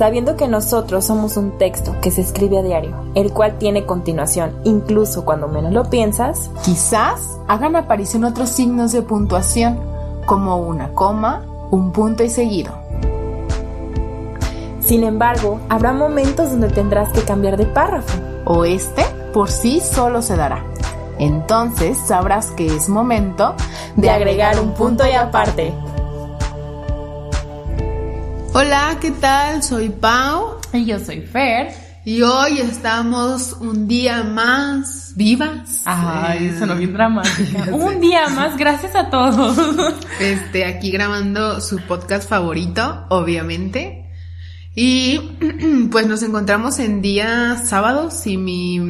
sabiendo que nosotros somos un texto que se escribe a diario, el cual tiene continuación, incluso cuando menos lo piensas, Quizás hagan aparición otros signos de puntuación, como una coma, un punto y seguido. sin embargo, habrá momentos donde tendrás que cambiar de párrafo. O este por sí solo se dará. Entonces sabrás que es momento De agregar un punto y aparte. Hola, ¿qué tal? Soy Pau Y yo soy Fer. y hoy estamos un día más vivas. Ay, Eh, sonó bien dramática. Un día más, gracias a todos. Este, aquí grabando su podcast favorito, obviamente. Y pues nos encontramos en día sábado, si mi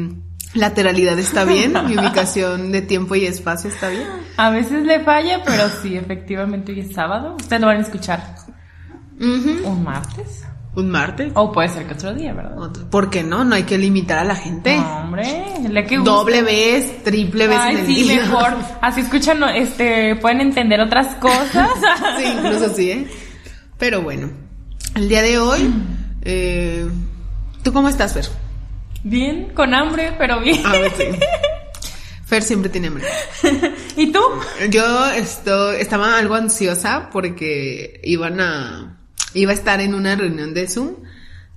lateralidad está bien, mi ubicación de tiempo y espacio está bien. A veces le falla, pero sí, efectivamente hoy es sábado. Ustedes lo van a escuchar Un martes. Un martes. O puede ser que otro día, ¿verdad? ¿Por qué no? No hay que limitar a la gente. No, hombre, le que guste. Doble vez, triple vez Ay, en el sí, día. mejor. Así escuchan, este, pueden entender otras cosas. Sí, incluso sí, ¿eh? Pero bueno, el día de hoy, eh, ¿tú cómo estás, Fer? Bien, con hambre, pero bien. A ver, sí. Fer siempre tiene hambre. ¿Y tú? Yo estoy, estaba algo ansiosa porque iban a, iba a estar en una reunión de Zoom.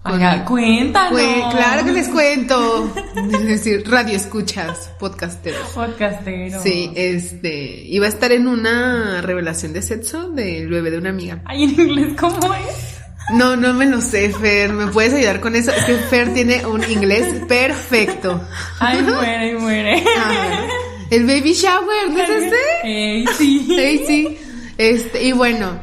Oiga, cuéntanos. Claro que les cuento. Es decir, radio escuchas, podcasteros. Podcastero. Sí, este, iba a estar en una revelación de sexo del bebé de una amiga. Ay, en inglés, ¿cómo es? No, no me lo sé, Fer. ¿Me puedes ayudar con eso? Es que Fer tiene un inglés perfecto. Ay, muere, muere. Ah, el baby shower, ¿no es este? Ey, sí. Sí, sí. Este, y bueno,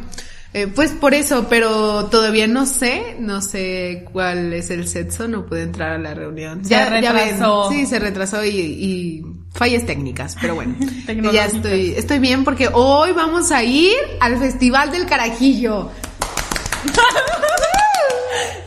eh, pues por eso, pero todavía no sé, no sé cuál es el sexo, no pude entrar a la reunión. Se retrasó. sí, se retrasó y, y fallas técnicas, pero bueno. ya estoy, estoy bien porque hoy vamos a ir al Festival del Carajillo.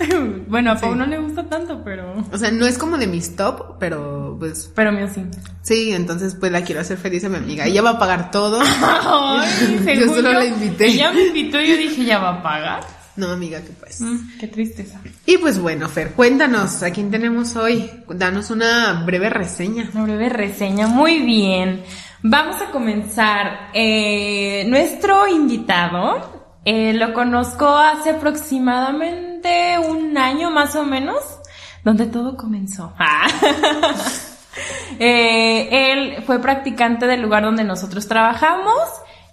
Bueno, a Pau Sí. no le gusta tanto, pero. O sea, no es como de mis top, pero pues Pero mío sí. sí, entonces pues la quiero hacer feliz a mi amiga. Ella va a pagar todo. Ay, Yo solo la invité. Ella me invitó y yo dije, ¿ya va a pagar? No, amiga, que pues. Mm, qué tristeza. Y pues bueno, Fer, cuéntanos, ¿a quién tenemos hoy? Danos una breve reseña. Una breve reseña. Muy bien. Vamos a comenzar. Eh, nuestro invitado eh, lo conozco hace aproximadamente un año más o menos, donde todo comenzó. Ah. Eh, él fue practicante del lugar donde nosotros trabajamos.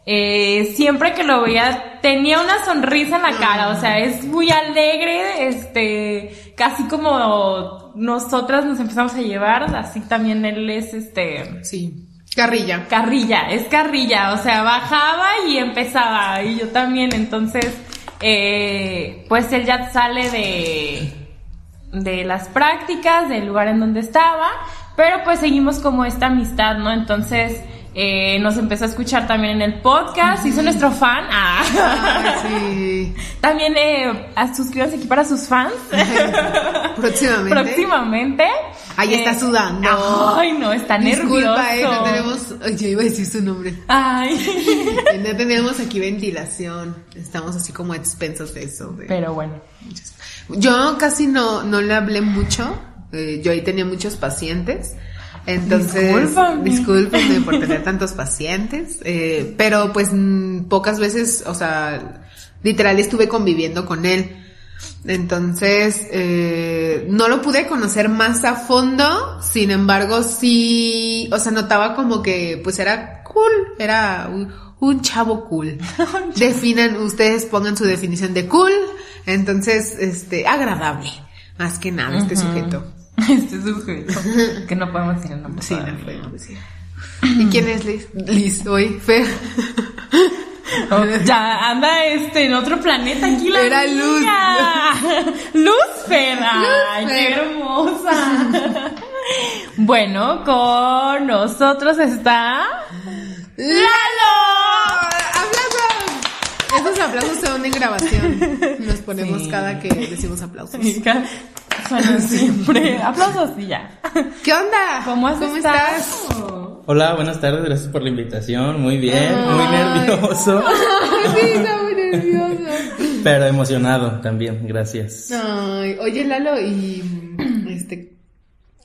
Eh, siempre que lo veía tenía una sonrisa en la cara, o sea, es muy alegre, este, casi como nosotras nos empezamos a llevar, así también él es este, Sí. Carrilla. carrilla, es carrilla, o sea, bajaba y empezaba, y yo también, entonces, eh, pues él ya sale de, de las prácticas, del lugar en donde estaba, pero pues seguimos como esta amistad, ¿no? Entonces, eh, nos empezó a escuchar también en el podcast, hizo nuestro fan, ah. Ay, sí. También eh, suscríbanse aquí para sus fans. Próximamente. Próximamente. Ahí está Eh, sudando. Ay, no, está nervioso. Disculpa, eh, no tenemos. Ay, yo iba a decir su nombre. Ay. No tenemos aquí ventilación. Estamos así como a expensas de eso. de- Pero bueno. Yo casi no, no le hablé mucho. eh, yo ahí tenía muchos pacientes. Entonces, Discúlpame. discúlpenme por tener tantos pacientes. eh, pero pues mm, pocas veces, o sea, literal estuve conviviendo con él. Entonces, eh, no lo pude conocer más a fondo, sin embargo, sí, o sea, notaba como que, pues era cool, era un, un chavo cool. Definan, ustedes pongan su definición de cool, entonces, este, agradable, más que nada, este sujeto. Este sujeto. Que no podemos decir el nombre. Sí, no podemos decir. ¿Y quién es Liz? Liz, hoy, Fer. Oh, ya anda este en otro planeta aquí la Era Luz. niña. Luz Fer. Ay, qué hermosa. bueno, con nosotros está Lalo. ¡Aplausos! Esos aplausos son en grabación. Nos ponemos Sí. cada que decimos aplausos. Suena siempre. Aplausos y ya. ¿Qué onda? ¿Cómo has ¿Cómo estás? Hola, buenas tardes, gracias por la invitación. Muy bien, muy Ay. nervioso. sí, está muy nerviosa. Pero emocionado también, gracias. Ay, oye Lalo, y este,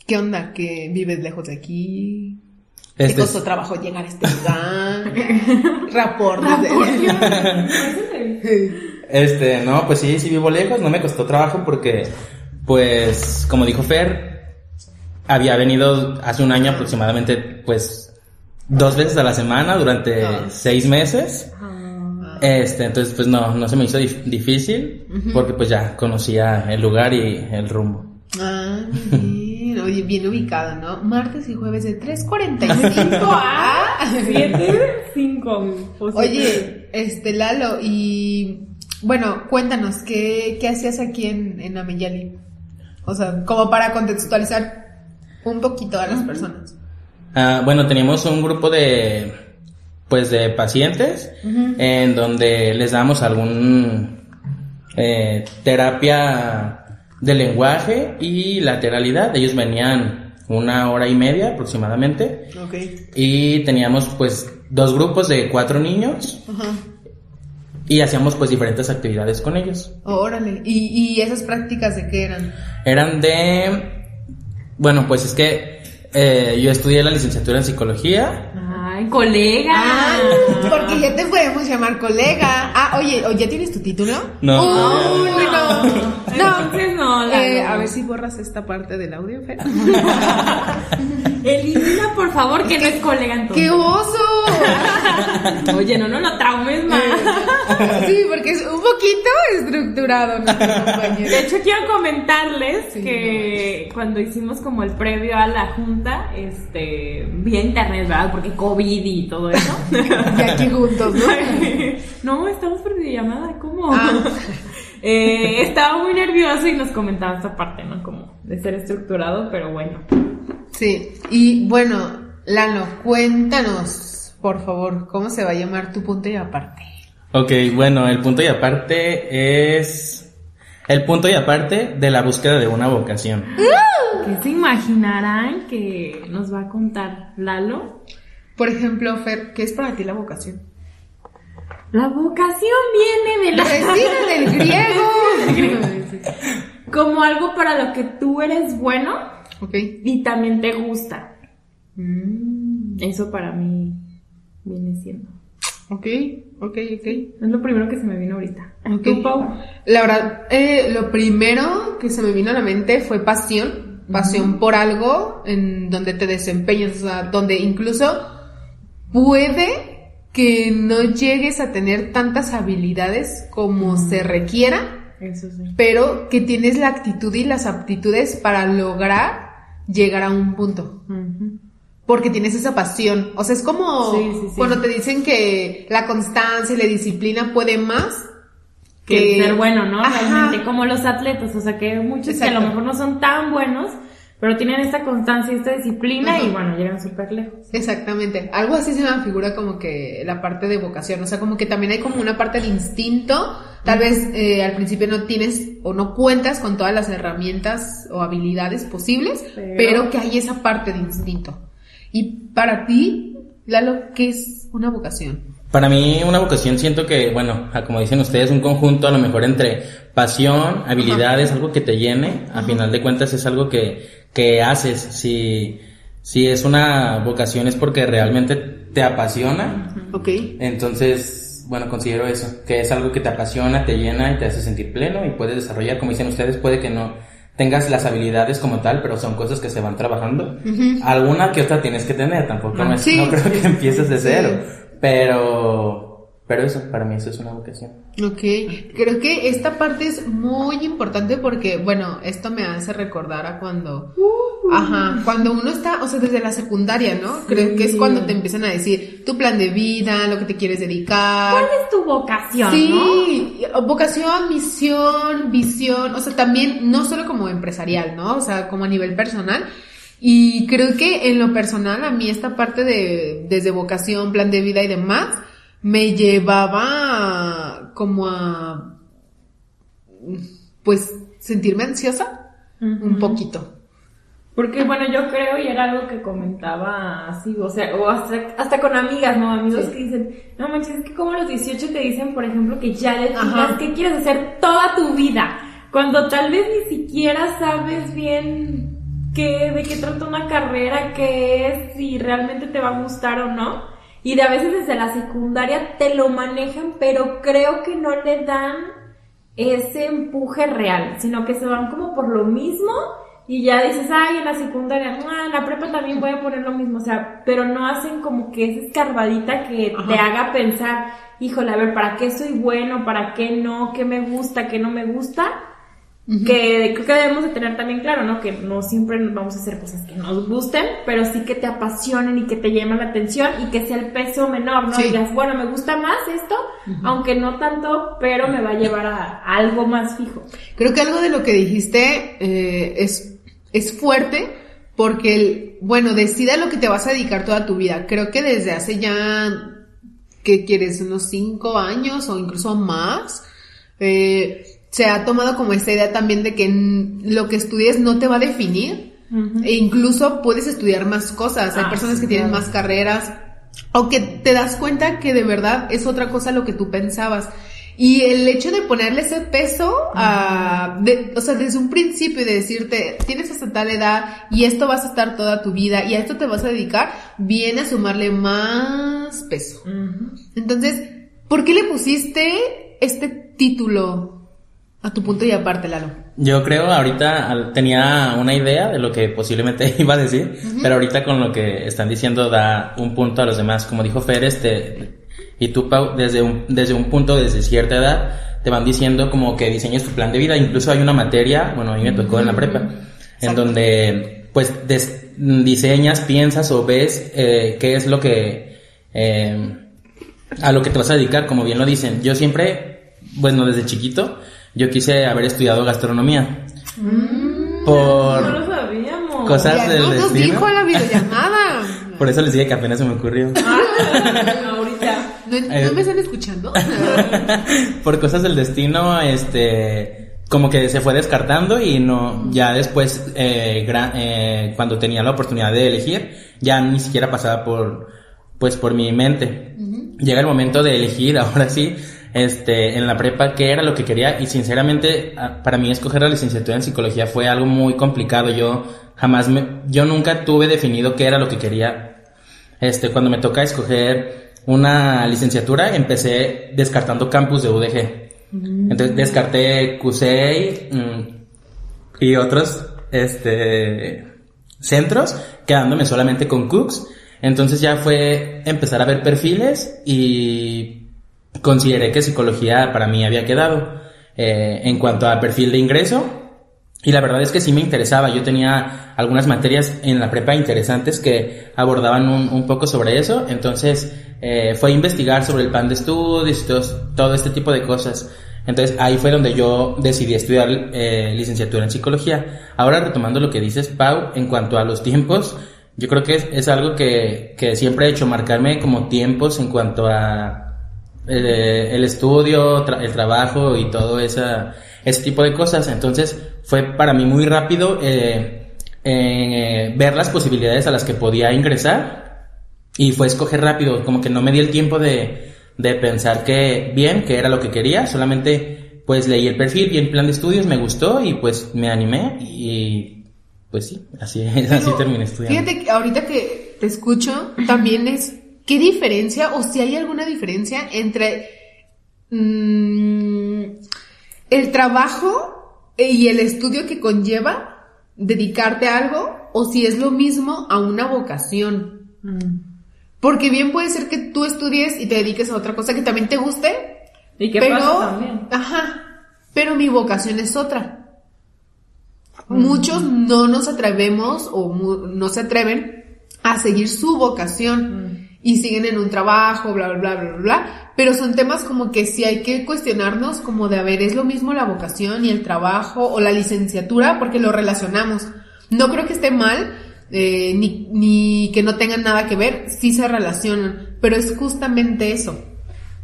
¿qué onda? ¿Que vives lejos de aquí? ¿Te Este, costó trabajo llegar a este lugar? Rapport. este, no, pues sí, sí vivo lejos, no me costó trabajo porque, pues, como dijo Fer, había venido hace un año aproximadamente, pues, dos veces a la semana durante Ah. seis meses. Este, entonces, pues no, no se me hizo dif- difícil porque pues ya conocía el lugar y el rumbo. Ah, bien, oye, bien ubicado, ¿no? Martes y jueves de 3.45. ah. 7, 5. Oye, este Lalo, y bueno, cuéntanos, ¿qué, qué hacías aquí en, en Ameyali? O sea, como para contextualizar un poquito a las personas. Ah, bueno, teníamos un grupo de, pues, de pacientes en donde les damos algún eh, terapia de lenguaje y lateralidad. Ellos venían una hora y media aproximadamente y teníamos pues dos grupos de cuatro niños. Y hacíamos pues diferentes actividades con ellos. Órale. ¿Y, ¿Y esas prácticas de qué eran? Eran de, bueno, pues es que eh, yo estudié la licenciatura en psicología. Ay, colega. Ah, porque ya te podemos llamar colega. Ah, oye, ¿o ¿ya tienes tu título? No. Uy, no. No. Entonces no, la Eh, no. a ver si borras esta parte del audio, Fer. Elimina, por favor, que no es colega entonces. ¡Qué oso! Oye, no, no lo traumes más. Sí, porque es un poquito estructurado nuestro compañero. De hecho, quiero comentarles Sí. que cuando hicimos como el previo a la junta, este, vía internet, ¿verdad? Porque COVID y todo eso. Y aquí juntos, ¿no? no, estamos por videollamada, ¿cómo? Ah. Eh, estaba muy nervioso y nos comentaba esta parte, ¿no? Como de ser estructurado, pero bueno. Sí, y bueno, Lalo, cuéntanos, por favor, cómo se va a llamar tu punto y aparte. Ok, bueno, el punto y aparte es el punto y aparte de la búsqueda de una vocación. ¿Qué se imaginarán que nos va a contar Lalo? Por ejemplo, Fer, ¿qué es para ti la vocación? La vocación viene de la... Del griego. como algo para lo que tú eres bueno ok. y también te gusta. Mm, Eso para mí viene siendo. ok, ok, ok. Es lo primero que se me vino ahorita. Ok. ¿Tú, Pau? La verdad, eh, lo primero que se me vino a la mente fue pasión, pasión por algo en donde te desempeñas, o sea, donde incluso puede que no llegues a tener tantas habilidades como se requiera, Eso sí. pero que tienes la actitud y las aptitudes para lograr llegar a un punto. Porque tienes esa pasión. O sea, es como Sí, sí, cuando te dicen que la constancia y la disciplina puede más Que ser bueno, ¿no? Ajá. Realmente, como los atletas, o sea, que hay muchos que a lo mejor no son tan buenos, pero tienen esta constancia y esta disciplina y bueno, llegan súper lejos. Exactamente. Algo así se me figura como que la parte de vocación. O sea, como que también hay como una parte de instinto. Tal vez eh, al principio no tienes o no cuentas con todas las herramientas o habilidades posibles, Pero- pero, que hay esa parte de instinto. Y para ti, Lalo, ¿qué es una vocación? Para mí una vocación siento que, bueno, a- como dicen ustedes, un conjunto a lo mejor entre pasión, habilidades, algo que te llene, a final de cuentas es algo que, que haces. Si, si es una vocación es porque realmente te apasiona, Ok. entonces, bueno, considero eso, que es algo que te apasiona, te llena y te hace sentir pleno y puedes desarrollar, como dicen ustedes, puede que no tengas las habilidades como tal, pero son cosas que se van trabajando. Alguna que otra tienes que tener, tampoco no, es- Sí. no creo que empieces de Sí. cero, pero, pero eso, para mí eso es una vocación. Ok, creo que esta parte es muy importante porque, bueno, esto me hace recordar a cuando, ajá, cuando uno está, o sea, desde la secundaria, ¿no? Creo que es cuando te empiezan a decir tu plan de vida, lo que te quieres dedicar. ¿Cuál es tu vocación, no? Sí, vocación, misión, visión, o sea, también no solo como empresarial, ¿no? O sea, como a nivel personal. Y creo que en lo personal a mí esta parte de desde vocación, plan de vida y demás me llevaba como a pues sentirme ansiosa un poquito. Porque bueno, yo creo, y era algo que comentaba así, o sea, o hasta, hasta con amigas, ¿no? Amigos que dicen, no manches, es que como los 18 te dicen, por ejemplo, que ya decidas qué quieres hacer toda tu vida, cuando tal vez ni siquiera sabes bien qué, de qué trata una carrera, qué es, si realmente te va a gustar o no. Y de a veces desde la secundaria te lo manejan, pero creo que no le dan ese empuje real, sino que se van como por lo mismo y ya dices, ay, en la secundaria, ah, en la prepa también voy a poner lo mismo, o sea, pero no hacen como que esa escarbadita que te haga pensar, híjole, a ver, ¿para qué soy bueno? ¿Para qué no? ¿Qué me gusta? ¿Qué no me gusta? Que creo que debemos de tener también claro, ¿no? Que no siempre vamos a hacer cosas que nos gusten, pero sí que te apasionen y que te llamen la atención y que sea el peso menor, ¿no? Y digas, bueno, me gusta más esto, aunque no tanto, pero me va a llevar a, algo más fijo. Creo que algo de lo que dijiste eh, es es fuerte porque, el, bueno, decida lo que te vas a dedicar toda tu vida. Creo que desde hace ya, ¿qué quieres? Unos cinco años o incluso más, eh, se ha tomado como esta idea también de que lo que estudies no te va a definir. E incluso puedes estudiar más cosas. Hay ah, personas que tienen más carreras. O que te das cuenta que de verdad es otra cosa lo que tú pensabas. Y el hecho de ponerle ese peso a, o sea, desde un principio de decirte, tienes hasta tal edad y esto vas a estar toda tu vida y a esto te vas a dedicar, viene a sumarle más peso. Entonces, ¿por qué le pusiste este título a tu punto y aparte, Lalo? Yo creo ahorita tenía una idea de lo que posiblemente iba a decir, pero ahorita con lo que están diciendo da un punto a los demás. Como dijo Fer, este, y tú, desde un, desde un punto, desde cierta edad, te van diciendo como que diseñes tu plan de vida. Incluso hay una materia, bueno, a mí me tocó en la prepa, en donde pues diseñas, piensas o ves eh, qué es lo que... Eh, a lo que te vas a dedicar, como bien lo dicen. Yo siempre, bueno, desde chiquito, yo quise haber estudiado gastronomía. Mm, por no lo sabíamos. cosas del no dijo la videollamada. por eso les dije que apenas se me ocurrió. Ah, ¿No, eh, me están escuchando? por cosas del destino, este, como que se fue descartando y no, ya después, eh, eh, cuando tenía la oportunidad de elegir, ya ni siquiera pasaba por, pues por mi mente. Llega el momento de elegir, ahora sí, este, en la prepa qué era lo que quería y sinceramente para mí escoger la licenciatura en psicología fue algo muy complicado. Yo jamás me, yo nunca tuve definido qué era lo que quería. Este, cuando me toca escoger una licenciatura, empecé descartando campus de UDG. Mm. Entonces descarté CUSEI mm, y otros este, centros, quedándome solamente con Cooks. Entonces ya fue empezar a ver perfiles y consideré que psicología para mí había quedado. Eh, en cuanto a perfil de ingreso, y la verdad es que sí me interesaba. Yo tenía algunas materias en la prepa interesantes que abordaban un, poco sobre eso. Entonces eh, fue investigar sobre el plan de estudios todo, todo, este tipo de cosas. Entonces ahí fue donde yo decidí estudiar eh, licenciatura en psicología. Ahora retomando lo que dices, Pau, en cuanto a los tiempos, yo creo que es, es algo que, que, siempre he hecho, marcarme como tiempos en cuanto a eh, el estudio, el trabajo y todo esa ese tipo de cosas. Entonces fue para mí muy rápido eh, eh, ver las posibilidades a las que podía ingresar y fue escoger rápido, como que no me di el tiempo de, de pensar que bien, que era lo que quería, solamente pues leí el perfil, vi el plan de estudios, me gustó y pues me animé y pues sí, así, así terminé estudiando. Fíjate que ahorita que te escucho, también es, ¿qué diferencia o si hay alguna diferencia entre... Mmm, el trabajo y el estudio que conlleva dedicarte a algo o si es lo mismo a una vocación. Mm. Porque bien puede ser que tú estudies y te dediques a otra cosa que también te guste. Y que pero, pasa también. Ajá. Pero mi vocación es otra. Mm. Muchos no nos atrevemos o no se atreven a seguir su vocación. Mm y siguen en un trabajo, bla, bla, bla, bla, bla. Pero son temas como que sí hay que cuestionarnos como de, a ver, ¿es lo mismo la vocación y el trabajo o la licenciatura? Porque lo relacionamos. No creo que esté mal, eh, ni, ni que no tengan nada que ver, sí se relacionan, pero es justamente eso.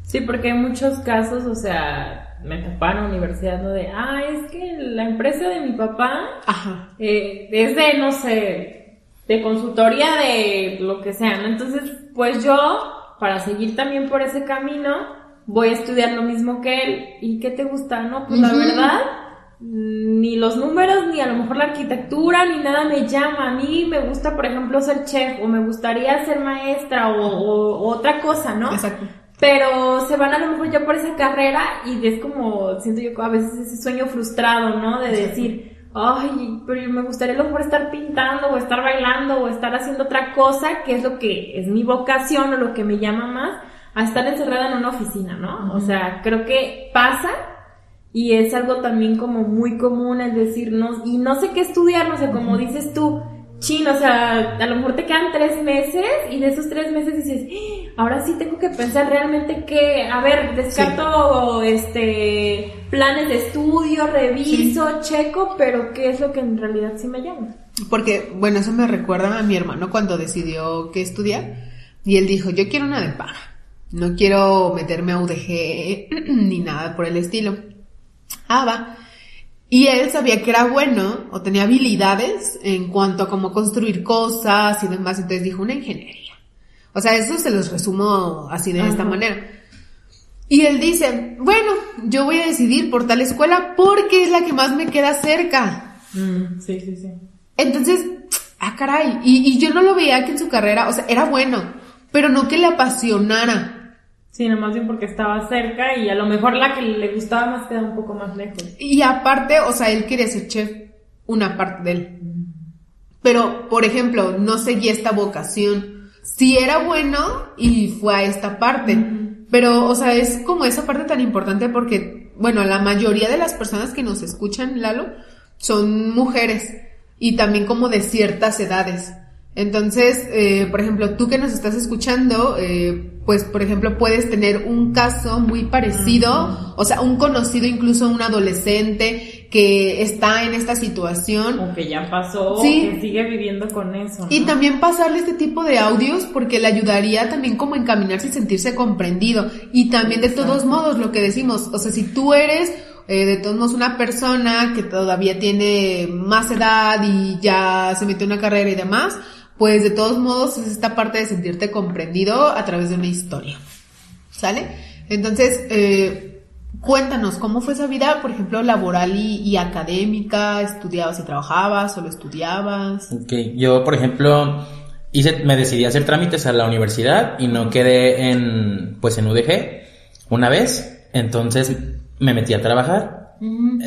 Sí, porque en muchos casos, o sea, me topaba en la universidad, ¿no? De, ah, es que la empresa de mi papá Ajá. eh, es de, no sé, de consultoría de lo que sea, ¿no? Entonces, pues yo, para seguir también por ese camino, voy a estudiar lo mismo que él. ¿Y qué te gusta? No, pues la verdad, ni los números, ni a lo mejor la arquitectura, ni nada me llama. A mí me gusta, por ejemplo, ser chef, o me gustaría ser maestra, o, o- o otra cosa, ¿no? Exacto. Pero se van a lo mejor ya por esa carrera y es como, siento yo a veces ese sueño frustrado, ¿no? De decir, ay, pero me gustaría a lo mejor estar pintando o estar bailando o estar haciendo otra cosa, que es lo que es mi vocación o lo que me llama más, a estar encerrada en una oficina, ¿no? O sea, creo que pasa y es algo también como muy común el decir, no, y no sé qué estudiar, no sé, como dices tú, chin, o sea, a lo mejor te quedan tres meses y de esos tres meses dices, "Ah, ahora sí tengo que pensar realmente que, a ver, descarto este planes de estudio, reviso, checo, pero qué es lo que en realidad sí me llama. Porque, bueno, eso me recuerda a mi hermano cuando decidió qué estudiar. Y él dijo, yo quiero una de paga. No quiero meterme a UDG ni nada por el estilo. Ah, va. Y él sabía que era bueno o tenía habilidades en cuanto a cómo construir cosas y demás. Entonces dijo una ingeniería. O sea, eso se los resumo así de esta Ajá. manera. Y él dice, bueno, yo voy a decidir por tal escuela porque es la que más me queda cerca. sí, sí, sí. Entonces, ah, caray, y, y yo no lo veía que en su carrera, o sea, era bueno, pero no que le apasionara. Sí, nomás bien porque estaba cerca y a lo mejor la que le gustaba más queda un poco más lejos. Y aparte, o sea, él quería ser chef, una parte de él. Pero, por ejemplo, no seguía esta vocación. Sí era bueno y fue a esta parte. Pero, o sea, es como esa parte tan importante porque, bueno, la mayoría de las personas que nos escuchan, Lalo, son mujeres y también como de ciertas edades. Entonces, eh, por ejemplo, tú que nos estás escuchando, eh, pues, por ejemplo, puedes tener un caso muy parecido, o sea, un conocido, incluso un adolescente que está en esta situación O que ya pasó, Sí. que sigue viviendo con eso. y también pasarle este tipo de audios porque le ayudaría también como encaminarse y sentirse comprendido. Y también de todos modos lo que decimos, o sea, si tú eres eh, de todos modos una persona que todavía tiene más edad y ya se metió en una carrera y demás, pues de todos modos es esta parte de sentirte comprendido a través de una historia. ¿Sale? Entonces, eh, cuéntanos, ¿cómo fue esa vida, por ejemplo, laboral y, y académica? ¿Estudiabas y trabajabas? ¿Solo estudiabas? Ok, yo, por ejemplo, hice, me decidí a hacer trámites a la universidad y no quedé en, pues en UDG una vez, entonces me metí a trabajar.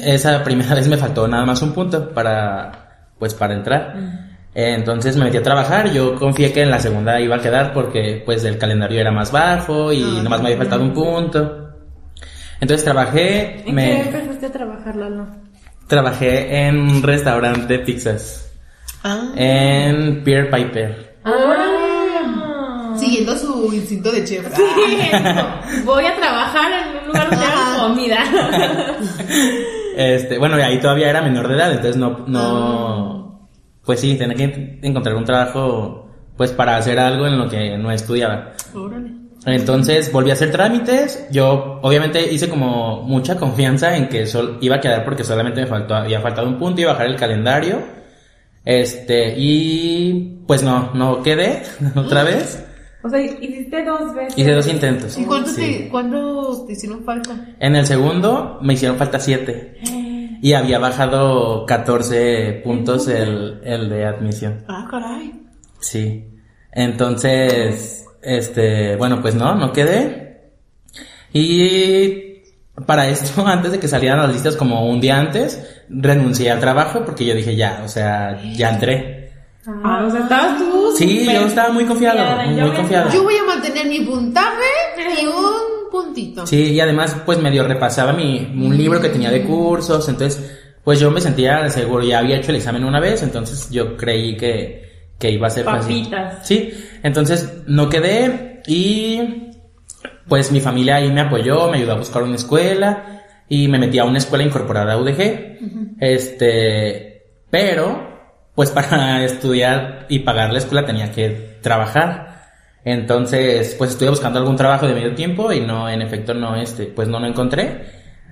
Esa primera vez me faltó nada más un punto para, pues para entrar. Entonces me metí a trabajar, yo confié que en la segunda iba a quedar porque pues el calendario era más bajo y Ah, nomás me había faltado un punto. Entonces trabajé, ¿En qué me empezaste a trabajar, Lalo? trabajé en un restaurante de pizzas, Ah. en Pier Piper. Ah. Siguiendo su instinto de chef. Sí, voy a trabajar en un lugar donde hago comida. Este, bueno, y ahí todavía era menor de edad, entonces no, no, pues sí, tenía que encontrar un trabajo, pues para hacer algo en lo que no estudiaba. Órale. Entonces volví a hacer trámites, yo obviamente hice como mucha confianza en que sol, iba a quedar porque solamente me faltó, había faltado un punto, a bajar el calendario, este, y pues no, no quedé otra vez, O sea, hiciste dos veces. hice dos intentos. ¿Y cuánto, Sí. te, cuándo te hicieron falta? En el segundo me hicieron falta 7 y había bajado 14 puntos el, el de admisión. Ah, caray. Sí. Entonces, este, bueno, pues no, no quedé. Y para esto, antes de que salieran las listas como un día antes, renuncié al trabajo porque yo dije ya, o sea, ya entré. Ah, o sea, estabas tú. Sí, yo estaba muy confiado, confiada, muy confiado. Yo voy a mantener mi puntaje y un puntito. Sí, y además pues medio repasaba mi, un libro que tenía de cursos, entonces pues yo me sentía seguro, ya había hecho el examen una vez, entonces yo creí que, que iba a ser fácil. Papitas. Sí, entonces no quedé y pues mi familia ahí me apoyó, me ayudó a buscar una escuela y me metí a una escuela incorporada a UDG. Este, pero pues para estudiar y pagar la escuela tenía que trabajar. Entonces, pues estuve buscando algún trabajo de medio tiempo y no, en efecto, no, este, pues no lo encontré.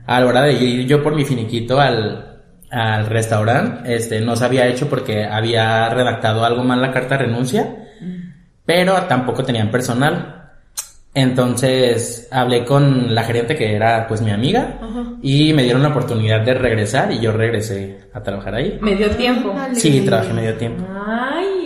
a la hora de ir yo por mi finiquito al, al restaurante, este, no se había hecho porque había redactado algo mal la carta de renuncia, pero tampoco tenían personal. Entonces hablé con la gerente que era pues mi amiga y me dieron la oportunidad de regresar y yo regresé a trabajar ahí. Medio tiempo. Sí, trabajé medio tiempo. Ay,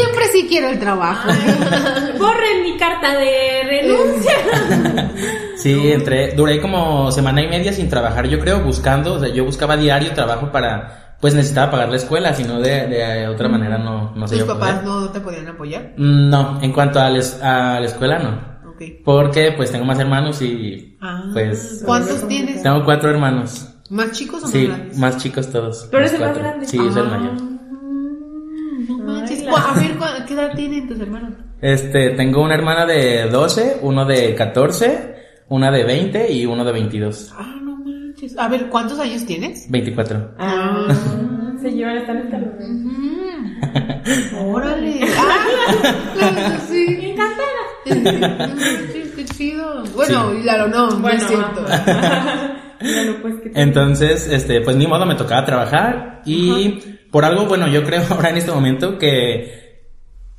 siempre sí quiero el trabajo. Borren mi carta de renuncia. Sí, entré, duré como semana y media sin trabajar, yo creo, buscando, o sea, yo buscaba diario trabajo para, pues necesitaba pagar la escuela, si no de, de otra manera no, no sé ¿Tus papás no te podían apoyar? Mm, No, en cuanto a, les- a la escuela no, Ok. porque pues tengo más hermanos y Ah, pues ¿Cuántos tienes? tengo cuatro hermanos, ¿Más chicos o más sí, grandes? más chicos todos. Tú eres el más grande. Sí, soy el Ah. mayor. No manches. Ay, la- ¿Cu- A ver, ¿cu- ¿qué edad tienen tus hermanos? Este, tengo una hermana de 12, uno de 14, una de 20 y uno de 22. Ah, no manches. A ver, ¿cuántos años tienes? 24. Ah, se llevan esta lista. Órale. Ah, claro, sí. Encantada. Sí, qué chido. Bueno, y claro, no, no Bueno, es cierto. Bueno, pues Entonces, este, pues ni modo, me tocaba trabajar y por algo, bueno, yo creo ahora en este momento que,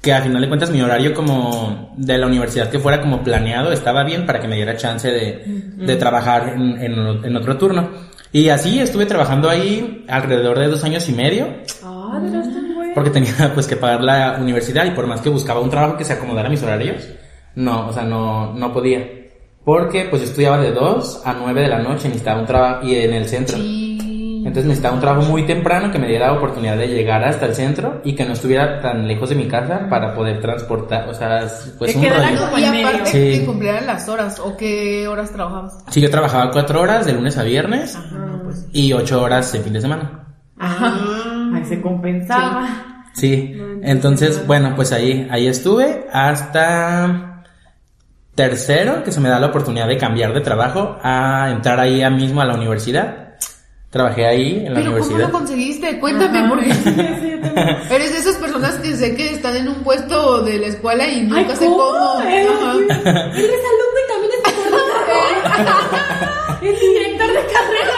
que a final de cuentas mi horario como de la universidad que fuera como planeado estaba bien para que me diera chance de, de trabajar en, en- en otro turno. Y así estuve trabajando ahí alrededor de dos años y medio Ah, de los porque tenía pues que pagar la universidad y por más que buscaba un trabajo que se acomodara a mis horarios, no, o sea, no, no podía. Porque pues yo estudiaba de 2 a 9 de la noche, necesitaba un trabajo y en el centro. Sí. Entonces necesitaba un trabajo muy temprano que me diera la oportunidad de llegar hasta el centro y que no estuviera tan lejos de mi casa para poder transportar, o sea, pues Te un rollo. Y en aparte Sí. que cumplieran las horas, ¿o qué horas trabajabas? Sí, yo trabajaba cuatro horas de lunes a viernes Ajá, pues. y ocho horas de fin de semana. Ah. Ay, se compensaba. Sí, entonces, bueno, pues ahí, ahí estuve hasta tercero, que se me da la oportunidad de cambiar de trabajo a entrar ahí mismo a la universidad. Trabajé ahí en la Pero ¿cómo universidad. lo conseguiste? Cuéntame, Ajá. porque Sí, eres de esas personas que sé que están en un puesto de la escuela y nunca Ay, sé ¿cómo? cómo. Eh, Ajá. Él es alumno y también está por Es director de carrera.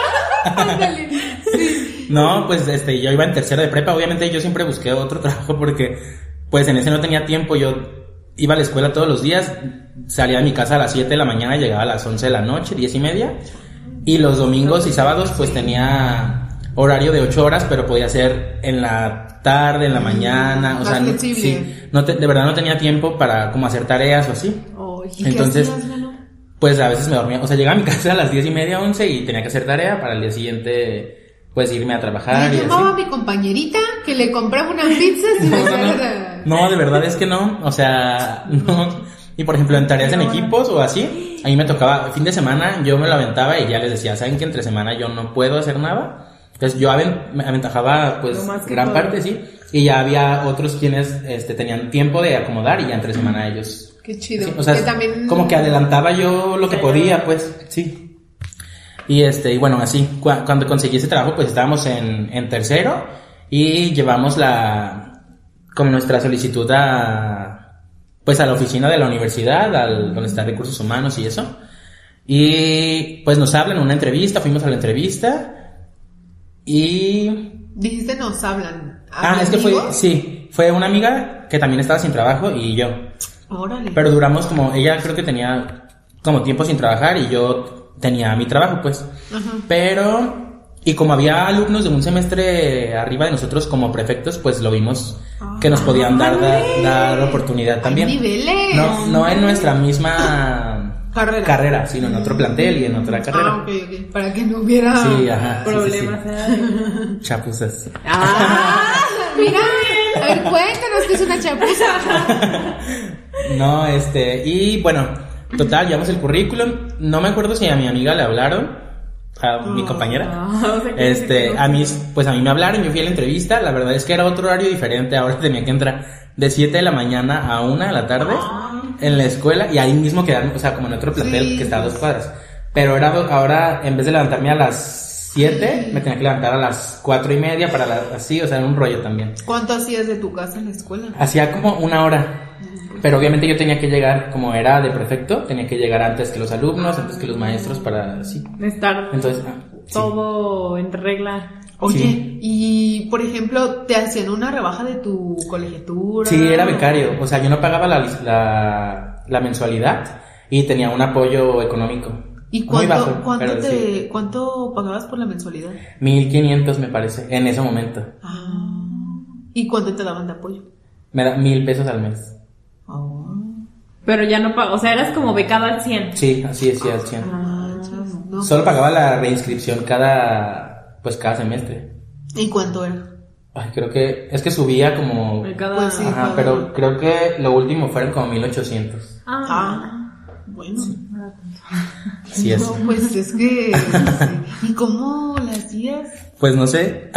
Sí. No, pues este, yo iba en tercero de prepa, obviamente yo siempre busqué otro trabajo porque pues en ese no tenía tiempo, yo iba a la escuela todos los días, salía de mi casa a las 7 de la mañana, llegaba a las 11 de la noche, 10 y media, y los domingos y sábados pues tenía horario de 8 horas, pero podía ser en la tarde, en la mañana, o Más sea, no, sí, no te- de verdad no tenía tiempo para como hacer tareas o así. Ay, ¿y qué Entonces, hacías, Lalo? Pues a veces me dormía, o sea, llegaba a mi casa a las 10 y media, 11 y tenía que hacer tarea para el día siguiente pues irme a trabajar y así. llamaba a mi compañerita que le compraba una pizza y me no. No, de verdad es que no. O sea, no. Y por ejemplo, en tareas en equipos o así, a mí me tocaba, fin de semana yo me lo aventaba y ya les decía, ¿saben que entre semana yo no puedo hacer nada? Entonces yo me aventajaba pues gran parte, sí. Y ya había otros quienes este, tenían tiempo de acomodar y ya entre semana ellos. Qué chido. sí, o sea, que también... como que adelantaba yo lo que podía, pues, sí. Y este, y bueno, así, cua- cuando conseguí ese trabajo, pues estábamos en, en tercero y llevamos la, como nuestra solicitud a, pues a la oficina de la universidad, al, donde está recursos humanos y eso. Y pues nos hablan una entrevista, fuimos a la entrevista y Dijiste nos hablan. Ah, es que fue, sí, fue una amiga que también estaba sin trabajo y yo. Órale. Pero duramos como, ella creo que tenía como tiempo sin trabajar y yo tenía mi trabajo, pues. Ajá. Pero, y como había alumnos de un semestre arriba de nosotros como prefectos, pues lo vimos que nos podían dar, dar, dar oportunidad también. Niveles. No, no en nuestra misma Carrera. sino en otro plantel y en otra carrera. Ah, ok, ok. Para que no hubiera Sí, ajá. sí, sí, sí. Problemas. ¿eh? Chapuzas. Ah, mira. A ver, cuéntanos qué es una chapuza. No, este, y bueno, total, llevamos el currículum. No me acuerdo si a mi amiga le hablaron, a mi compañera. Ah, o sea, Este, sí a mí, pues a mí me hablaron, yo fui a la entrevista, la verdad es que era otro horario diferente, ahora tenía que entrar de 7 de la mañana a 1 de la tarde en la escuela y ahí mismo quedarme, o sea, como en otro plantel Sí. que está a dos cuadras. Pero era, ahora, en vez de levantarme a las 7, me tenía que levantar a las cuatro y media para la- así, o sea, era un rollo también. ¿Cuánto hacías de tu casa en la escuela? Hacía como una hora. Pero obviamente yo tenía que llegar, como era de prefecto, tenía que llegar antes que los alumnos, antes que los maestros para sí. Estar Entonces, ah, sí. todo en regla. Oye, Sí. y por ejemplo, ¿te hacían una rebaja de tu colegiatura? Sí, era becario. O sea, yo no pagaba la, la, la mensualidad y tenía un apoyo económico. ¿Y Muy cuánto, bajo, cuánto, pero te, sí. cuánto pagabas por la mensualidad? 1500 me parece, en ese momento. Ah. ¿Y cuánto te daban de apoyo? Me da mil pesos al mes. Ah, Pero ya no pago, o sea, eras como becado al 100. Sí, así es, sí, al 100. manches, no. Solo pagaba la reinscripción cada, pues cada semestre. ¿Y cuánto era? Ay, creo que, es que subía como, Becado Pues sí. ajá, pero creo que lo último fueron como 1800. Ah. Ah, bueno. Sí es. No, pues es que... sí. ¿Y cómo hacías? Pues no sé.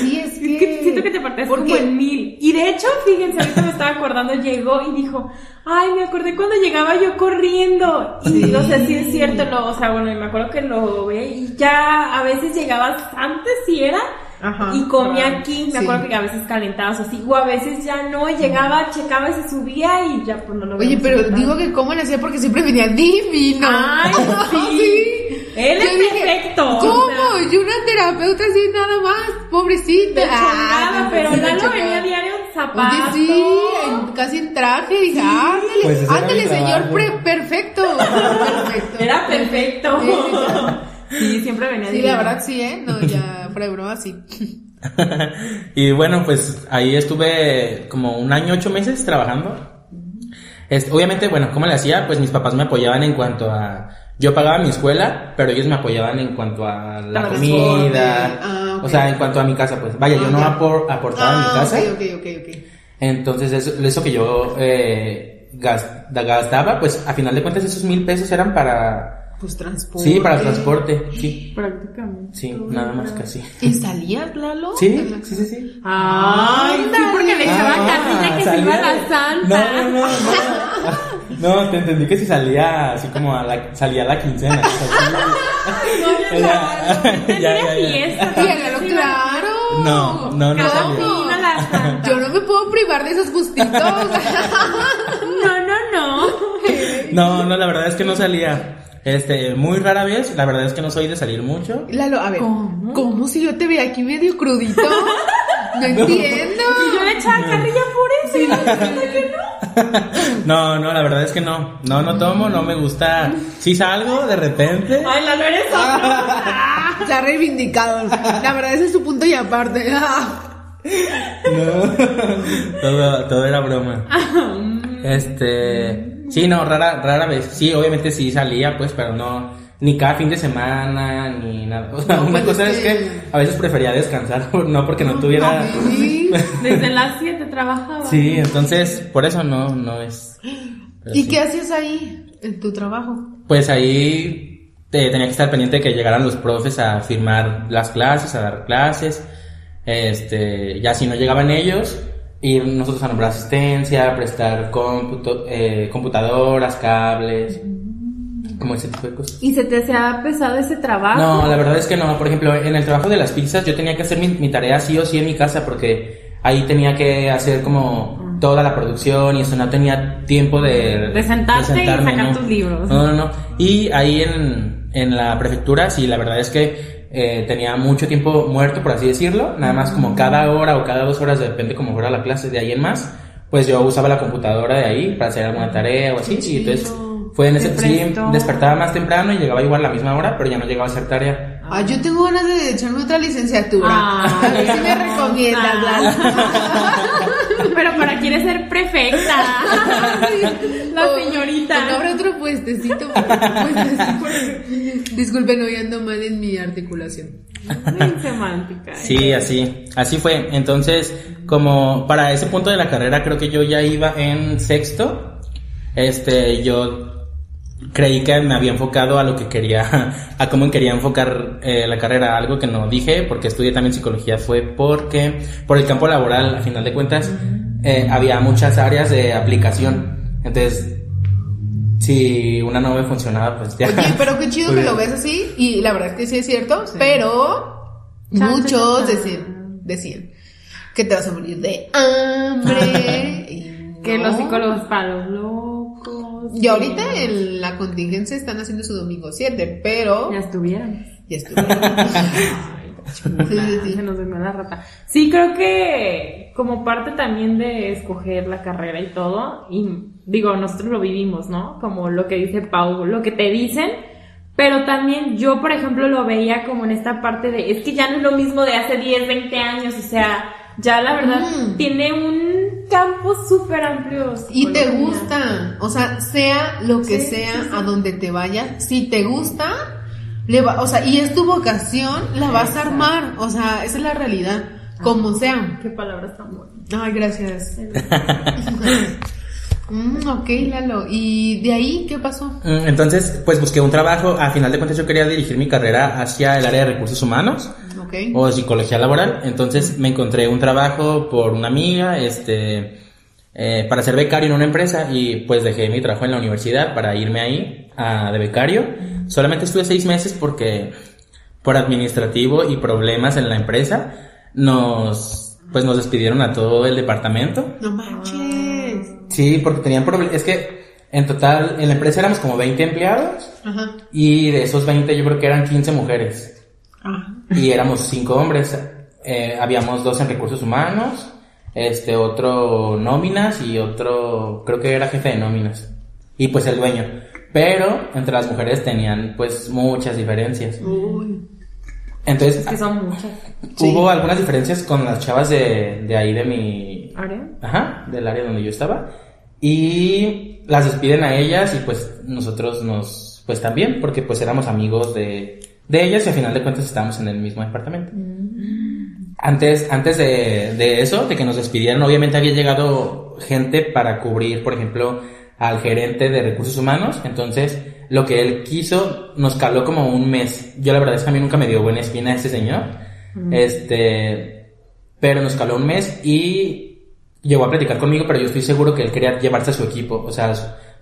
Sí, es que... Es que siento que te partes como porque en mil. Y de hecho, fíjense, ahorita me estaba acordando, llegó y dijo, ay, me acordé cuando llegaba yo corriendo. Y Sí. o sea, sí es cierto, lo, o sea, bueno, y me acuerdo que lo ve y ya a veces llegabas antes si era. Ajá, y comía claro. aquí, me Sí. acuerdo que a veces calentabas así, o a veces ya no, llegaba, checaba y se subía y ya pues no lo Oye, veíamos pero digo que cómo le hacía porque siempre venía divino. Ay, sí. Él es Yo dije, perfecto. o ¿Cómo? sea, Y una terapeuta así nada más, pobrecita. de Ah, pero sí, Lalo venía diario en Oye, zapatos. sí, en- casi en traje. Dije, ándale, Pues era ándale, mi señor pre- perfecto. Perfecto. Era perfecto. Sí, Sí, siempre venía Sí, divino. la verdad sí, ¿eh? No, ya, fuera de broma, sí. y bueno, pues ahí estuve como un año, ocho meses trabajando. Es- obviamente, bueno, ¿cómo le hacía? Pues mis papás me apoyaban en cuanto a... Yo pagaba mi escuela, pero ellos me apoyaban en cuanto a la comida. Ah. O sea, en cuanto a mi casa, pues. Vaya, yo Ah, no apor- aportaba mi Ah, casa. ok, ok, ok, ok. Entonces, eso, eso que yo eh, gas- gastaba, pues a final de cuentas esos mil pesos eran para... Pues transporte. Sí, para el transporte. Sí, Prácticamente. sí, nada más casi. ¿Y salías, Lalo? Sí, sí, sí, sí. Ay, sí, porque le echaban Ah, carrilla que se iba salía- la santa. No, no, no, no. No, te entendí que si salía así como a la, salía a la quincena. No, ya, Ya, ya, ya, ya, ya. fiesta. Sí, Lalo, claro. No, no, no Cada salía. a. Yo no me puedo privar de esos gustitos. No, no, no. No, no, la verdad es que no salía. Este, muy rara vez, la verdad es que no soy de salir mucho. Lalo, a ver, ¿Cómo? ¿cómo, si yo te veía aquí medio crudito? No entiendo. Y yo le echaba carrilla por eso. Y yo que no. No, no, la verdad es que no. No, no tomo, no me gusta. Si salgo de repente. Ay, Lalo, eres otro. Se ha reivindicado. La verdad, ese es su punto y aparte. No. todo, todo era broma. Este. Sí, no, rara, rara vez. Sí, obviamente sí salía, pues, pero no. Ni cada fin de semana, ni nada. O sea, No, una pues cosa es es que- a veces prefería descansar, no porque no tuviera. Sí. Desde las 7 trabajaba. Sí, entonces, por eso no, no es. Pero ¿Y sí. qué hacías ahí en tu trabajo? Pues ahí eh, tenía que estar pendiente de que llegaran los profes a firmar las clases, a dar clases. Este, ya si no llegaban ellos, ir nosotros a nombrar asistencia, prestar cómputo, eh, computadoras, cables, como ese tipo de cosas. ¿Y se te hacía pesado ese trabajo? No, la verdad es que no. Por ejemplo, en el trabajo de las pizzas yo tenía que hacer mi, mi tarea sí o sí en mi casa porque ahí tenía que hacer como toda la producción y eso no tenía tiempo de... De sentarte y sentarme, sacar ¿no? tus libros. No, no, no. Y ahí en, en la prefectura sí, la verdad es que eh, tenía mucho tiempo muerto, por así decirlo. Nada más como cada hora o cada dos horas, depende cómo fuera la clase de ahí en más. Pues yo usaba la computadora de ahí para hacer alguna tarea o así. Y entonces fue en ese... Sí, despertaba más temprano y llegaba igual a la misma hora, pero ya no llegaba a hacer tarea. Ah, yo tengo ganas de echarme otra licenciatura. Ah, a ver si me recomiendas, Lalo. Pero para quieres ser prefecta. La señorita. Bueno, habrá otro puestecito. puestecito. Disculpen, hoy ando mal en mi articulación. Bien semántica. ¿eh? Sí, así, así fue. Entonces, como para ese punto de la carrera, creo que yo ya iba en sexto. Este, yo creí que me había enfocado a lo que quería, a cómo quería enfocar eh, la carrera. Algo que no dije, porque estudié también psicología, fue porque por el campo laboral, a final de cuentas, eh, había muchas áreas de aplicación. Entonces, si una no me funcionaba, pues ya. Oye, pero qué chido que Pues, lo ves así. Y la verdad es que sí es cierto. Pero muchos decían, decían que te vas a morir de hambre. y Que No. los psicólogos para los locos. Y ahorita en la contingencia están haciendo su domingo 7, pero Ya estuvieron. ya estuvieron. Sí, sí, sí. Se nos la rata. Sí, creo que como parte también de escoger la carrera y todo, y digo, nosotros lo vivimos, ¿no? Como lo que dice Pau, lo que te dicen, pero también yo, por ejemplo, lo veía como en esta parte de, es que ya no es lo mismo de hace 10, 20 años, o sea, ya la verdad Mm. tiene un campo súper amplio. Y te gusta, o sea, sea lo que Sí, sea sí, sí. a donde te vayas, si te gusta, le va, o sea, y es tu vocación, la vas a armar, o sea, esa es la realidad, como sea. Qué palabras tan buenas. Ay, gracias. Mm, ok, Lalo. ¿Y de ahí qué pasó? Mm, Entonces, pues busqué un trabajo. A final de cuentas, yo quería dirigir mi carrera hacia el área de recursos humanos Ok. o psicología laboral. Entonces, me encontré un trabajo por una amiga, este, eh, para ser becario en una empresa y pues dejé mi trabajo en la universidad para irme ahí a, de becario. Solamente estuve seis meses porque por administrativo y problemas en la empresa nos, pues nos despidieron a todo el departamento. No manches. Sí, porque tenían problemas. Es que en total, en la empresa éramos como 20 empleados Ajá. y de esos 20 yo creo que eran 15 mujeres Ah. y éramos 5 hombres. Eh, habíamos dos en recursos humanos, este otro nóminas y otro creo que era jefe de nóminas y pues el dueño. Pero entre las mujeres tenían pues muchas diferencias. Uy. Entonces Es que son muchas. hubo algunas diferencias con las chavas de, de ahí de mi ¿Área? Ajá, del área donde yo estaba. Y las despiden a ellas y pues nosotros nos, pues también, porque pues éramos amigos de, de ellas y al final de cuentas estábamos en el mismo departamento. Antes, antes de, de eso, de que nos despidieran, obviamente había llegado gente para cubrir, por ejemplo, al gerente de recursos humanos. Entonces, lo que él quiso nos caló como un mes. Yo la verdad es que a mí nunca me dio buena espina ese señor. Este, pero nos caló un mes y llegó a platicar conmigo, pero yo estoy seguro que él quería llevarse a su equipo. O sea,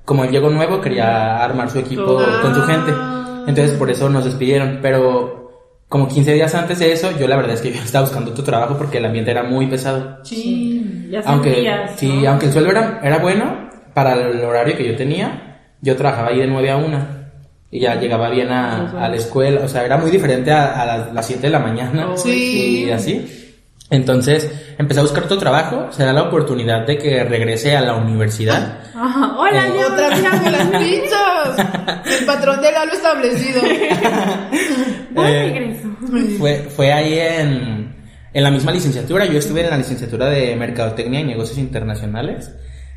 como él llegó nuevo, quería armar su equipo Ah. con su gente. Entonces, por eso nos despidieron. Pero como 15 días antes de eso, yo la verdad es que yo estaba buscando otro trabajo porque el ambiente era muy pesado. Sí. Ya Aunque, sentías, sí, ¿no? aunque el sueldo era, era bueno, para el horario que yo tenía, yo trabajaba ahí de 9 a 1 y ya llegaba bien a, a la escuela, o sea, era muy diferente a, a las, las 7 de la mañana Sí. y así. Entonces, empecé a buscar otro trabajo, será la oportunidad de que regrese a la universidad. Ajá. Hola, Eh, ya Otra vez las pizzas. El patrón de Lalo establecido. Eh, regreso. Fue, fue ahí en, en la misma licenciatura. Yo estuve en la licenciatura de Mercadotecnia y Negocios Internacionales.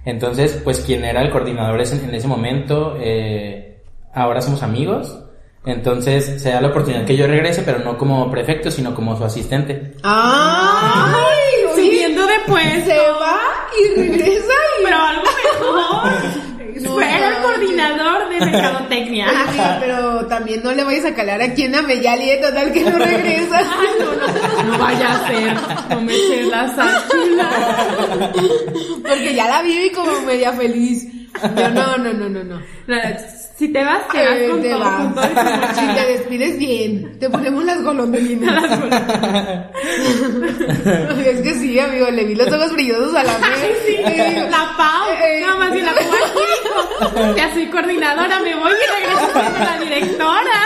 Entonces, pues quien era el coordinador ese- en ese momento, eh, ahora somos amigos. Entonces, se da la oportunidad que yo regrese, pero no como prefecto, sino como su asistente. ¡Ay! oye, Subiendo de puesto. se va y regresa y... Pero algo mejor. No, el no. coordinador de mercadotecnia. Sí, pero también no le vayas a calar aquí en Ameyali, total que no regresa. Ay, no, no, no vaya a ser. No me eché la sáchula. Porque ya la vi como media feliz. Yo, no, no, no, no, no. Si te vas, te vas Eh, con te todo, vas. con todo y tu mochila. Si te despides bien, te ponemos las golondrinas. es que sí, amigo, le vi los ojos brillosos a la vez. Sí, la Pau, Eh, nada más y la Pau ya soy coordinadora, me voy y regreso con la directora.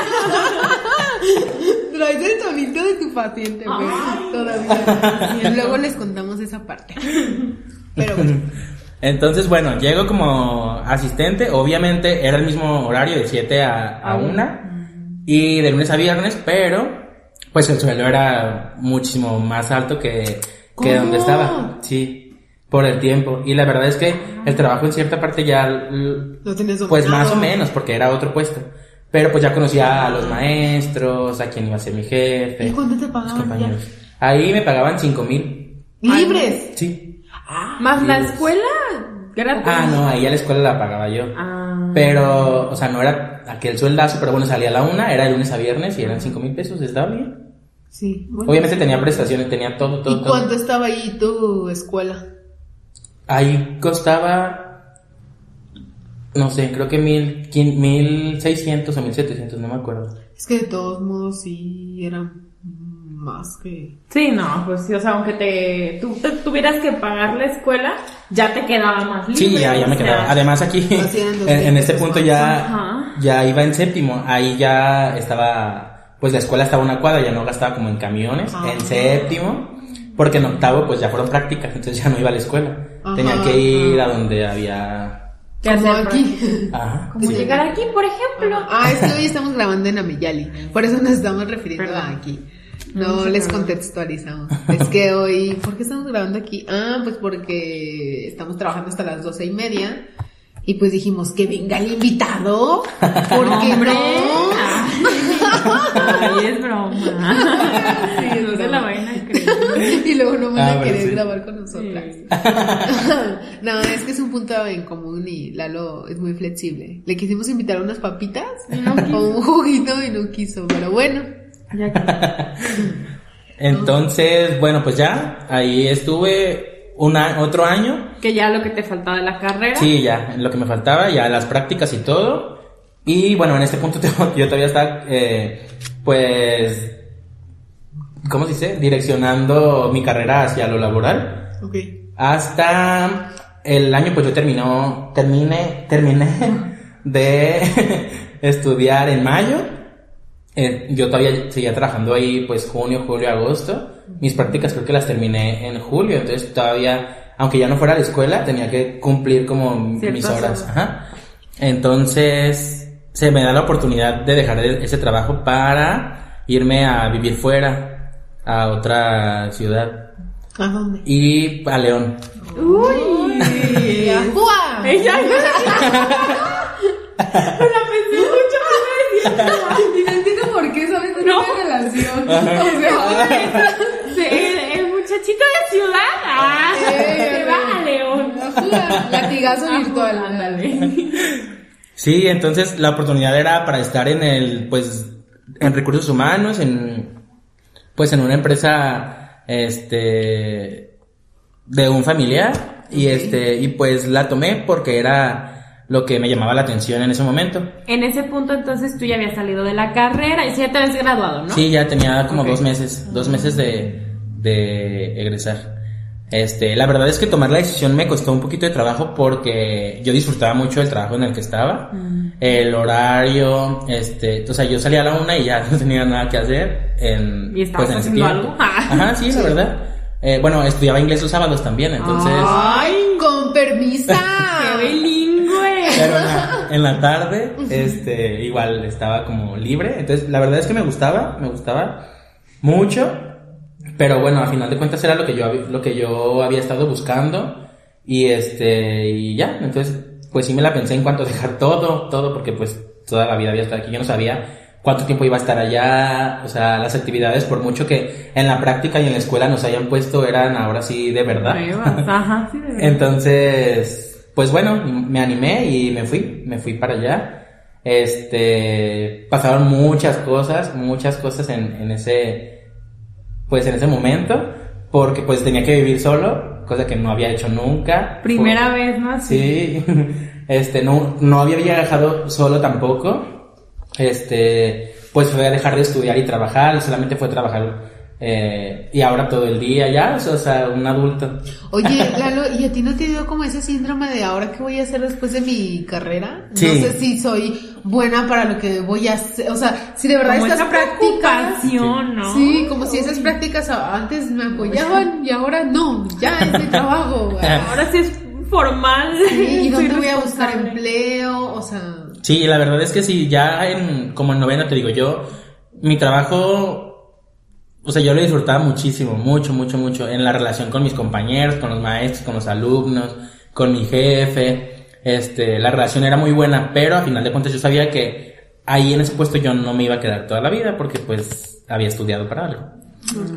Traes el tonito de tu paciente, güey. Todavía. Luego les contamos esa parte. Pero bueno. Entonces, bueno, llego como asistente. Obviamente era el mismo horario de 7 a, a 1 y de lunes a viernes, pero pues el sueldo era muchísimo más alto que, que donde estaba. Sí, por el tiempo. Y la verdad es que el trabajo en cierta parte ya, Lo pues dominado. más o menos, porque era otro puesto. Pero pues ya conocía a los maestros, a quien iba a ser mi jefe. ¿Y cuánto te mis pagaban compañeros. Ahí me pagaban 5 mil. ¿Libres? Sí. Más la Dios. escuela gratis. Ah, no, ahí a la escuela la pagaba yo. Ah. Pero, o sea, no era aquel sueldazo, pero bueno, salía a la una, era de lunes a viernes y eran cinco mil pesos, estaba bien. Sí. bueno. Obviamente tenía prestaciones, tenía todo, todo, ¿Y todo. cuánto estaba ahí tu escuela? Ahí costaba, no sé, creo que mil, mil seiscientos o mil setecientos, no me acuerdo. Es que de todos modos sí era más que... Sí, no, pues sí, o sea, aunque te, tú te tuvieras que pagar la escuela, ya te quedaba más libre. Sí, ya, ya me sea, quedaba. Además aquí, en, en este punto ya, Ajá. ya iba en séptimo. Ahí ya estaba, pues la escuela estaba una cuadra, ya no gastaba como en camiones. Ah. En séptimo, porque en octavo pues ya fueron prácticas, entonces ya no iba a la escuela. Ajá. Tenía que ir a donde había... ¿Qué Como hacer, aquí. Ajá, Como sí. llegar aquí, por ejemplo. Ah, es que hoy estamos grabando en Amiyali, por eso nos estamos refiriendo Perdón. a aquí. No, les contextualizamos. Es que hoy, ¿por qué estamos grabando aquí? Ah, pues porque estamos trabajando hasta las doce y media. Y pues dijimos que venga el invitado. Porque ¡Hombre! no. Ay, es broma. Sí, no se la vayan a creer. y luego no van Ah, a bueno, querer sí. grabar con nosotras. Sí. no, es que es un punto en común y Lalo es muy flexible. Le quisimos invitar unas papitas No o un juguito y no quiso, pero bueno. Ya que- Entonces, bueno, pues ya, ahí estuve un a- otro año. Que ya lo que te faltaba de la carrera. Sí, ya, lo que me faltaba, ya las prácticas y todo. Y bueno, en este punto tengo- yo todavía estaba, eh, pues, ¿cómo se dice? Direccionando mi carrera hacia lo laboral. Ok. Hasta el año, pues yo terminó, terminé, terminé de estudiar en mayo. Eh, yo todavía seguía trabajando ahí, pues junio, julio, agosto. Mis prácticas creo que las terminé en julio, entonces todavía, aunque ya no fuera a la escuela, tenía que cumplir como mis horas. Ajá. Entonces, se me da la oportunidad de dejar el- ese trabajo para irme a vivir fuera, a otra ciudad. ¿A dónde? Y a León. Uy. Ya. ¡Buah! Ella Me la pensé mucho no relación. O sea, el, el muchachito de ciudad ah, se va a León. Ajá, latigazo virtual. Ándale. Sí, entonces la oportunidad era para estar en el, pues, en recursos humanos, en, pues, en una empresa, este, de un familiar, y este, y pues la tomé porque era lo que me llamaba la atención en ese momento. En ese punto entonces tú ya habías salido de la carrera y sí ya te habías graduado, ¿no? Sí, ya tenía como Ok. dos meses, dos meses de, de egresar. Este, la verdad es que tomar la decisión me costó un poquito de trabajo porque yo disfrutaba mucho del trabajo en el que estaba, el horario, este, o sea, yo salía a la una y ya no tenía nada que hacer en, ¿Y estabas pues, en ese tiempo. algo? Ajá, sí, la verdad. Eh, bueno, estudiaba inglés los sábados también, entonces, ¡Ay, con permisa! Pero en la, en la tarde, este, igual estaba como libre. Entonces, la verdad es que me gustaba, me gustaba mucho. Pero bueno, a final de cuentas era lo que yo, lo que yo había estado buscando. Y este, y ya. Entonces, pues sí me la pensé en cuanto a dejar todo, todo, porque pues toda la vida había estado aquí. Yo no sabía cuánto tiempo iba a estar allá. O sea, las actividades, por mucho que en la práctica y en la escuela nos hayan puesto, eran ahora sí de verdad. Ajá, sí, de verdad. Entonces, pues bueno, me animé y me fui, me fui para allá. Este, pasaron muchas cosas, muchas cosas en, en ese, pues en ese momento, porque pues tenía que vivir solo, cosa que no había hecho nunca. Primera vez, ¿no? Sí, este, no, no había viajado solo tampoco. Este, pues fue a dejar de estudiar y trabajar, solamente fue trabajar, eh, y ahora todo el día ya, o sea, un adulto. Oye, Lalo, ¿y a ti no te dio como ese síndrome de ahora qué voy a hacer después de mi carrera? Sí. No sé si soy buena para lo que voy a hacer. O sea, si de verdad Como estas prácticas. ¿no? Sí, como si esas prácticas antes me apoyaban y ahora no, ya es mi trabajo. güey. Ahora sí es formal. Sí, ¿Y dónde voy a buscar empleo? O sea, Sí, la verdad es que sí, ya en, como en novena te digo yo, mi trabajo, o sea, yo lo disfrutaba muchísimo, mucho, mucho, mucho, en la relación con mis compañeros, con los maestros, con los alumnos, con mi jefe, este, la relación era muy buena, pero a final de cuentas yo sabía que ahí en ese puesto yo no me iba a quedar toda la vida porque pues había estudiado para algo.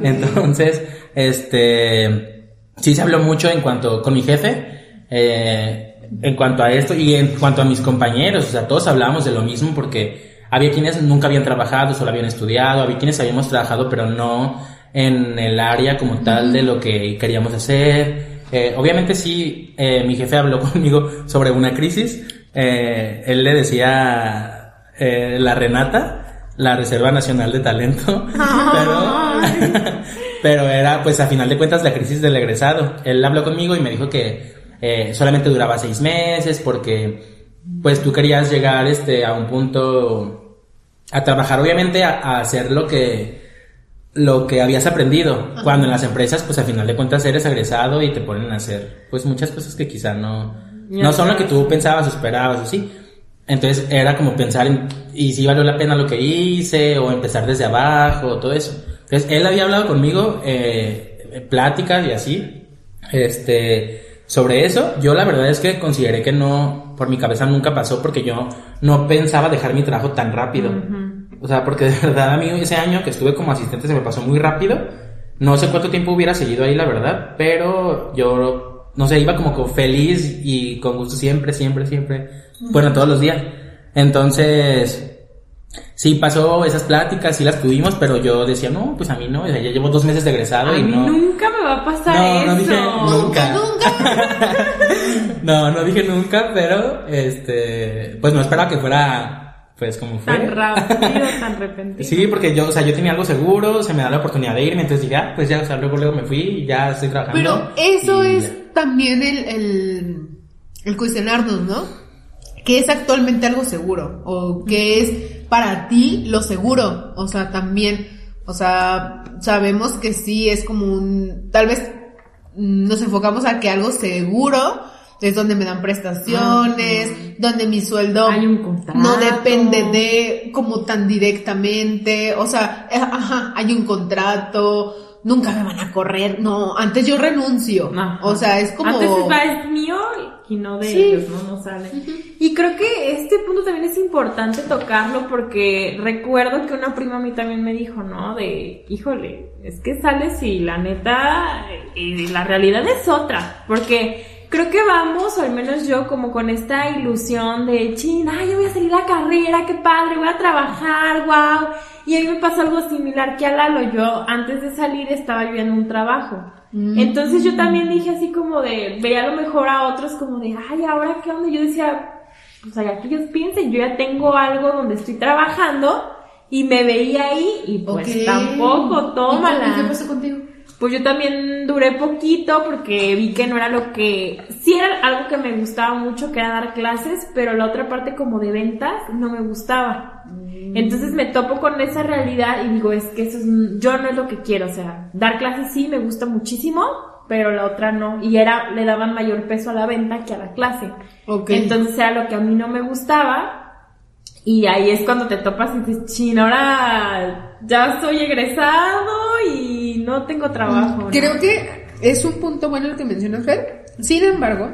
Entonces, este, sí se habló mucho en cuanto con mi jefe, eh, en cuanto a esto y en cuanto a mis compañeros, o sea, todos hablábamos de lo mismo porque había quienes nunca habían trabajado, solo habían estudiado, había quienes habíamos trabajado, pero no en el área como tal de lo que queríamos hacer. Eh, obviamente sí, eh, mi jefe habló conmigo sobre una crisis. Eh, él le decía la Renata, la Reserva Nacional de Talento, pero Pero era, pues, a final de cuentas, la crisis del egresado. Él habló conmigo y me dijo que solamente duraba seis meses porque, pues, tú querías llegar, este, a un punto, a trabajar, obviamente, a, a hacer lo que, lo que habías aprendido. Cuando en las empresas, pues, a final de cuentas, eres egresado y te ponen a hacer, pues, muchas cosas que quizá no, no son lo que tú pensabas o esperabas o sí. Entonces era como pensar en, y si valió la pena lo que hice, o empezar desde abajo, todo eso. Entonces él había hablado conmigo, eh, pláticas y así, este, sobre eso. Yo la verdad es que consideré que no, por mi cabeza nunca pasó porque yo no pensaba dejar mi trabajo tan rápido. O sea, porque de verdad a mí ese año que estuve como asistente se me pasó muy rápido. No sé cuánto tiempo hubiera seguido ahí, la verdad, pero yo, no sé, iba como feliz y con gusto siempre, siempre, siempre bueno, todos los días. Entonces, sí pasó esas pláticas, sí las tuvimos, pero yo decía, no, pues a mí no, o sea, ya llevo dos meses de egresado A y mí no. nunca me va a pasar No, eso. no dije nunca. Nunca. no, no dije nunca, pero este, pues no esperaba que fuera, pues como fue. Tan rápido, tan repentino. Sí, porque yo, o sea, yo tenía algo seguro, se me da la oportunidad de irme, entonces dije, ah, pues ya, o sea, luego, luego me fui y ya estoy trabajando. Pero eso es ya. también el, el, el cuestionarnos, ¿no? ¿Qué es actualmente algo seguro? ¿O qué es para ti lo seguro? O sea, también, o sea, sabemos que sí es como un, tal vez nos enfocamos a que algo seguro es donde me dan prestaciones, donde mi sueldo Hay un contrato. no depende de como tan directamente, o sea, eh, ajá, hay un contrato, nunca me van a correr, no, antes yo renuncio, Ajá. o sea, es como... Antes es, mío y no de Sí. ellos, ¿no? No sale. Y creo que este punto también es importante tocarlo porque recuerdo que una prima a mí también me dijo, ¿no? De, híjole, es que sales y la neta, y la realidad es otra. Porque creo que vamos, o al menos yo, como con esta ilusión de, chin, ay, yo voy a salir a la carrera, qué padre, voy a trabajar, wow. Y a mí me pasó algo similar que a Lalo. Yo, antes de salir, estaba yo en un trabajo. Entonces yo también dije así como de, veía a lo mejor a otros como de, ay, ahora qué onda. Yo decía, pues allá que ellos piensen, yo ya tengo algo donde estoy trabajando y me veía ahí y pues tampoco, tómala. ¿Y qué pasó contigo? Pues yo también duré poquito porque vi que no era lo que... Sí era algo que me gustaba mucho, que era dar clases, pero la otra parte como de ventas no me gustaba. Entonces me topo con esa realidad y digo, es que eso es... Yo no es lo que quiero, o sea, dar clases sí me gusta muchísimo, pero la otra no. Y era, le daban mayor peso a la venta que a la clase. Ok. Entonces era lo que a mí no me gustaba. Y ahí es cuando te topas y dices, chin, ahora ya soy egresado y no tengo trabajo. ¿no?". Creo que es un punto bueno el que mencionas, Fer. Sin embargo,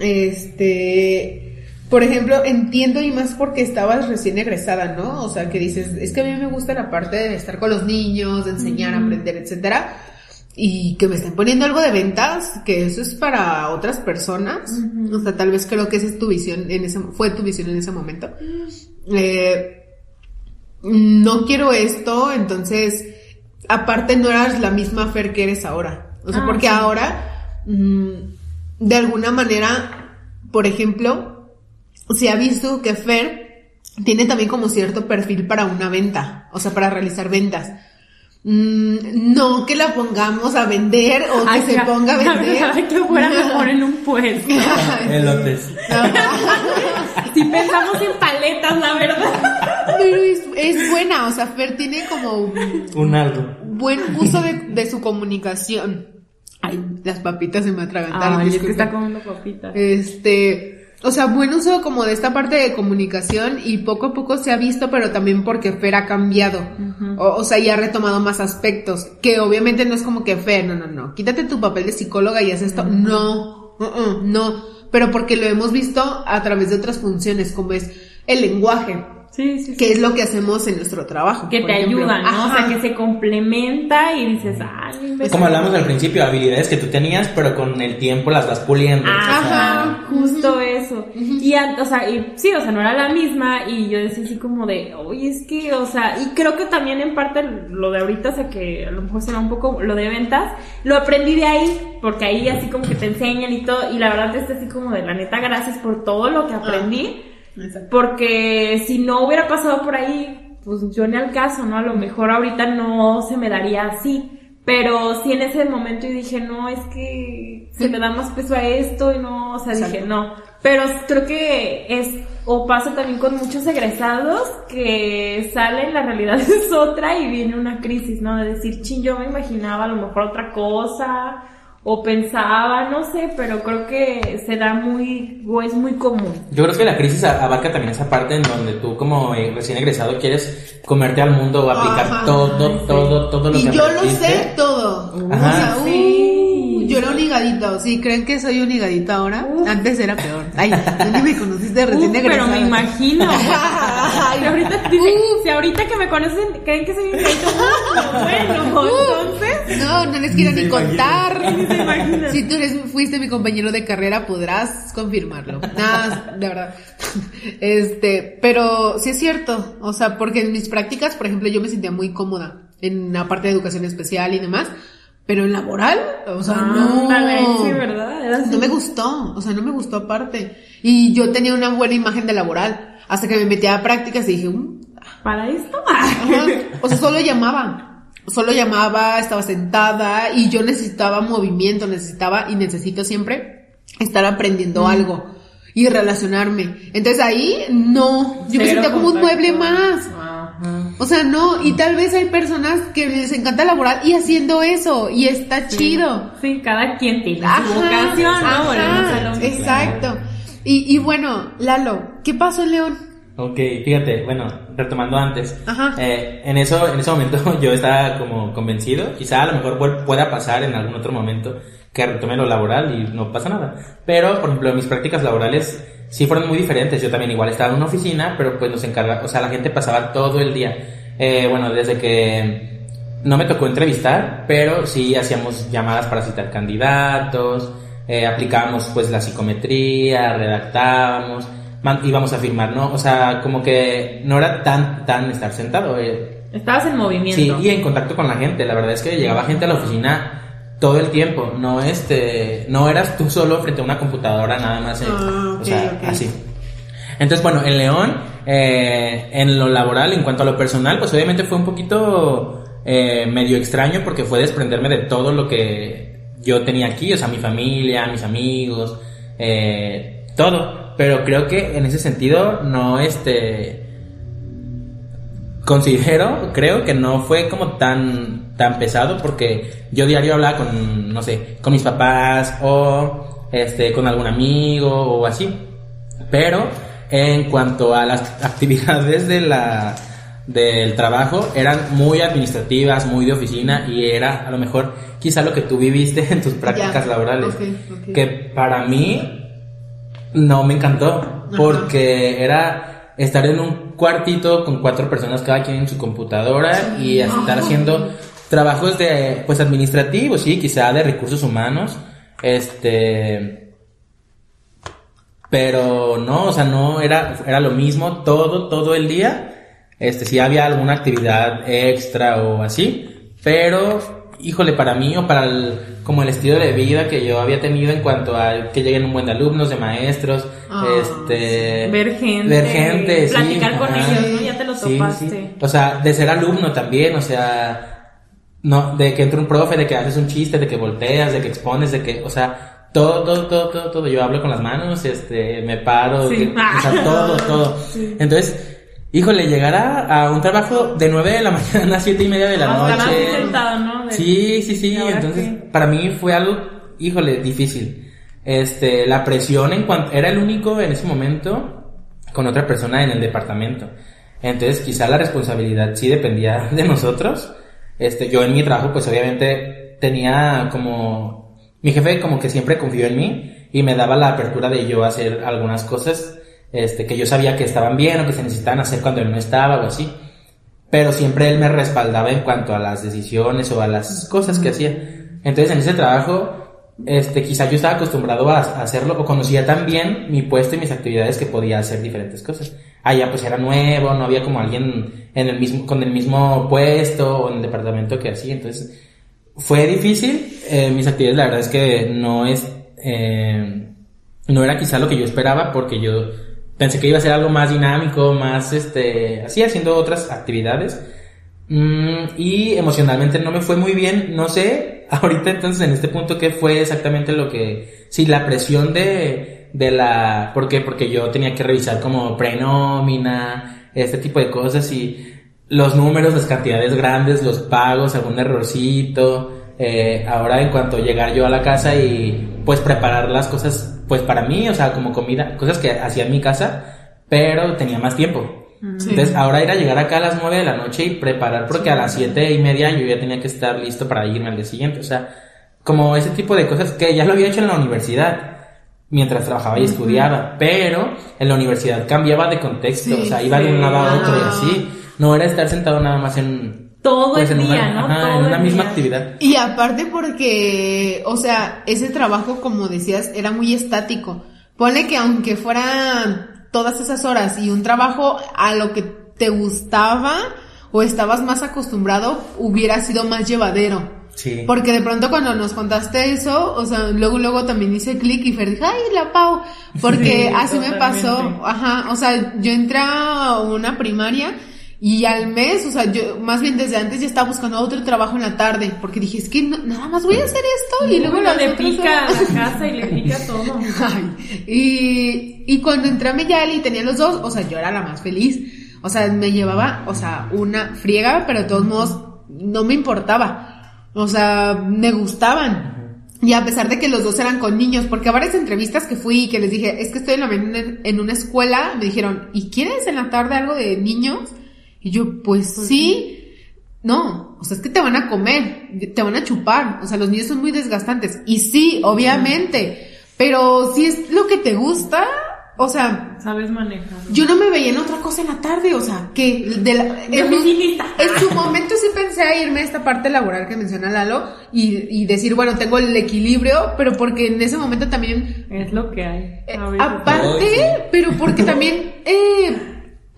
este, por ejemplo, entiendo y más porque estabas recién egresada, ¿no? O sea, que dices, es que a mí me gusta la parte de estar con los niños, de enseñar, aprender, etcétera. Y que me estén poniendo algo de ventas, que eso es para otras personas. O sea, tal vez creo que esa es tu visión en ese, fue tu visión en ese momento. Eh, no quiero esto, entonces, aparte no eras la misma Fer que eres ahora. O sea, Ah, porque sí. ahora, mm, de alguna manera, por ejemplo, se ha visto que Fer tiene también como cierto perfil para una venta, o sea, para realizar ventas. Mm, no que la pongamos a vender o que Ay, se ya, ponga a vender. pensaba que fuera mejor en un puesto. Elotes. si pensamos en paletas, la verdad. Pero es, es buena, o sea, Fer tiene como Un algo. buen uso de, de su comunicación. Ay, las papitas se me atragantaron. Ay, es que está comiendo papitas. Este, o sea, buen uso como de esta parte de comunicación y poco a poco se ha visto, pero también porque Fer ha cambiado. o, o sea, y ha retomado más aspectos. Que obviamente no es como que Fer, no, no, no, quítate tu papel de psicóloga y haz esto. No, uh, uh, no. Pero porque lo hemos visto a través de otras funciones, como es el lenguaje, Sí, sí, sí. que es lo que hacemos en nuestro trabajo. Que te ejemplo. ayudan, ¿no? O sea, que se complementa y dices, inventes". Como hablamos al principio, habilidades que tú tenías, pero con el tiempo las vas puliendo. Ajá, justo eso. Y, an- o sea, y sí, o sea, no era la misma y yo decía así como de, oye, es que, o sea, y creo que también en parte lo de ahorita, o sea, que a lo mejor será un poco lo de ventas, lo aprendí de ahí, porque ahí así como que te enseñan y todo, y la verdad es así como de, la neta, gracias por todo lo que aprendí, Exacto. porque si no hubiera pasado por ahí, pues yo ni al caso, ¿no? A lo mejor ahorita no se me daría así. Pero sí en ese momento yo dije, no, es que se me da más peso a esto y no, o sea, dije, no. Pero creo que es, o pasa también con muchos egresados que salen, la realidad es otra y viene una crisis, ¿no? De decir, chin, yo me imaginaba a lo mejor otra cosa, o pensaba, no sé, pero creo que se da muy, o es muy común. Yo creo que la crisis abarca también esa parte en donde tú como eh, recién egresado quieres comerte al mundo o aplicar Ajá. todo, todo, todo lo y que yo lo sé todo. Ajá. O sea, uh, Sí. Higadito. ¿Sí creen que soy un higadito ahora? Antes era peor. Ay, tú ni me conociste recién Uf, pero egresada. me imagino. Ay, si, ahorita, si ahorita que me conocen creen que soy un gaito, bueno, entonces. No, no les quiero Ni ni se contar. Ni. Si tú eres, fuiste mi compañero de carrera, podrás confirmarlo. Nada, de verdad. Este, pero sí es cierto. O sea, porque en mis prácticas, por ejemplo, yo me sentía muy cómoda en la parte de educación especial y demás. Pero en laboral, o sea, no. Sí, ¿verdad? Era así. No me gustó, o sea, no me gustó aparte. Y yo tenía una buena imagen de laboral. Hasta que me metí a prácticas y dije, "Mm, ¿Para esto? Ajá. O sea, solo llamaba. Solo llamaba, estaba sentada y yo necesitaba movimiento, necesitaba y necesito siempre estar aprendiendo algo y relacionarme. Entonces ahí no, yo me sentía como un mueble más. O sea, no, y tal vez hay personas que les encanta laborar y haciendo eso y está chido. Sí, cada quien tiene Ajá, su vocación, ¿no? ajá, exacto. Y, y bueno, Lalo, ¿qué pasó en León? Ok, fíjate, bueno, retomando antes, Ajá. eh, en eso, en ese momento yo estaba como convencido, quizá a lo mejor pueda pasar en algún otro momento que retome lo laboral y no pasa nada. Pero, por ejemplo, mis prácticas laborales sí fueron muy diferentes. Yo también igual estaba en una oficina, pero pues nos encarga, o sea, la gente pasaba todo el día. Eh, bueno, desde que no me tocó entrevistar, pero sí hacíamos llamadas para citar candidatos, eh, aplicábamos pues la psicometría, redactábamos, man- íbamos a firmar, ¿no? O sea, como que no era tan, tan estar sentado. eh. Estabas en movimiento. Sí, y en contacto con la gente. La verdad es que llegaba gente a la oficina todo el tiempo. No, este, no eras tú solo frente a una computadora nada más. eh, Ah, o sea, así. Entonces, bueno, en León, eh, en lo laboral, en cuanto a lo personal, pues obviamente fue un poquito eh, medio extraño porque fue desprenderme de todo lo que yo tenía aquí, o sea, mi familia, mis amigos, eh, todo. Pero creo que en ese sentido no, este, considero, creo que no fue como tan, tan pesado porque yo diario hablaba con, no sé, con mis papás o este, con algún amigo o así. Pero en cuanto a las actividades de la, del trabajo, eran muy administrativas, muy de oficina y era a lo mejor quizá lo que tú viviste en tus prácticas Ya, laborales. Que para mí no me encantó porque era estar en un cuartito con cuatro personas cada quien en su computadora y estar haciendo trabajos de pues administrativos, sí, quizá de recursos humanos, este pero no, o sea, no era era lo mismo todo todo el día. Este sí había alguna actividad extra o así, pero híjole, para mí o para el, como el estilo de vida que yo había tenido en cuanto a que lleguen un buen de alumnos, de maestros, Ah, este Ver gente, ver gente, sí, platicar con ellos, ¿no? Ya te lo topaste. sí. O sea, de ser alumno también, o sea, no, de que entra un profe, de que haces un chiste, de que volteas, de que expones, de que, o sea, todo, todo, todo, todo, todo. Yo hablo con las manos, este, me paro, Sí. que- o sea, todo, todo. Sí. Entonces, híjole, llegar a, a un trabajo de 9 de la mañana a 7 y media de la Ah, noche. sentado, ¿no? De- Sí, sí, sí. ¿y ahora Entonces, qué? para mí fue algo, híjole, difícil. Este, la presión en cuanto, era el único en ese momento con otra persona en el departamento. Entonces, quizá la responsabilidad sí dependía de nosotros. Este, yo en mi trabajo, pues obviamente tenía como, mi jefe como que siempre confió en mí y me daba la apertura de yo hacer algunas cosas, este, que yo sabía que estaban bien o que se necesitaban hacer cuando él no estaba o así pero siempre él me respaldaba en cuanto a las decisiones o a las cosas que hacía. Entonces en ese trabajo, este, quizá yo estaba acostumbrado a, hacerlo o conocía tan bien mi puesto y mis actividades que podía hacer diferentes cosas. Allá pues era nuevo, no había como alguien en el mismo, con el mismo puesto o en el departamento que hacía. Entonces fue difícil. Eh, mis actividades la verdad es que no es, eh, no era quizá lo que yo esperaba porque yo pensé que iba a ser algo más dinámico, más este, así haciendo otras actividades, Mm, y emocionalmente no me fue muy bien, no sé, ahorita entonces en este punto qué fue exactamente lo que, sí, la presión de, de la, ¿por qué? Porque yo tenía que revisar como prenómina, este tipo de cosas y los números, las cantidades grandes, los pagos, algún errorcito, eh, ahora en cuanto llegar yo a la casa y pues preparar las cosas pues para mí, o sea, como comida, cosas que hacía en mi casa, pero tenía más tiempo. Entonces ahora era llegar acá a las nueve de la noche y preparar porque a las siete y media yo ya tenía que estar listo para irme al día siguiente, o sea, como ese tipo de cosas que ya lo había hecho en la universidad mientras trabajaba y estudiaba, pero en la universidad cambiaba de contexto, o sea, iba de un lado a otro y así, no era estar sentado nada más en todo pues, el en día, una, ¿no? ajá, Todo en una el misma día. actividad. Y aparte porque, o sea, ese trabajo, como decías, era muy estático. Ponle que aunque fueran todas esas horas y un trabajo a lo que te gustaba o estabas más acostumbrado, hubiera sido más llevadero. Sí. Porque de pronto cuando nos contaste eso, o sea, luego, luego también hice clic y Fer dijo, ay, la Pau, porque Sí, así me pasó, ajá, o sea, yo entré a una primaria y al mes, o sea, yo más bien desde antes ya estaba buscando otro trabajo en la tarde, porque dije, es que no- nada más voy a hacer esto y luego las le pica a horas- la casa y le pica todo. Ay, y, y cuando entré a Meyali y tenía los dos, o sea, yo era la más feliz. O sea, me llevaba, o sea, una friega, pero de todos modos no me importaba. O sea, me gustaban. Y a pesar de que los dos eran con niños, porque a varias entrevistas que fui y que les dije, es que estoy en, la mañana en, una escuela, me dijeron, ¿y quieres en la tarde algo de niños? Y yo, pues sí. No, o sea, es que te van a comer, te van a chupar, o sea, los niños son muy desgastantes. Y sí, obviamente, pero si es lo que te gusta, o sea, Sabes manejar. yo no me veía en otra cosa en la tarde, o sea, que de la, De en, un- oficinista. en su momento sí pensé a irme a esta parte laboral que menciona Lalo y, y decir, bueno, tengo el equilibrio, pero porque en ese momento también Es lo que hay. eh, aparte, pero porque también eh,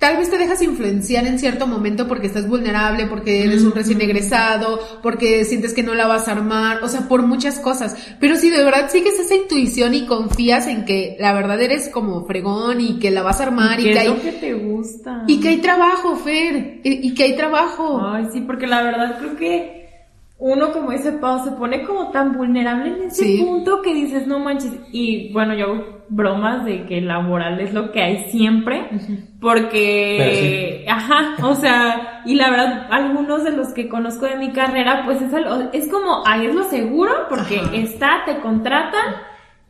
tal vez te dejas influenciar en cierto momento porque estás vulnerable, porque eres un recién egresado, porque sientes que no la vas a armar, o sea, por muchas cosas. Pero si de verdad sigues esa intuición y confías en que la verdad eres como fregón y que la vas a armar y, ¿Qué que es hay lo que te gusta? y que hay trabajo, Fer, y, y que hay trabajo. Ay, sí, porque la verdad creo que uno como ese Pau se pone como tan vulnerable en ese Sí. punto que dices, no manches. Y bueno, yo hago bromas de que laboral es lo que hay siempre, porque, ajá, o sea, y la verdad, algunos de los que conozco de mi carrera, pues es, algo- es como, ahí es lo seguro, porque Ajá. está, te contratan.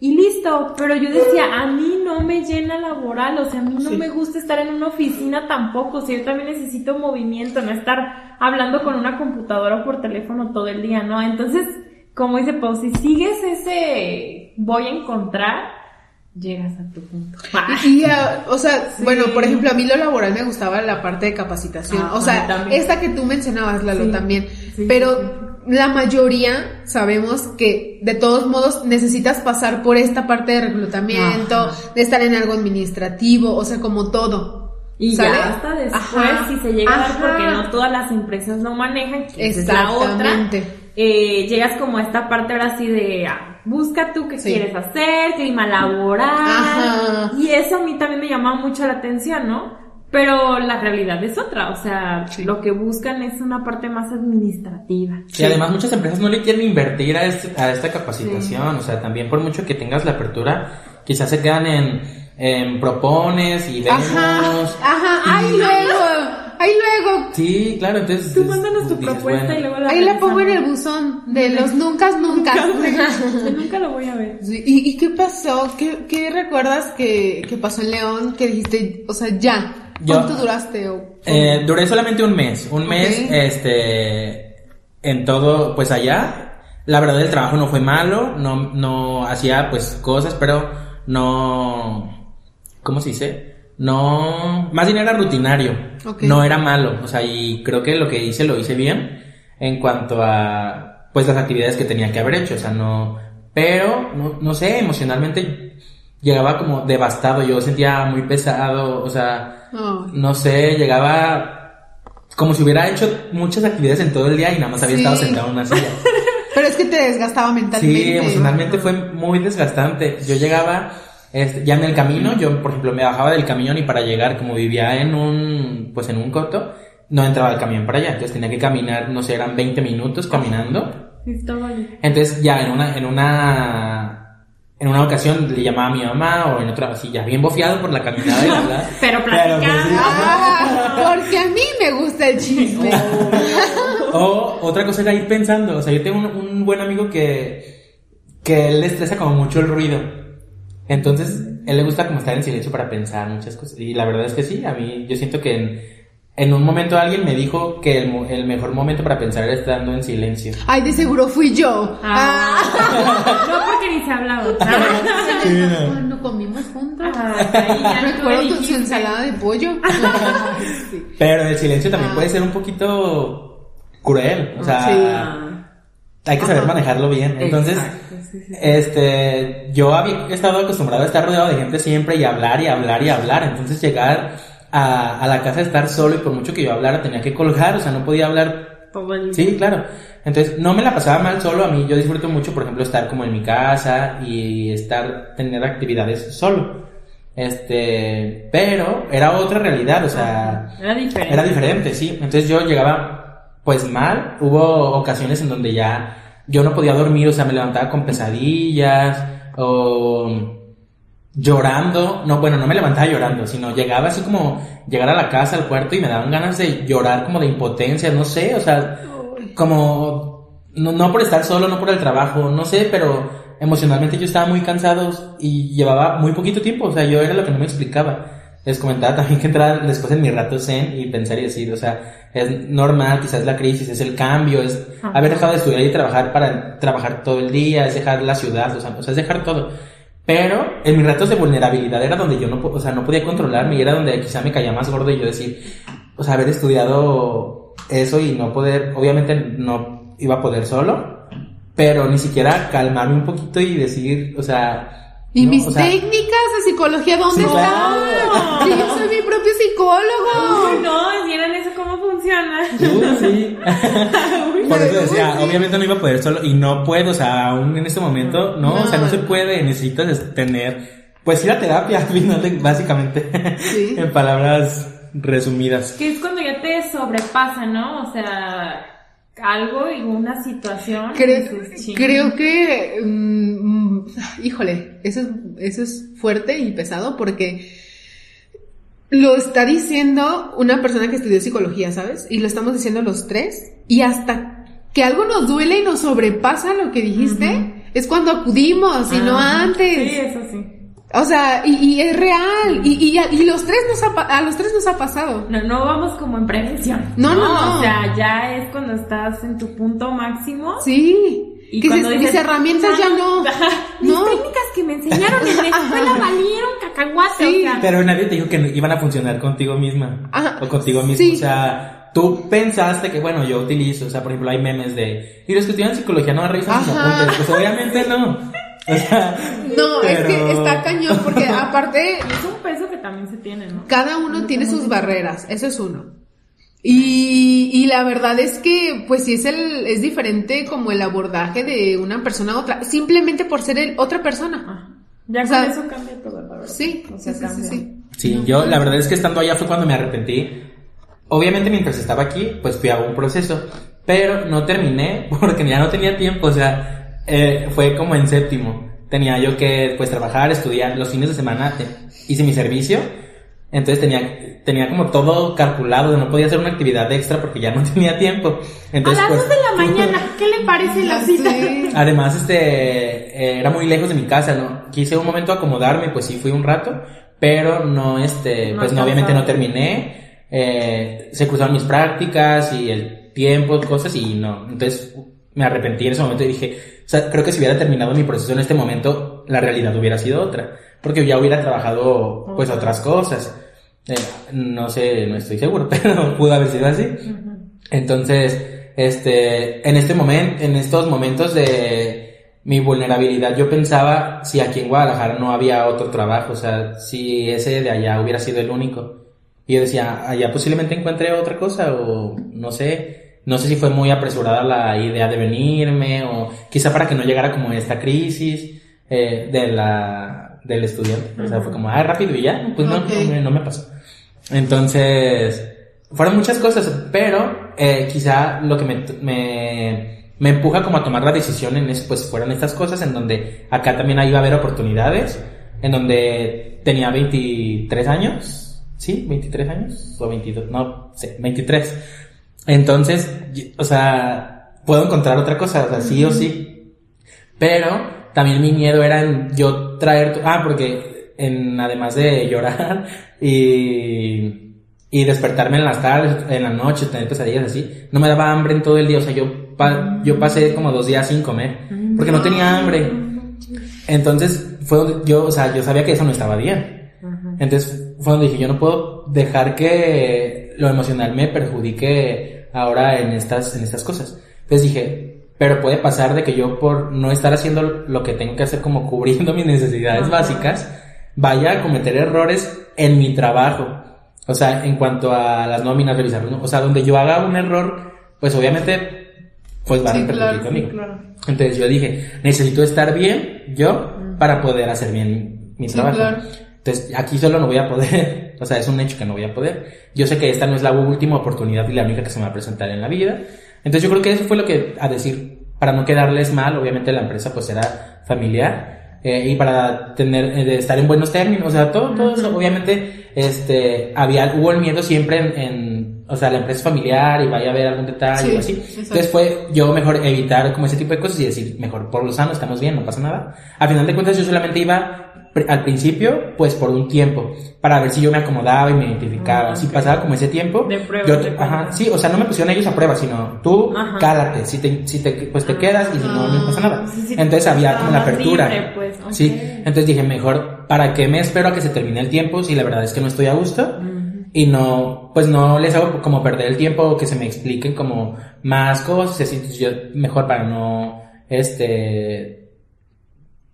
Y listo, pero yo decía, a mí no me llena laboral, o sea, a mí no Sí. me gusta estar en una oficina tampoco, o sea, yo también necesito movimiento, no estar hablando con una computadora o por teléfono todo el día, ¿no? Entonces, como dice Pau, si sigues ese voy a encontrar, llegas a tu punto. Y, y, ah, o sea, bueno, por ejemplo, a mí lo laboral me gustaba la parte de capacitación. Ah, o sea, también. esta que tú mencionabas, Lalo, Sí, también. Pero la mayoría sabemos que de todos modos necesitas pasar por esta parte de reclutamiento, Ajá. de estar en algo administrativo, o sea, como todo. Y ¿sale? ya hasta después, Ajá, si se llega a dar, ajá. porque no todas las empresas lo manejan, que es la otra, eh, llegas como a esta parte ahora sí de, ah, busca tú qué Sí. quieres hacer, clima laboral, Ajá. y eso a mí también me llamaba mucho la atención, ¿no? Pero la realidad es otra, o sea, Sí. lo que buscan es una parte más administrativa. Y además muchas empresas no le quieren invertir a, este- a esta capacitación, o sea, también por mucho que tengas la apertura, quizás se quedan en, en propones y vemos. Ajá, ajá, ahí luego, ahí luego. Sí, claro, entonces... Tú es- mándanos tu dices, propuesta bueno, y luego la Ahí la pongo en el buzón de los nunca, nunca. Yo nunca lo voy a ver. Sí, ¿Y, y qué pasó? ¿Qué, qué recuerdas que, que pasó en León que dijiste, o sea, ya? Yo- ¿Cuánto duraste? O, Eh, duré solamente un mes, un mes, este, en todo, pues allá. La verdad el trabajo no fue malo, no, no hacía pues cosas, pero no, ¿cómo se dice? No, más bien era rutinario, Ok. no era malo, o sea, y creo que lo que hice lo hice bien en cuanto a, pues las actividades que tenía que haber hecho, o sea, no, pero, no, no sé, emocionalmente llegaba como devastado, yo sentía muy pesado, o sea, no sé, llegaba como si hubiera hecho muchas actividades en todo el día y nada más había Sí. estado sentado en una silla. Pero es que te desgastaba mentalmente. Sí, emocionalmente fue muy desgastante. Yo llegaba este, ya en el camino, yo por ejemplo me bajaba del camión y para llegar, como vivía en un, pues en un coto, no entraba el camión para allá, entonces tenía que caminar, no sé, eran 20 minutos caminando. Entonces ya en una, en una en una ocasión le llamaba a mi mamá o en otra así ya bien bofiado por la caminada y la pero platicando pues, Ah, porque a mí me gusta el chisme. o otra cosa era ir pensando o sea yo tengo un, un buen amigo que que él le estresa como mucho el ruido. Entonces él le gusta como estar en silencio para pensar muchas cosas y la verdad es que sí a mí yo siento que en en un momento alguien me dijo que el, mo- el mejor momento para pensar era estando en silencio. Ay, de seguro fui yo. Ah. Ah. no porque ni se hablaba Cuando comimos juntos. Ah, ahí ya tú Recuerdo tu ensalada de pollo. Sí. Pero el silencio también Ah. puede ser un poquito cruel. O sea, Sí. hay que saber manejarlo bien. Entonces, Exacto, sí, sí. este, yo había estado acostumbrado a estar rodeado de gente siempre y hablar y hablar y hablar. Entonces llegar a, a la casa a estar solo y por mucho que yo hablara tenía que colgar, o sea, no podía hablar Todo el Sí, claro. Entonces, no me la pasaba mal solo. A mí yo disfruto mucho, por ejemplo, estar como en mi casa y estar, tener actividades solo. Este, pero era otra realidad, o sea, Era diferente. era diferente, sí. Entonces yo llegaba, pues mal. Hubo ocasiones en donde ya yo no podía dormir, o sea, me levantaba con pesadillas o llorando. No, bueno, no me levantaba llorando, sino llegaba así como llegar a la casa, al cuarto y me daban ganas de llorar como de impotencia, no sé, o sea, como no, no por estar solo, no por el trabajo, no sé, pero emocionalmente yo estaba muy cansado y llevaba muy poquito tiempo, o sea, yo era lo que no me explicaba. Les comentaba también que entrar después en mi rato zen y pensar y decir, o sea, es normal, quizás la crisis, es el cambio, es Ajá. haber dejado de estudiar y trabajar para trabajar todo el día, es dejar la ciudad, o sea, o sea, es dejar todo. Pero en mis ratos de vulnerabilidad era donde yo no, o sea, no podía controlarme y era donde quizá me caía más gordo y yo decir, o sea, haber estudiado eso y no poder, obviamente no iba a poder solo, pero ni siquiera calmarme un poquito y decir, o sea... ¿Y no, mis o sea, técnicas de psicología dónde Sí, están? claro. Sí, yo soy mi propio psicólogo. Uy, no, ¿vieron eso cómo funciona? Uy, sí. Por eso decía, Sí. obviamente no iba a poder solo y no puedo, o sea, aún en este momento, no, o sea, no se puede, necesitas es- tener, pues ir a terapia, al final de- básicamente, Sí. en palabras resumidas. Que es cuando ya te sobrepasa, ¿no? O sea, algo y una situación. Creo, "Chin". creo que, mm, mm, híjole, eso es, eso es fuerte y pesado porque lo está diciendo una persona que estudió psicología, ¿sabes? Y lo estamos diciendo los tres. Y hasta que algo nos duele y nos sobrepasa lo que dijiste, es cuando acudimos y no Ajá. antes. Sí, eso sí. O sea, y, y es real. Y, y, y los tres nos ha, pa- a los tres nos ha pasado. No, no vamos como en prevención. No, no, no. O sea, ya es cuando estás en tu punto máximo. Sí. Y que cuando dices, dices, mis herramientas ya no. Ajá, Mis No. técnicas que me enseñaron en la escuela valieron cacahuate. Sí. O sea, Pero nadie te dijo que iban a funcionar contigo misma. Ajá. O contigo mismo. Sí. O sea, tú pensaste que, bueno, yo utilizo, o sea, por ejemplo, hay memes de, y los que estudian psicología no revisan sus apuntes. Pues obviamente no. O sea, No, es que pero- está cañón porque aparte es un peso que también se tiene, ¿no? cada uno tiene sus barreras, eso es uno. Y, y la verdad es que, pues sí es el, es diferente como el abordaje de una persona a otra, simplemente por ser el, otra persona. Ajá. Ya O con sea, eso cambia todo, la verdad. Sí, O sea, sí, sí, sí. Sí, yo la verdad es que estando allá fue cuando me arrepentí. Obviamente mientras estaba aquí, pues fui a un proceso, pero no terminé porque ya no tenía tiempo, o sea, eh, fue como en séptimo. Tenía yo que pues trabajar, estudiar, los fines de semana hice mi servicio, entonces tenía, tenía como todo calculado, no podía hacer una actividad extra porque ya no tenía tiempo. Entonces, a las pues, 2 de la mañana, ¿qué le parece la Ya cita? Además, este, eh, era muy lejos de mi casa, ¿no? Quise un momento acomodarme, pues sí fui un rato, pero no, este, No pues no, obviamente no terminé, eh, se cruzaron mis prácticas y el tiempo, cosas y no, entonces me arrepentí en ese momento y dije, sea, creo que si hubiera terminado mi proceso en este momento, la realidad hubiera sido otra, porque ya hubiera trabajado, pues, otras cosas. Eh, no sé, no estoy seguro, pero pudo haber sido así. Entonces, este, en este momento, en estos momentos de mi vulnerabilidad, yo pensaba si aquí en Guadalajara no había otro trabajo, o sea, si ese de allá hubiera sido el único. Y yo decía, allá posiblemente encuentre otra cosa, o no sé, no sé si fue muy apresurada la idea de venirme, o quizá para que no llegara como esta crisis eh, de la, del estudiante. O sea, fue como, ah, rápido y ya, pues no, Ok. no, me- no me pasó. Entonces, fueron muchas cosas, pero eh, quizá lo que me, me, me empuja como a tomar la decisión en eso, pues fueron estas cosas en donde acá también iba a haber oportunidades, en donde tenía 23 años, ¿sí? 23 años o 22, no sé, 23. Entonces, o sea, puedo encontrar otra cosa, o sea, sí o sí. Pero también mi miedo era en yo traer, tu- ah, porque en, además de llorar y, y despertarme en las tardes, en la noche, tener pesadillas así, no me daba hambre en todo el día, o sea, yo, pa- yo pasé como dos días sin comer, porque no tenía hambre. Entonces, fue yo, o sea, yo sabía que eso no estaba bien. Entonces, fue donde dije, yo no puedo dejar que lo emocional me perjudique ahora en estas, en estas cosas. Entonces dije, pero puede pasar de que yo por no estar haciendo lo que tengo que hacer como cubriendo mis necesidades básicas, vaya a cometer errores en mi trabajo. O sea, en cuanto a las nóminas, revisar, ¿no? o sea, donde yo haga un error, pues obviamente, pues va a Sí, repercutir claro, sí, conmigo. claro. Entonces yo dije, necesito estar bien yo para poder hacer bien mi Sí, trabajo. claro. Entonces aquí solo no voy a poder, o sea, es un hecho que no voy a poder. Yo sé que esta no es la última oportunidad y la única que se me va a presentar en la vida. Entonces yo creo que eso fue lo que, a decir, para no quedarles mal, obviamente la empresa pues era familiar. eh, y para tener, eh, estar en buenos términos, o sea, todo, todo eso, obviamente, este, había, hubo el miedo siempre en, en, o sea, la empresa es familiar y vaya a haber algún detalle Sí, o así. exacto. Entonces fue yo mejor evitar como ese tipo de cosas y decir, mejor por lo sano, estamos bien, no pasa nada. Al final de cuentas yo solamente iba al principio, pues por un tiempo, para ver si yo me acomodaba y me identificaba. Si pasaba como ese tiempo, De prueba, yo, de ajá, sí, o sea, no me pusieron ellos a prueba, sino tú Ajá. cálate, si te, si te, pues te quedas y si no, no pasa nada. Sí, sí, Entonces había como la apertura. libre, pues. Sí, entonces dije, mejor, ¿para qué me espero a que se termine el tiempo si la verdad es que no estoy a gusto? Y no, pues no les hago como perder el tiempo o que se me expliquen como más cosas, así, entonces yo mejor para no, este,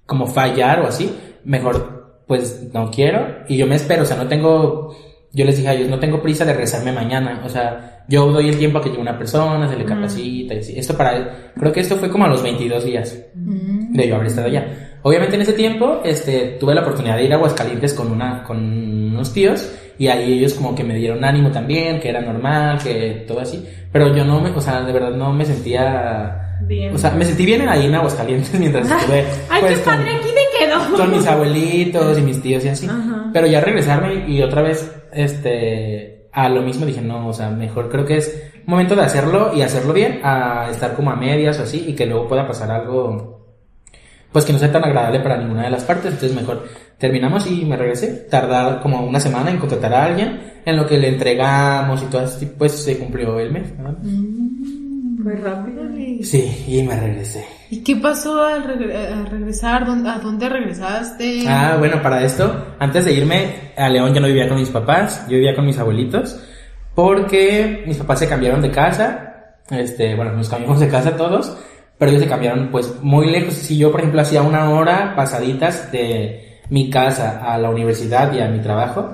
como fallar o así, mejor pues no quiero y yo me espero, o sea, no tengo, yo les dije a ellos, no tengo prisa de regresarme mañana, o sea, yo doy el tiempo a que llegue una persona, se le capacita y así. Esto para, creo que esto fue como a los 22 días de yo haber estado allá. Obviamente en ese tiempo, este, tuve la oportunidad de ir a Aguascalientes con una, con unos tíos y ahí ellos como que me dieron ánimo también, que era normal, que todo así, pero yo no me, o sea, de verdad no me sentía, Bien. o sea, me sentí bien ahí en Aguascalientes mientras estuve, Ay, pues, qué con- padre, aquí me quedo. con mis abuelitos y mis tíos y así. Ajá. Pero ya regresarme y otra vez, este, a lo mismo dije, no, o sea, mejor creo que es momento de hacerlo y hacerlo bien, a estar como a medias o así y que luego pueda pasar algo, pues que no sea tan agradable para ninguna de las partes. Entonces mejor terminamos y me regresé. Tardar como una semana en contratar a alguien, en lo que le entregamos y todo así, pues se cumplió el mes. nada más. Fue rápido. Sí, y me regresé. ¿Y qué pasó al, regre- al regresar? ¿Dónde- ¿A dónde regresaste? Ah, bueno, para esto, antes de irme a León yo no vivía con mis papás, yo vivía con mis abuelitos, porque mis papás se cambiaron de casa, este, bueno, nos cambiamos de casa todos, pero ellos se cambiaron pues muy lejos. Si yo, por ejemplo, hacía una hora pasaditas de mi casa a la universidad y a mi trabajo,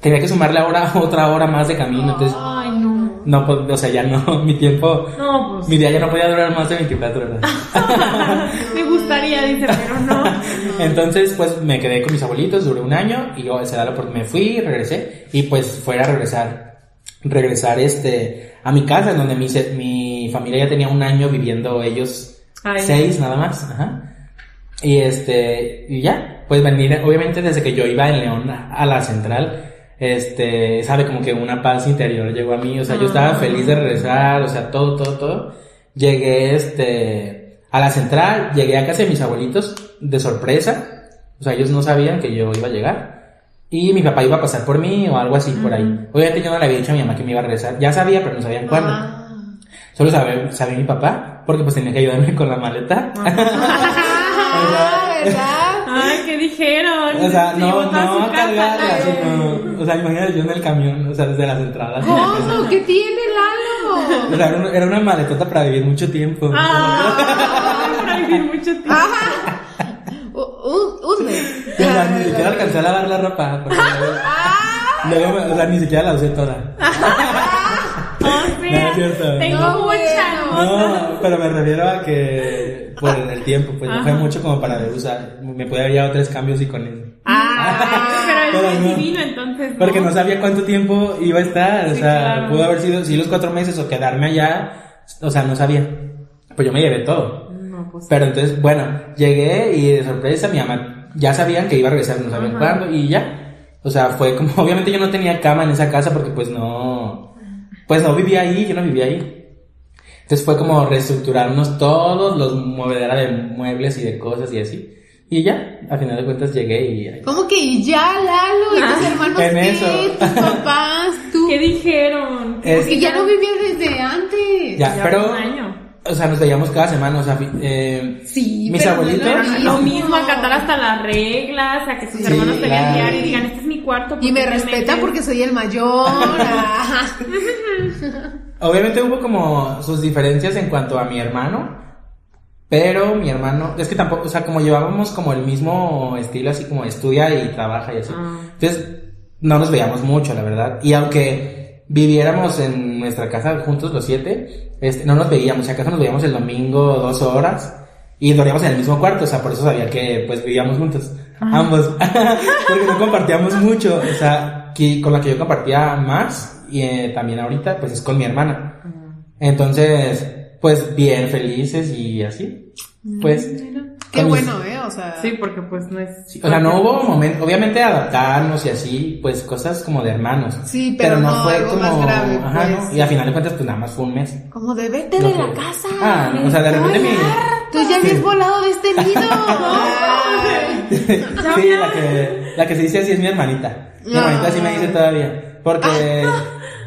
tenía que sumarle ahora otra hora más de camino, entonces, Ay, no. no, pues, o sea, ya no, mi tiempo, No, pues. mi día ya no podía durar más de 24 horas. Me gustaría, dice, pero no. Entonces, pues me quedé con mis abuelitos, duré un año y yo se da la oportunidad, me fui, regresé y pues fuera a regresar, regresar este, a mi casa, donde mi, mi familia ya tenía un año viviendo ellos Ay. seis nada más, ajá. Y este, y ya, pues venir, obviamente desde que yo iba en León a, la central, este, sabe, como que una paz interior llegó a mí, o sea, yo estaba feliz de regresar, o sea, todo, todo, todo. Llegué, este, a la central, llegué a casa de mis abuelitos de sorpresa, o sea, ellos no sabían que yo iba a llegar. Y mi papá iba a pasar por mí o algo así por ahí. Obviamente yo no le había dicho a mi mamá que me iba a regresar. Ya sabía, pero no sabían cuándo. Ah. Solo sabía, sabía mi papá, porque pues tenía que ayudarme con la maleta. Ah, ¿verdad? Ay, ¿qué dijeron? O sea, Se no, no cargarla, sino, o sea, imagínate yo en el camión, o sea, desde las entradas. ¿Cómo? ¿Qué tiene Lalo? O sea, era una, era una maletota para vivir mucho tiempo. Ah, para vivir mucho tiempo. Ajá. Un, un, mes. O sea, ni siquiera alcancé a lavar la ropa. porque luego, o sea, ni siquiera la usé toda. Oh. No, cierto. Tengo No, mucha. No, pero me refiero a que por el tiempo, pues no fue Ajá. mucho como para usar. Me puede haber llevado tres cambios y con eso. Ah, pero es no. divino, entonces. Porque no sabía cuánto tiempo iba a estar, o Sí, sea, claro. pudo haber sido, sí, los cuatro meses o quedarme allá, o sea, no sabía. Pues yo me llevé todo. No, pues. Pero entonces, bueno, llegué y de sorpresa mi mamá ya sabían que iba a regresar, no sabían Ajá. cuándo y ya. O sea, fue como, obviamente yo no tenía cama en esa casa porque pues no, pues no vivía ahí, yo no vivía ahí. Entonces fue como reestructurarnos todos los movedera de muebles y de cosas y así. Y ya, a final de cuentas llegué y ahí. ¿Cómo que y ya, Lalo? ¿Y tus hermanos En qué? eso. ¿Tus papás? ¿Tú? ¿Qué dijeron? Es- Porque ya no vivías desde antes. Ya, Ya pero, un año. O sea, nos veíamos cada semana, o sea, eh, Sí, mis no abuelitos. lo mismo, acatar hasta las reglas, a que sus Sí, hermanos te vean claro. diario y digan, este es mi cuarto. Y ¿por me qué te respeta metes?" porque soy el mayor. Obviamente hubo como sus diferencias en cuanto a mi hermano, pero mi hermano, es que tampoco, o sea, como llevábamos como el mismo estilo, así como estudia y trabaja y así. Ah. Entonces, no nos veíamos mucho, la verdad. Y aunque viviéramos en nuestra casa juntos los siete, este, no nos veíamos, si acaso nos veíamos el domingo dos horas. Y dormíamos en el mismo cuarto, o sea, por eso sabía que pues vivíamos juntos, ambos, porque no compartíamos mucho, o sea, que con la que yo compartía más y eh, también ahorita pues es con mi hermana. Entonces, pues bien felices y así, pues. Qué mis- bueno, ¿eh? O sea. Sí, porque pues no es... sí, o sea, no hubo momento, obviamente adaptarnos y así, pues cosas como de hermanos. Sí, pero no, algo más grave, ajá, pues. ¿no? Y a final de cuentas pues nada más fue un mes. Como de vete de la casa. Ah, o sea, de repente mi... Tú ya habías volado de este nido. Sí, la que, la que se dice así es mi hermanita. Mi No. hermanita sí me dice todavía. Porque,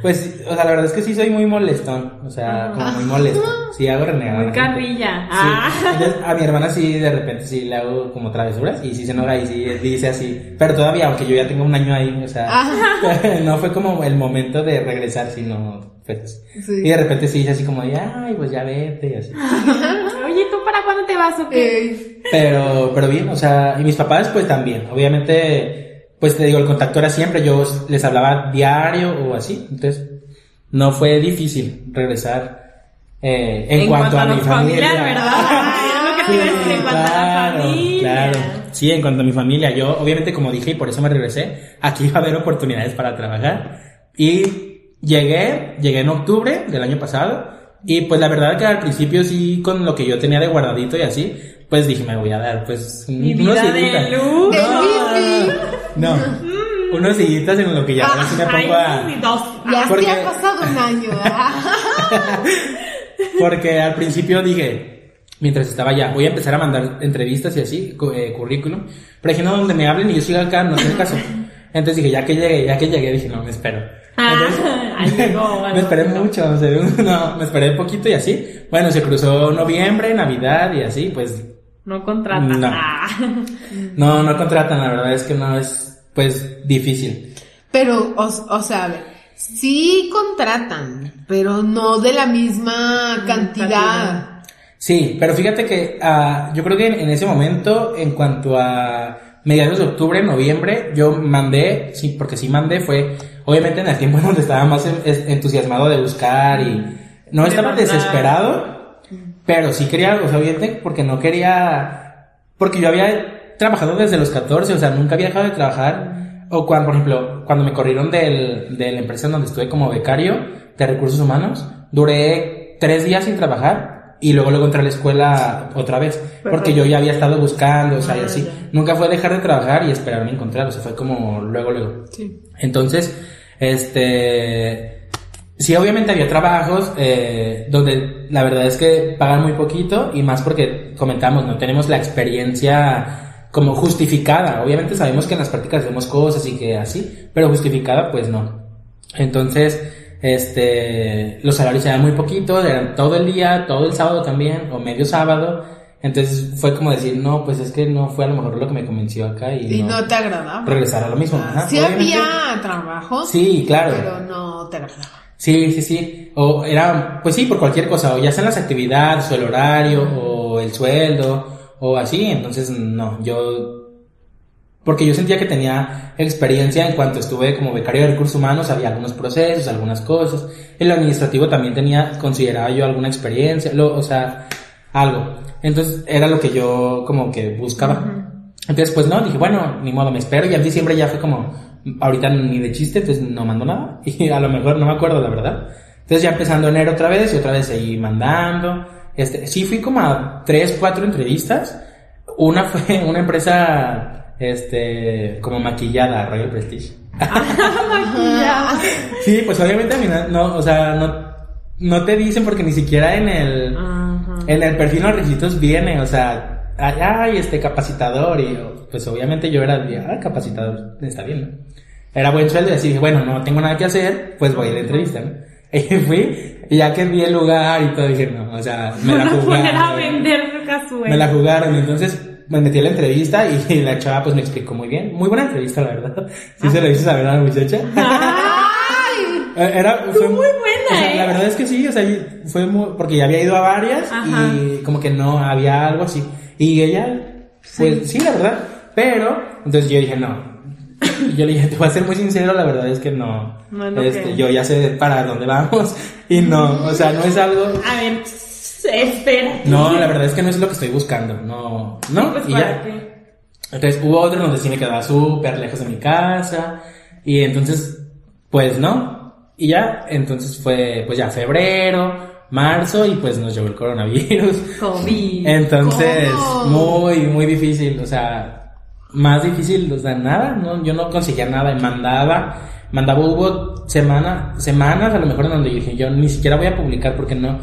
pues, o sea, la verdad es que sí soy muy molestón. O sea, como muy molesto. Sí, hago renegar. Muy carrilla. Sí. Ah. Entonces, a mi hermana sí, de repente sí le hago como travesuras. Y sí se enoja y sí dice así. Pero todavía, aunque yo ya tengo un año ahí, o sea, no fue como el momento de regresar, sino, pues. Sí. Y de repente sí dice así como de, ay, pues ya vete y así. Oye, ¿tú para cuándo te vas o qué? Eh, Pero, pero bien, o sea, y mis papás pues también, obviamente, pues te digo, el contacto era siempre, yo les hablaba diario o así, entonces no fue difícil regresar eh, en, cuanto, a, mi los familia. familiares, ¿verdad? Ay, lo que te a decir, en cuanto a la claro, familia. claro. Sí, en cuanto a mi familia, yo obviamente como dije y por eso me regresé, aquí iba a haber oportunidades para trabajar y llegué, llegué en octubre del año pasado y pues la verdad que al principio sí con lo que yo tenía de guardadito y así, pues dije me voy a dar pues Mi unos vida de días. lujo. No, no, no. unos días en lo que ya sí me Ay, pongo a... dos. ya Porque- ha pasado un año. ah. Porque al principio dije, mientras estaba allá, voy a empezar a mandar entrevistas y así, eh, currículum. Pero dije, no, donde me hablen y yo siga acá, no tiene caso. Entonces dije, ya que llegué, ya que llegué, dije, no, me espero. Ah, Entonces, ahí llegó, me esperé mucho, o sea, no, me esperé poquito y así. Bueno, se cruzó noviembre, Navidad y así, pues No contratan. No. Ah. no, no contratan, la verdad es que no es, pues, difícil. Pero, o, o sea, a ver, sí contratan, pero no de la misma cantidad. Sí, pero fíjate que ah, yo creo que en, en ese momento, en cuanto a mediados de octubre, noviembre, yo mandé, sí, porque sí mandé, fue obviamente en el tiempo en donde estaba más en- es- entusiasmado de buscar y no De estaba desesperado, pero sí quería, o sea, obviamente, porque no quería, porque yo había trabajado desde los 14, o sea, nunca había dejado de trabajar, o cuando, por ejemplo, cuando me corrieron del, de la empresa donde estuve como becario de recursos humanos, duré tres días sin trabajar y luego luego entré a la escuela otra vez, porque yo ya había estado buscando, o sea, y Ah, así. ya. Nunca fue dejar de trabajar y esperarme encontrar, o sea, fue como luego, luego. Sí. Entonces, este, sí, obviamente había trabajos eh, donde la verdad es que pagan muy poquito y más porque comentamos, no tenemos la experiencia como justificada. Obviamente sabemos que en las prácticas hacemos cosas y que así, pero justificada pues no. Entonces, este, los salarios eran muy poquito, eran todo el día, todo el sábado también, o medio sábado. Entonces fue como decir, no, pues es que no fue a lo mejor lo que me convenció acá y, Y no te agradaba. regresar a lo mismo. Ah, Ajá, sí obviamente. había trabajo, Sí, claro. pero no te agradaba. Sí, sí, sí. O era, pues sí, por cualquier cosa, o ya sean las actividades, o el horario, o el sueldo, o así. Entonces, no, yo, porque yo sentía que tenía experiencia en cuanto estuve como becario de recursos humanos, había algunos procesos, algunas cosas. En lo administrativo también tenía, consideraba yo alguna experiencia, lo, o sea, algo. Entonces era lo que yo como que buscaba. Entonces, pues no, dije, bueno, ni modo, me espero. Y en diciembre ya fue como, ahorita ni de chiste, entonces no mando nada. Y a lo mejor no me acuerdo, la verdad. Entonces ya empezando enero otra vez y otra vez seguí mandando. Este, sí fui como a tres, cuatro entrevistas. Una fue una empresa, este, como maquillada, Royal Prestige. Maquillada. Sí, pues obviamente a mí no, no, o sea, no, no te dicen porque ni siquiera en el, Ajá. en el perfil los requisitos viene, o sea, ay, ay, este capacitador y pues obviamente yo era ah, capacitador, está bien, ¿no? Era buen sueldo y así dije, bueno, no tengo nada que hacer, pues voy a la entrevista, ¿no? Y fui, y ya que vi el lugar y todo, dije, no, o sea, me la a a jugaron. vender. Me la jugaron, entonces me metí a la entrevista y la chava pues me explicó muy bien. Muy buena entrevista, la verdad. Sí se lo hice saber a la muchacha. Eh, Era, fue muy buena, o sea, ¿eh? La verdad es que sí, o sea, fue muy, porque ya había ido a varias Ajá. y como que no había algo así. Y ella, pues sí, la verdad. Pero, entonces yo dije, no. Y yo le dije, te voy a ser muy sincero, la verdad es que no. No este, Yo ya sé para dónde vamos. Y no, o sea, no es algo. A ver, espera. No, la verdad es que no es lo que estoy buscando. No, no, Pues y ya. Entonces hubo otro donde sí me quedaba súper lejos de mi casa. Y entonces, pues no. Y ya, entonces fue, pues ya febrero, marzo y pues nos llegó el coronavirus. COVID. Entonces, ¿Cómo? muy, muy difícil. O sea, más difícil, o sea, nada. No, yo no conseguía nada. Mandaba, mandaba, hubo semana, semanas a lo mejor en donde yo dije, yo ni siquiera voy a publicar porque no.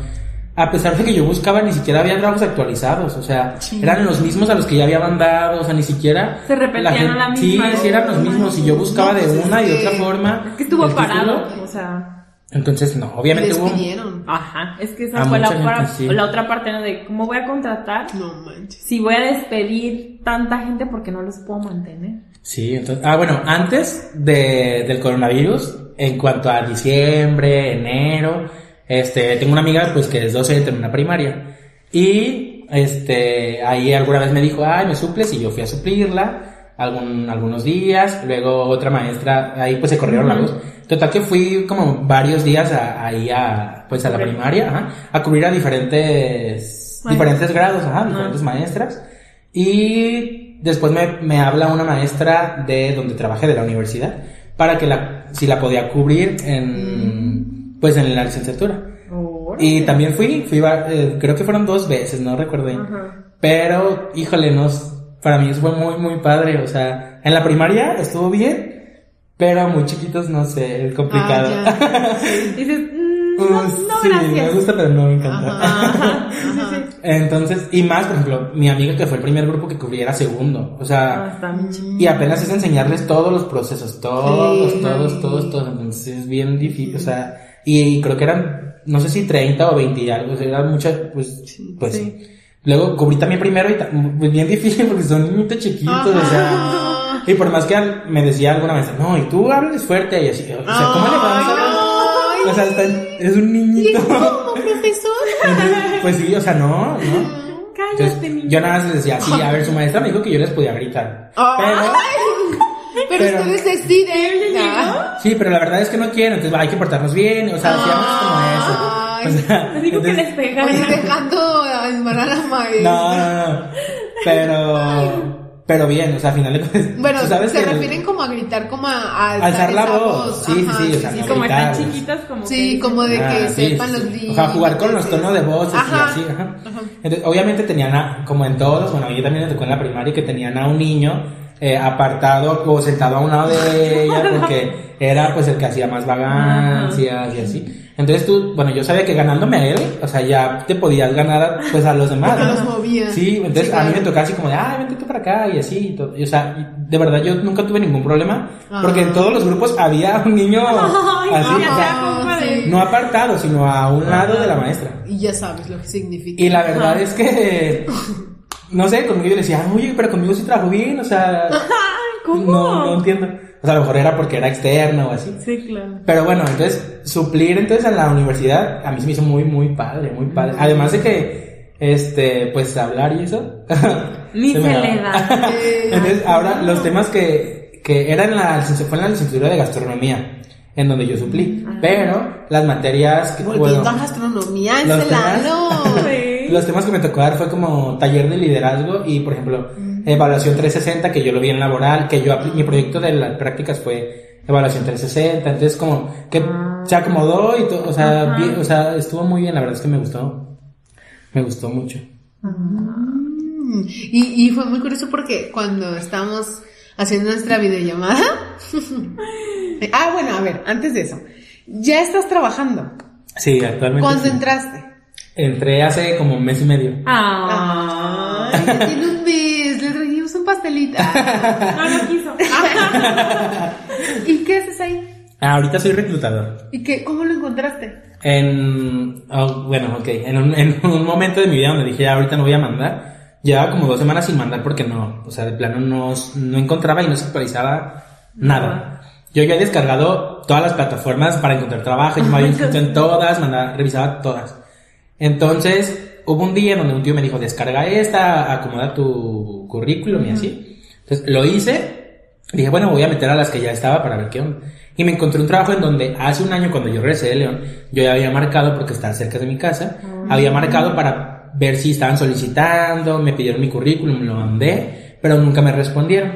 A pesar de que yo buscaba, ni siquiera había trabajos actualizados. O sea, eran los mismos a los que ya había mandado. O sea, ni siquiera. Se repetían a la misma. Sí, sí, eran los mismos. Y yo buscaba No, de pues es una y otra forma. Es que estuvo parado. título. O sea. Entonces, no, obviamente hubo. Ajá. Es que A esa fue la gente, sí. la otra parte, ¿no? De cómo voy a contratar. No manches. Si voy a despedir tanta gente porque no los puedo mantener. Sí, entonces, ah, bueno, antes de, del coronavirus, en cuanto a diciembre, enero, este, tengo una amiga, pues, que es docente en una primaria. Y, este, ahí alguna vez me dijo, ay, me suples, y yo fui a suplirla, algún, algunos días, luego otra maestra, ahí pues se corrieron la luz. Total que fui como varios días a- ahí a, pues, a la primaria, ajá, a cubrir a diferentes, Maestras. diferentes grados, ajá, diferentes maestras. Y después me, me habla una maestra de donde trabajé, de la universidad, para que la, si la podía cubrir en, pues en la licenciatura. Y también fui, fui, eh, creo que fueron dos veces, no recuerdo bien. Pero, híjole, nos, para mí eso fue muy, muy padre. O sea, en la primaria estuvo bien, pero muy chiquitos, no sé, es complicado. Ah, Dices, mm, no, no, sí, gracias. me gusta, pero no me encanta. Ajá. Sí, sí. Entonces, y más, por ejemplo, mi amiga que fue el primer grupo que cubrí era segundo. O Ah, sea, chido. y apenas es enseñarles todos los procesos, todos, Sí. todos, todos, todos. Entonces es bien difícil, o sea, y, creo que eran, no sé si 30 o 20 y algo, o sea, eran muchas, pues, pues. Luego cubrí también primero y pues bien difícil porque son niñitos chiquitos, o sea. Y por más que al- me decía alguna vez, no, y tú hables fuerte y así, o sea, ¿cómo le vas a Ay, O sea, está- es un niñito. ¿Cómo, profesor? Pues sí, o sea, no, no. Cállate, Entonces, niño. yo nada más les decía, sí, a ver, su maestra me dijo que yo les podía gritar. Pero, Ay, pero, Pero- ustedes deciden. Ah. sí, pero la verdad es que no quiero, entonces hay que portarnos bien, o sea, hacíamos como eso. Ay. O sea, Les digo que les pegan. Oye, dejando a embarar a maestra. No, no, no. Pero, pero bien, o sea, al final de cuentas. Bueno, sabes se que el- refieren como a gritar, como a, a Alzar la voz. Sí, sí, Ajá, sí, o sea, no Como están chiquitas, como Sí, que- como de que Ah, sí, sepan sí, los límites. O sea, jugar con los tonos de voces Ajá. y así, ajá. Entonces, obviamente tenían, a- como en todos, bueno, mí también me tocó en la primaria que tenían a un niño eh, apartado o sentado a un lado de ella porque era pues el que hacía más vagancias y así. Entonces tú, bueno, yo sabía que ganándome a él, o sea, ya te podías ganar pues a los demás. Porque ¿no? los movía. Sí, entonces Sí, a mí me tocaba así como de, ay, vente tú para acá y así. Y todo. Y, o sea, y de verdad yo nunca tuve ningún problema porque en Ah. todos los grupos había un niño Ay, así, ya o sea, sí. no apartado, sino a un lado de la maestra. Y ya sabes lo que significa. Y la verdad es que, no sé, conmigo yo le decía, oye, pero conmigo sí trabajo bien, o sea, ¿Cómo? no, no entiendo. O sea, a lo mejor era porque era externo o así. Sí, claro. Pero bueno, entonces, suplir entonces en la universidad, a mí se me hizo muy, muy padre, muy padre. Además de que este, pues hablar y eso. Ni se, le da. Entonces, ahora los temas que, que eran la, se fue en la licenciatura de gastronomía, en donde yo suplí, pero las materias que, Volviendo bueno, a gastronomía, Los ese lado. Sí. los temas que me tocó dar fue como taller de liderazgo y, por ejemplo, evaluación 360, que yo lo vi en laboral, que yo, mi proyecto de las prácticas fue evaluación 360, entonces como que se acomodó y todo, o sea, bien- o sea, estuvo muy bien, la verdad es que me gustó, me gustó mucho. Mm, Y, y fue muy curioso porque cuando estábamos haciendo nuestra videollamada. ah, bueno, a ver, antes de eso. Ya estás trabajando. Sí, actualmente. ¿Cuándo sí. entraste? Entré hace como un mes y medio. Ah, tiene un mes. Pastelito. no lo quiso. ¿Y qué haces ahí? Ah, ahorita soy reclutador. ¿Y qué, cómo lo encontraste? En, oh, bueno, ok, en un, en un momento de mi vida donde dije, "Ya, ahorita no voy a mandar, llevaba como dos semanas sin mandar porque no, o sea, de plano no, no encontraba y no se actualizaba nada. Yo ya he descargado todas las plataformas para encontrar trabajo, yo me había inscrito en todas, mandaba, revisaba todas. Entonces, hubo un día donde un tío me dijo, descarga esta, acomoda tu currículum y así. Entonces, lo hice, dije, bueno, voy a meter a las que ya estaba para ver qué onda. Y me encontré un trabajo en donde hace un año cuando yo regresé de León, yo ya había marcado, porque estaba cerca de mi casa, había marcado para ver si estaban solicitando, me pidieron mi currículum, lo mandé, pero nunca me respondieron.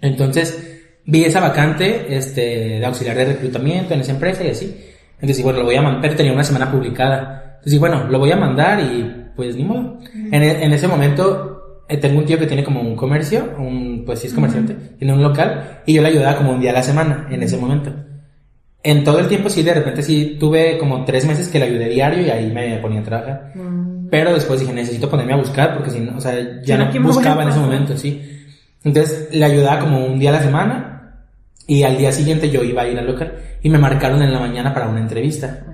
Entonces, vi esa vacante, este, de auxiliar de reclutamiento en esa empresa y así. Entonces, bueno, lo voy a mandar, pero tenía una semana publicada. Entonces, bueno, lo voy a mandar y pues ni modo. En, e- en ese momento, tengo un tío que tiene como un comercio, un, pues sí es comerciante, tiene un local, y yo le ayudaba como un día a la semana en ese momento. En todo el tiempo sí, de repente sí tuve como tres meses que le ayudé diario y ahí me ponía a trabajar. Pero después dije, necesito ponerme a buscar porque si no, o sea, ya no, no ¿quién me voy a buscaba en ese momento, sí. Entonces le ayudaba como un día a la semana y al día siguiente yo iba a ir al local y me marcaron en la mañana para una entrevista.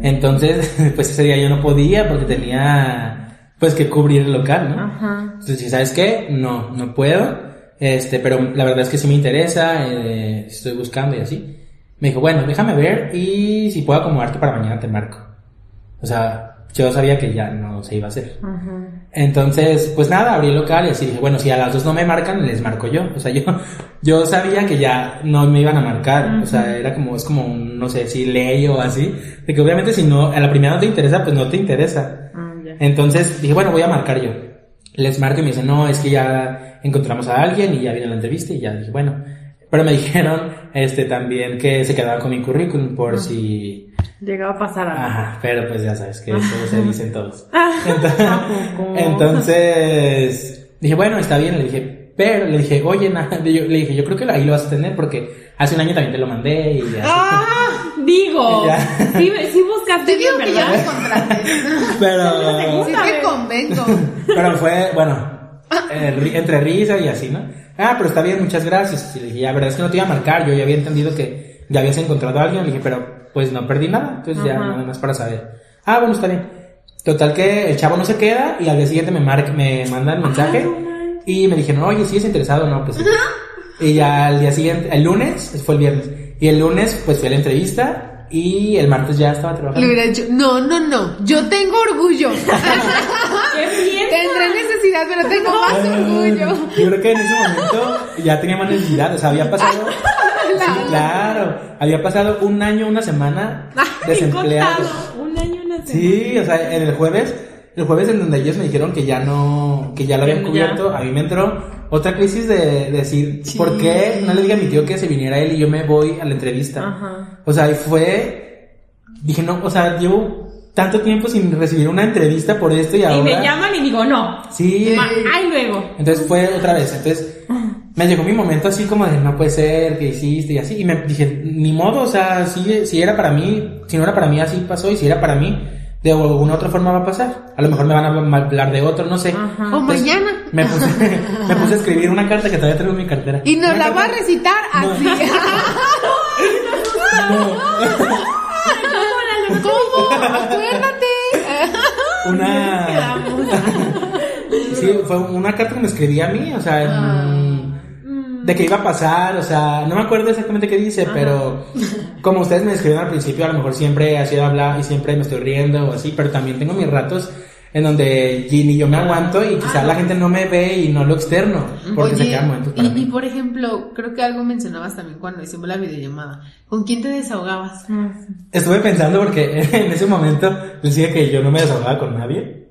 Entonces, pues ese día yo no podía porque tenía pues que cubrir el local, ¿no? Ajá. Entonces, ¿sabes qué? No, no puedo. Este, pero la verdad es que sí me interesa, eh, estoy buscando y así. Me dijo, bueno, déjame ver y si puedo acomodarte para mañana te marco. O sea, yo sabía que ya no se iba a hacer. Entonces, pues nada, abrí el local y así dije, bueno, si a las dos no me marcan, les marco yo. O sea, yo, yo sabía que ya no me iban a marcar. O sea, era como, es como un, no sé, si ley o así. De que obviamente si no, a la primera no te interesa, pues no te interesa. Ah, ya. Entonces dije, bueno, voy a marcar yo. Les marco y me dicen, no, es que ya encontramos a alguien y ya viene la entrevista y ya dije, bueno. Pero me dijeron, este, también que se quedaba con mi currículum por si... Llegaba a pasar algo. Ajá, pero pues ya sabes que eso se dicen todos. ¿A poco? Entonces, dije, bueno, está bien, le dije, pero le dije, oye, nada, yo, le dije, yo creo que ahí lo vas a tener porque hace un año también te lo mandé y ya. ¡Ah! Digo, Ya. sí, sí buscaste Te digo bien, que ya. Pero, Sí te convengo. pero fue, bueno, eh, entre risa y así, ¿no? Ah, pero está bien, muchas gracias. Y le dije, la verdad es que no te iba a marcar, yo ya había entendido que ya habías encontrado a alguien. Le dije, pero pues no perdí nada, entonces ya Ajá. nada más para saber. Ah, bueno, está bien. Total que el chavo no se queda y al día siguiente me marca, me manda el mensaje no manches. y me dijeron, oye, ¿sigues interesado? No, pues sí. Y ya al día siguiente, el lunes, fue el viernes, y el lunes pues fue la entrevista y el martes ya estaba trabajando. Le hubiera dicho, no, no, no, yo tengo orgullo. Tendré necesidad, pero tengo más orgullo. Yo creo que en ese momento ya tenía más necesidad, o sea, había pasado... Sí, claro, había pasado un año, una semana desempleado. Un año, una semana. Sí, o sea, en el jueves, el jueves en donde ellos me dijeron que ya no, que ya lo habían Ya. cubierto, a mí me entró otra crisis de, de decir, ¿por qué no le diga a mi tío que se viniera él y yo me voy a la entrevista? Ajá. O sea, y fue, dije, no, o sea, llevo tanto tiempo sin recibir una entrevista por esto y ahora... Y me llaman y digo, no. Sí, Ay, luego. entonces fue otra vez, entonces me llegó mi momento así como de no puede ser, que hiciste y así, y me dije, ni modo, o sea, si, si era para mí, si no era para mí así pasó, y si era para mí, de alguna otra forma va a pasar. A lo mejor me van a hablar de otro, no sé. Ajá. O mañana. Me puse, me puse a escribir una carta que todavía traigo en mi cartera. Y nos la va a recitar así. ¿Cómo? Acuérdate. Una... Sí, fue una carta que me escribí a mí, o sea, en- de que iba a pasar, o sea, no me acuerdo exactamente qué dice, pero como ustedes me escribieron al principio, a lo mejor siempre ha sido hablar y siempre me estoy riendo o así, pero también tengo mis ratos en donde Ginny yo me aguanto y quizás la gente no me ve y no lo externo, porque se Oye, quedan momentos para y, mí. y por ejemplo, creo que algo mencionabas también cuando hicimos la videollamada. ¿Con quién te desahogabas? Estuve pensando porque en ese momento decía que yo no me desahogaba con nadie.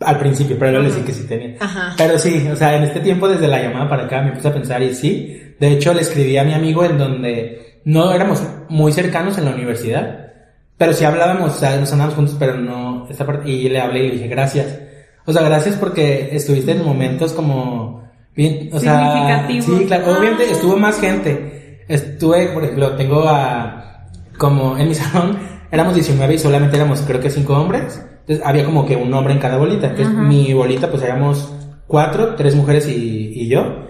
Al principio, pero luego le dije que sí tenía. Ajá. Pero sí, o sea, en este tiempo desde la llamada para acá me puse a pensar y sí. De hecho, le escribí a mi amigo en donde no éramos muy cercanos en la universidad. Pero sí hablábamos, o sea, nos andábamos juntos, pero no, esta parte, y le hablé y le dije gracias. O sea, gracias porque estuviste en momentos como, bien, o sea, sí, claro, obviamente estuvo más gente. Estuve, por ejemplo, tengo a, como en mi salón éramos 19 y solamente éramos creo que 5 hombres. Entonces había como que un hombre en cada bolita. Entonces mi bolita pues éramos cuatro, tres mujeres y, y yo.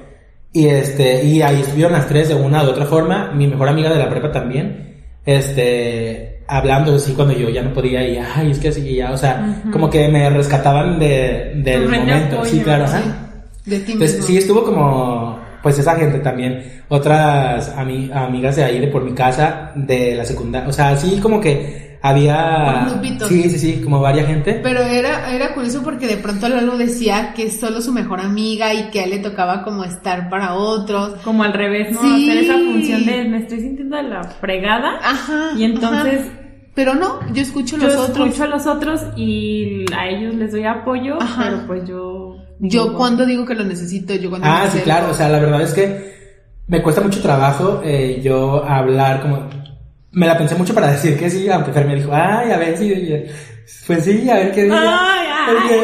Y este, y ahí estuvieron las tres de una u otra forma. Mi mejor amiga de la prepa también. Este, hablando así cuando yo ya no podía y ay, es que así ya, o sea, como que me rescataban de, del momento. apoyo, sí, claro, sí. ajá. De ti Entonces, mismo. sí, estuvo como, pues esa gente también, otras ami- amigas de ahí, de por mi casa, de la secundaria, o sea, sí, como que había... Por grupitos. Sí, sí, sí, como varias gente. Pero era, era curioso porque de pronto Lalo decía que es solo su mejor amiga y que a él le tocaba como estar para otros. Como al revés, ¿no? Sí. Hacer esa función de me estoy sintiendo de la fregada. Ajá. Y entonces ajá. Pero no, yo escucho yo los otros. escucho a los otros y a ellos les doy apoyo, Ajá. pero pues yo... Yo digo, cuando digo que lo necesito, yo cuando Ah, sí, claro, o sea, la verdad es que me cuesta mucho trabajo eh, yo hablar como... Me la pensé mucho para decir que sí, aunque Fer me dijo, ay, a ver si... pues sí, a ver qué dice. Ay, ay, Porque-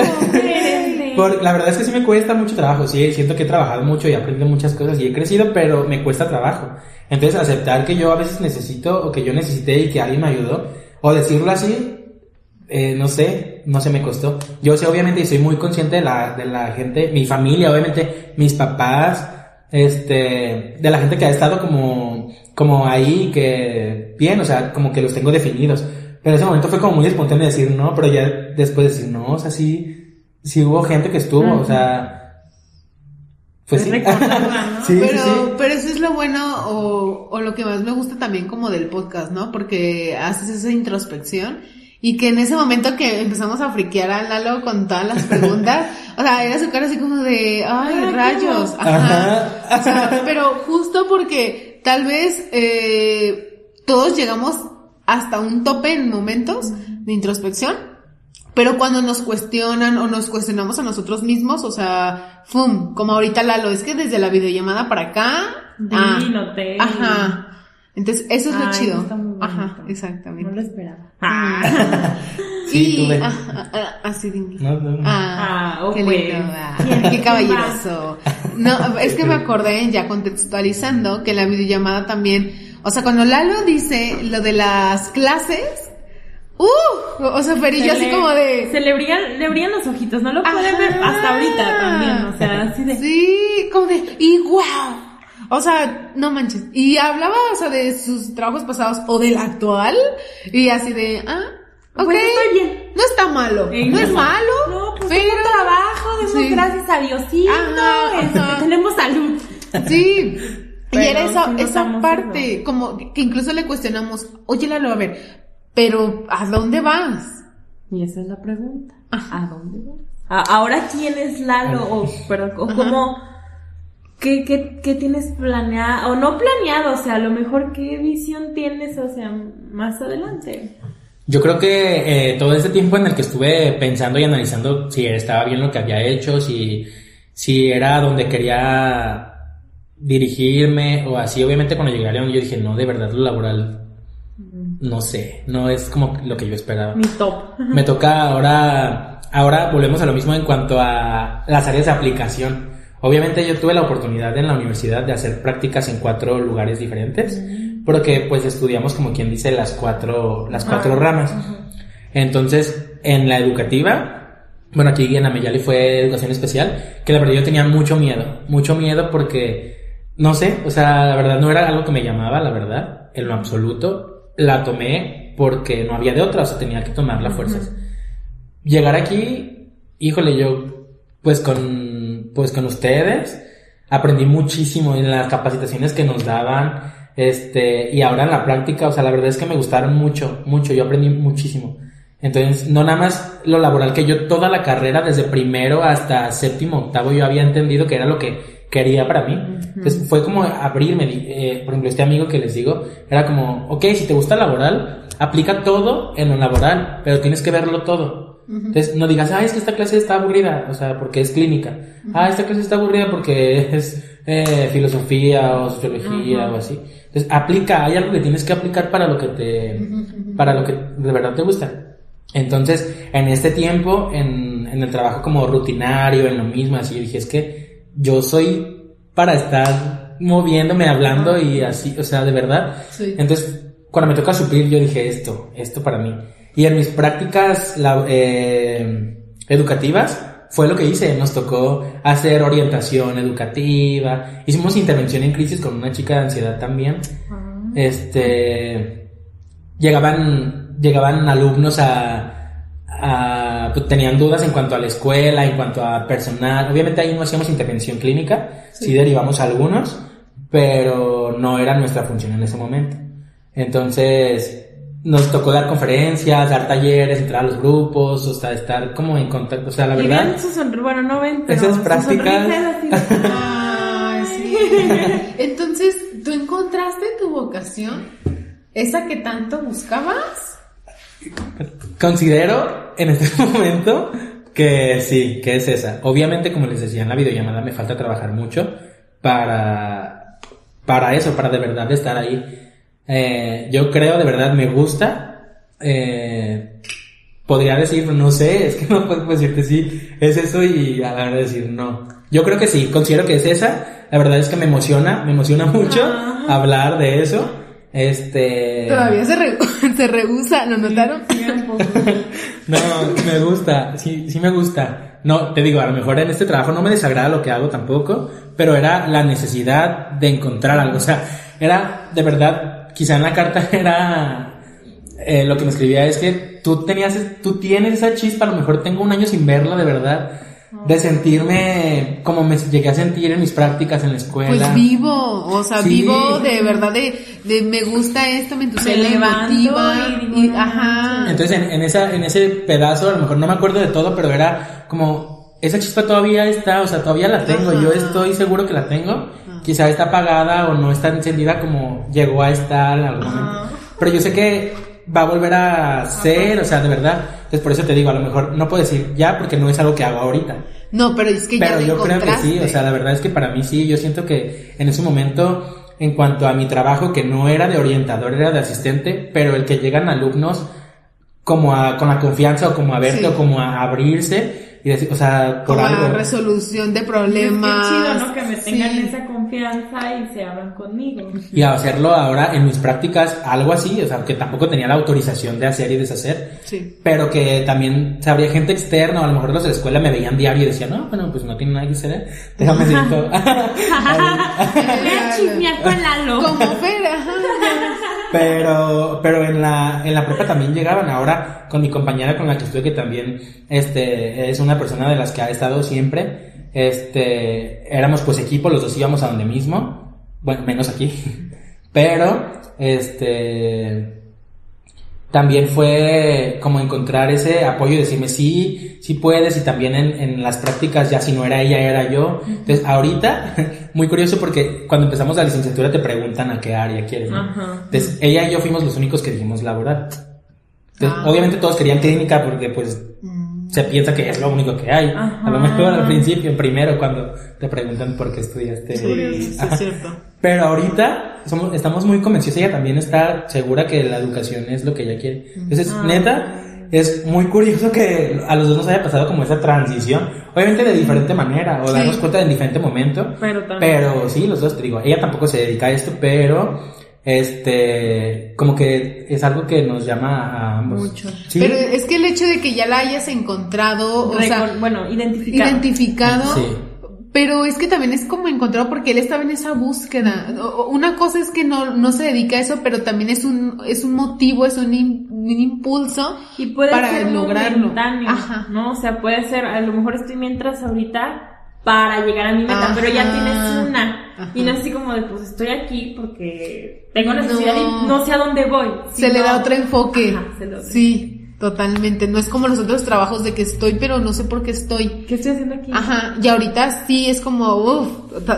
ay, luego, la verdad es que sí me cuesta mucho trabajo, sí, siento que he trabajado mucho y he aprendido muchas cosas y he crecido, pero me cuesta trabajo. Entonces aceptar que yo a veces necesito o que yo necesité y que alguien me ayudó, o decirlo así, eh, no sé, no se me costó. Yo sé obviamente y soy muy consciente de la, de la gente, mi familia, obviamente, mis papás, este, de la gente que ha estado como, como ahí, que bien, o sea, como que los tengo definidos. Pero en ese momento fue como muy espontáneo decir no, pero ya después decir no, o sea, sí, sí hubo gente que estuvo, o sea, pues sí. ¿no? sí, pero, sí. pero eso es lo bueno o, o lo que más me gusta también como del podcast, ¿no? Porque haces esa introspección y que en ese momento que empezamos a friquear a Lalo con todas las preguntas, o sea, era su cara así como de, ay, Ay, rayos, ajá. Ajá. O sea, pero justo porque tal vez eh, todos llegamos hasta un tope en momentos de introspección, pero cuando nos cuestionan o nos cuestionamos a nosotros mismos, o sea, ¡fum! Como ahorita Lalo, es que desde la videollamada para acá. ah, Sí, noté. Ajá. Entonces, eso es lo Ay, chido. está muy bonito. Ajá, No exactamente. lo esperaba. Sí, y, tuve. ah, ah, así. No, no. Ah, Ah, qué lindo, ah, qué caballeroso. No, es que me acordé, ya contextualizando, que la videollamada también, o sea, cuando Lalo dice lo de las clases, ¡uh! O sea, Fer y yo Se así le- como de... Se le brillan, le brillan los ojitos, no lo pueden Ajá. ver hasta ahorita también, o sea, así de... Sí, como de, y wow. O sea, no manches. Y hablaba, o sea, de sus trabajos pasados o del actual. Y así de, ah, ok. Pues estoy bien. No está malo. Eh, no es malo. No, pues pero tengo trabajo, demos Sí. gracias a Diosito, Ajá, este, ajá. tenemos salud. Sí. Y era esa, esa parte, como que incluso le cuestionamos, oye Lalo, a ver, pero ¿a dónde vas? Y esa es la pregunta. ¿A dónde vas? Ahora, ¿quién es Lalo? O, perdón, o cómo, ¿qué, qué, qué tienes planeado? O no planeado, o sea, a lo mejor, ¿qué visión tienes, o sea, más adelante? Yo creo que eh, todo ese tiempo en el que estuve pensando y analizando si estaba bien lo que había hecho, si, si era donde quería dirigirme o así, obviamente cuando llegué a León yo dije, no, de verdad lo laboral, no sé, no es como lo que yo esperaba. Mi top. Me toca ahora, ahora volvemos a lo mismo en cuanto a las áreas de aplicación. Obviamente yo tuve la oportunidad en la universidad de hacer prácticas en cuatro lugares diferentes, porque pues estudiamos como quien dice las cuatro, las cuatro Ah, ramas. Entonces, en la educativa, bueno, aquí en Ameyali fue educación especial, que la verdad yo tenía mucho miedo, mucho miedo porque, no sé, o sea, la verdad no era algo que me llamaba, la verdad, en lo absoluto. La tomé porque no había de otra, o sea, tenía que tomar las fuerzas. Llegar aquí, híjole, yo, pues con, pues con ustedes, aprendí muchísimo en las capacitaciones que nos daban, este, y ahora en la práctica, o sea, la verdad es que me gustaron mucho, mucho, yo aprendí muchísimo. Entonces, no nada más lo laboral que yo toda la carrera, desde primero hasta séptimo, octavo, yo había entendido que era lo que quería para mí. Entonces, fue como abrirme, eh, por ejemplo, este amigo que les digo, era como, ok, si te gusta laboral, aplica todo en lo laboral, pero tienes que verlo todo. Entonces, no digas, ah, es que esta clase está aburrida, o sea, porque es clínica. Ah, esta clase está aburrida porque es eh, filosofía o sociología o así. Entonces, aplica, hay algo que tienes que aplicar para lo que te, para lo que de verdad te gusta. Entonces, en este tiempo, en, en el trabajo como rutinario, en lo mismo, así, dije, es que yo soy para estar moviéndome, hablando y así, o sea, de verdad. Entonces, cuando me toca suplir, yo dije esto, esto para mí. Y en mis prácticas eh, educativas, fue lo que hice. Nos tocó hacer orientación educativa. Hicimos intervención en crisis con una chica de ansiedad también. Ah. Este, llegaban, llegaban alumnos a, a pues, tenían dudas en cuanto a la escuela, en cuanto a personal. Obviamente ahí no hacíamos intervención clínica, sí, derivamos a algunos, pero no era nuestra función en ese momento. Entonces, nos tocó dar conferencias, dar talleres, entrar a los grupos, o sea, estar como en contacto, o sea, la verdad. bueno, no ven, esas prácticas. sí. Entonces, ¿tú encontraste tu vocación? ¿Esa que tanto buscabas? Considero en este momento que sí, que es esa. Obviamente, como les decía en la videollamada, me falta trabajar mucho para, para eso, para de verdad estar ahí eh, yo creo, de verdad, me gusta. Eh, podría decir, no sé, es que no puedo decirte sí, es eso y a la hora de decir no. Yo creo que sí, considero que es esa. La verdad es que me emociona, me emociona mucho hablar de eso. Este. Todavía se, re se rehúsa, ¿lo notaron? no, me gusta, sí, sí me gusta. No, te digo, a lo mejor en este trabajo no me desagrada lo que hago tampoco, pero era la necesidad de encontrar algo. O sea, era de verdad quizá en la carta era eh, lo que me escribía es que tú tenías, tú tienes esa chispa, a lo mejor tengo un año sin verla de verdad, de sentirme como me llegué a sentir en mis prácticas en la escuela. Pues vivo, o sea, vivo de verdad de, de, me gusta esto, me entusiasma, me y, ajá. Entonces en, en, esa, en ese pedazo, a lo mejor no me acuerdo de todo, pero era como, esa chispa todavía está, o sea, todavía la tengo, yo estoy seguro que la tengo quizá está apagada o no está encendida como llegó a estar en algún momento. Pero yo sé que va a volver a ser, o sea, de verdad. Entonces por eso te digo, a lo mejor no puedo decir ya porque no es algo que hago ahorita. No, pero es que pero yo creo que sí, o sea, la verdad es que para mí sí, yo siento que en ese momento en cuanto a mi trabajo que no era de orientador, era de asistente, pero el que llegan alumnos como a, con la confianza o como a verte o como a abrirse, y decir, o sea, por Como algo. resolución de problemas. Es chido, ¿no? Que me tengan esa confianza y se hablan conmigo. Y hacerlo ahora en mis prácticas, algo así, o sea, que tampoco tenía la autorización de hacer y deshacer. Sí. Pero que también, o habría gente externa, o a lo mejor los de la escuela me veían diario y decían, no, bueno, pues no tiene nada que hacer, ¿eh? déjame decir todo. Voy a con Lalo. Como Fera. Pero, pero en la, en la prepa también llegaban. Ahora, con mi compañera con la que estoy, que también, este, es una persona de las que ha estado siempre, este, éramos pues equipo, los dos íbamos a donde mismo. Bueno, menos aquí. Pero, este, también fue como encontrar ese apoyo y decirme sí, sí puedes y también en, en, las prácticas ya si no era ella era yo. Entonces ahorita, muy curioso porque cuando empezamos la licenciatura te preguntan a qué área quieres. Entonces ella y yo fuimos los únicos que dijimos laboral. Entonces, ah. obviamente todos querían clínica porque pues mm. Se piensa que es lo único que hay. A lo mejor al principio, primero, cuando te preguntan por qué estudiaste. Sí, es cierto. Pero ahorita somos, estamos muy convencidos, ella también está segura que la educación es lo que ella quiere. Entonces, ah. neta, es muy curioso que a los dos nos haya pasado como esa transición, obviamente de diferente manera, o darnos cuenta en diferente momento. Pero, pero sí, los dos, te digo, ella tampoco se dedica a esto, pero este, como que es algo que nos llama a ambos. Mucho. Pero es que el hecho de que ya la hayas encontrado, o sea, bueno, identificado. Identificado. Sí pero es que también es como encontrado porque él estaba en esa búsqueda. Una cosa es que no, no se dedica a eso, pero también es un, es un motivo, es un, impulso y puede para ser lograrlo. Ajá. ¿no? O sea, puede ser, a lo mejor estoy mientras ahorita para llegar a mi meta, pero ya tienes una. Y no es así como de, pues estoy aquí porque tengo necesidad no. y no sé a dónde voy. se le da otro enfoque. sí. Totalmente, no es como los otros trabajos de que estoy, pero no sé por qué estoy. ¿Qué estoy haciendo aquí? Ajá, y ahorita sí es como, uff,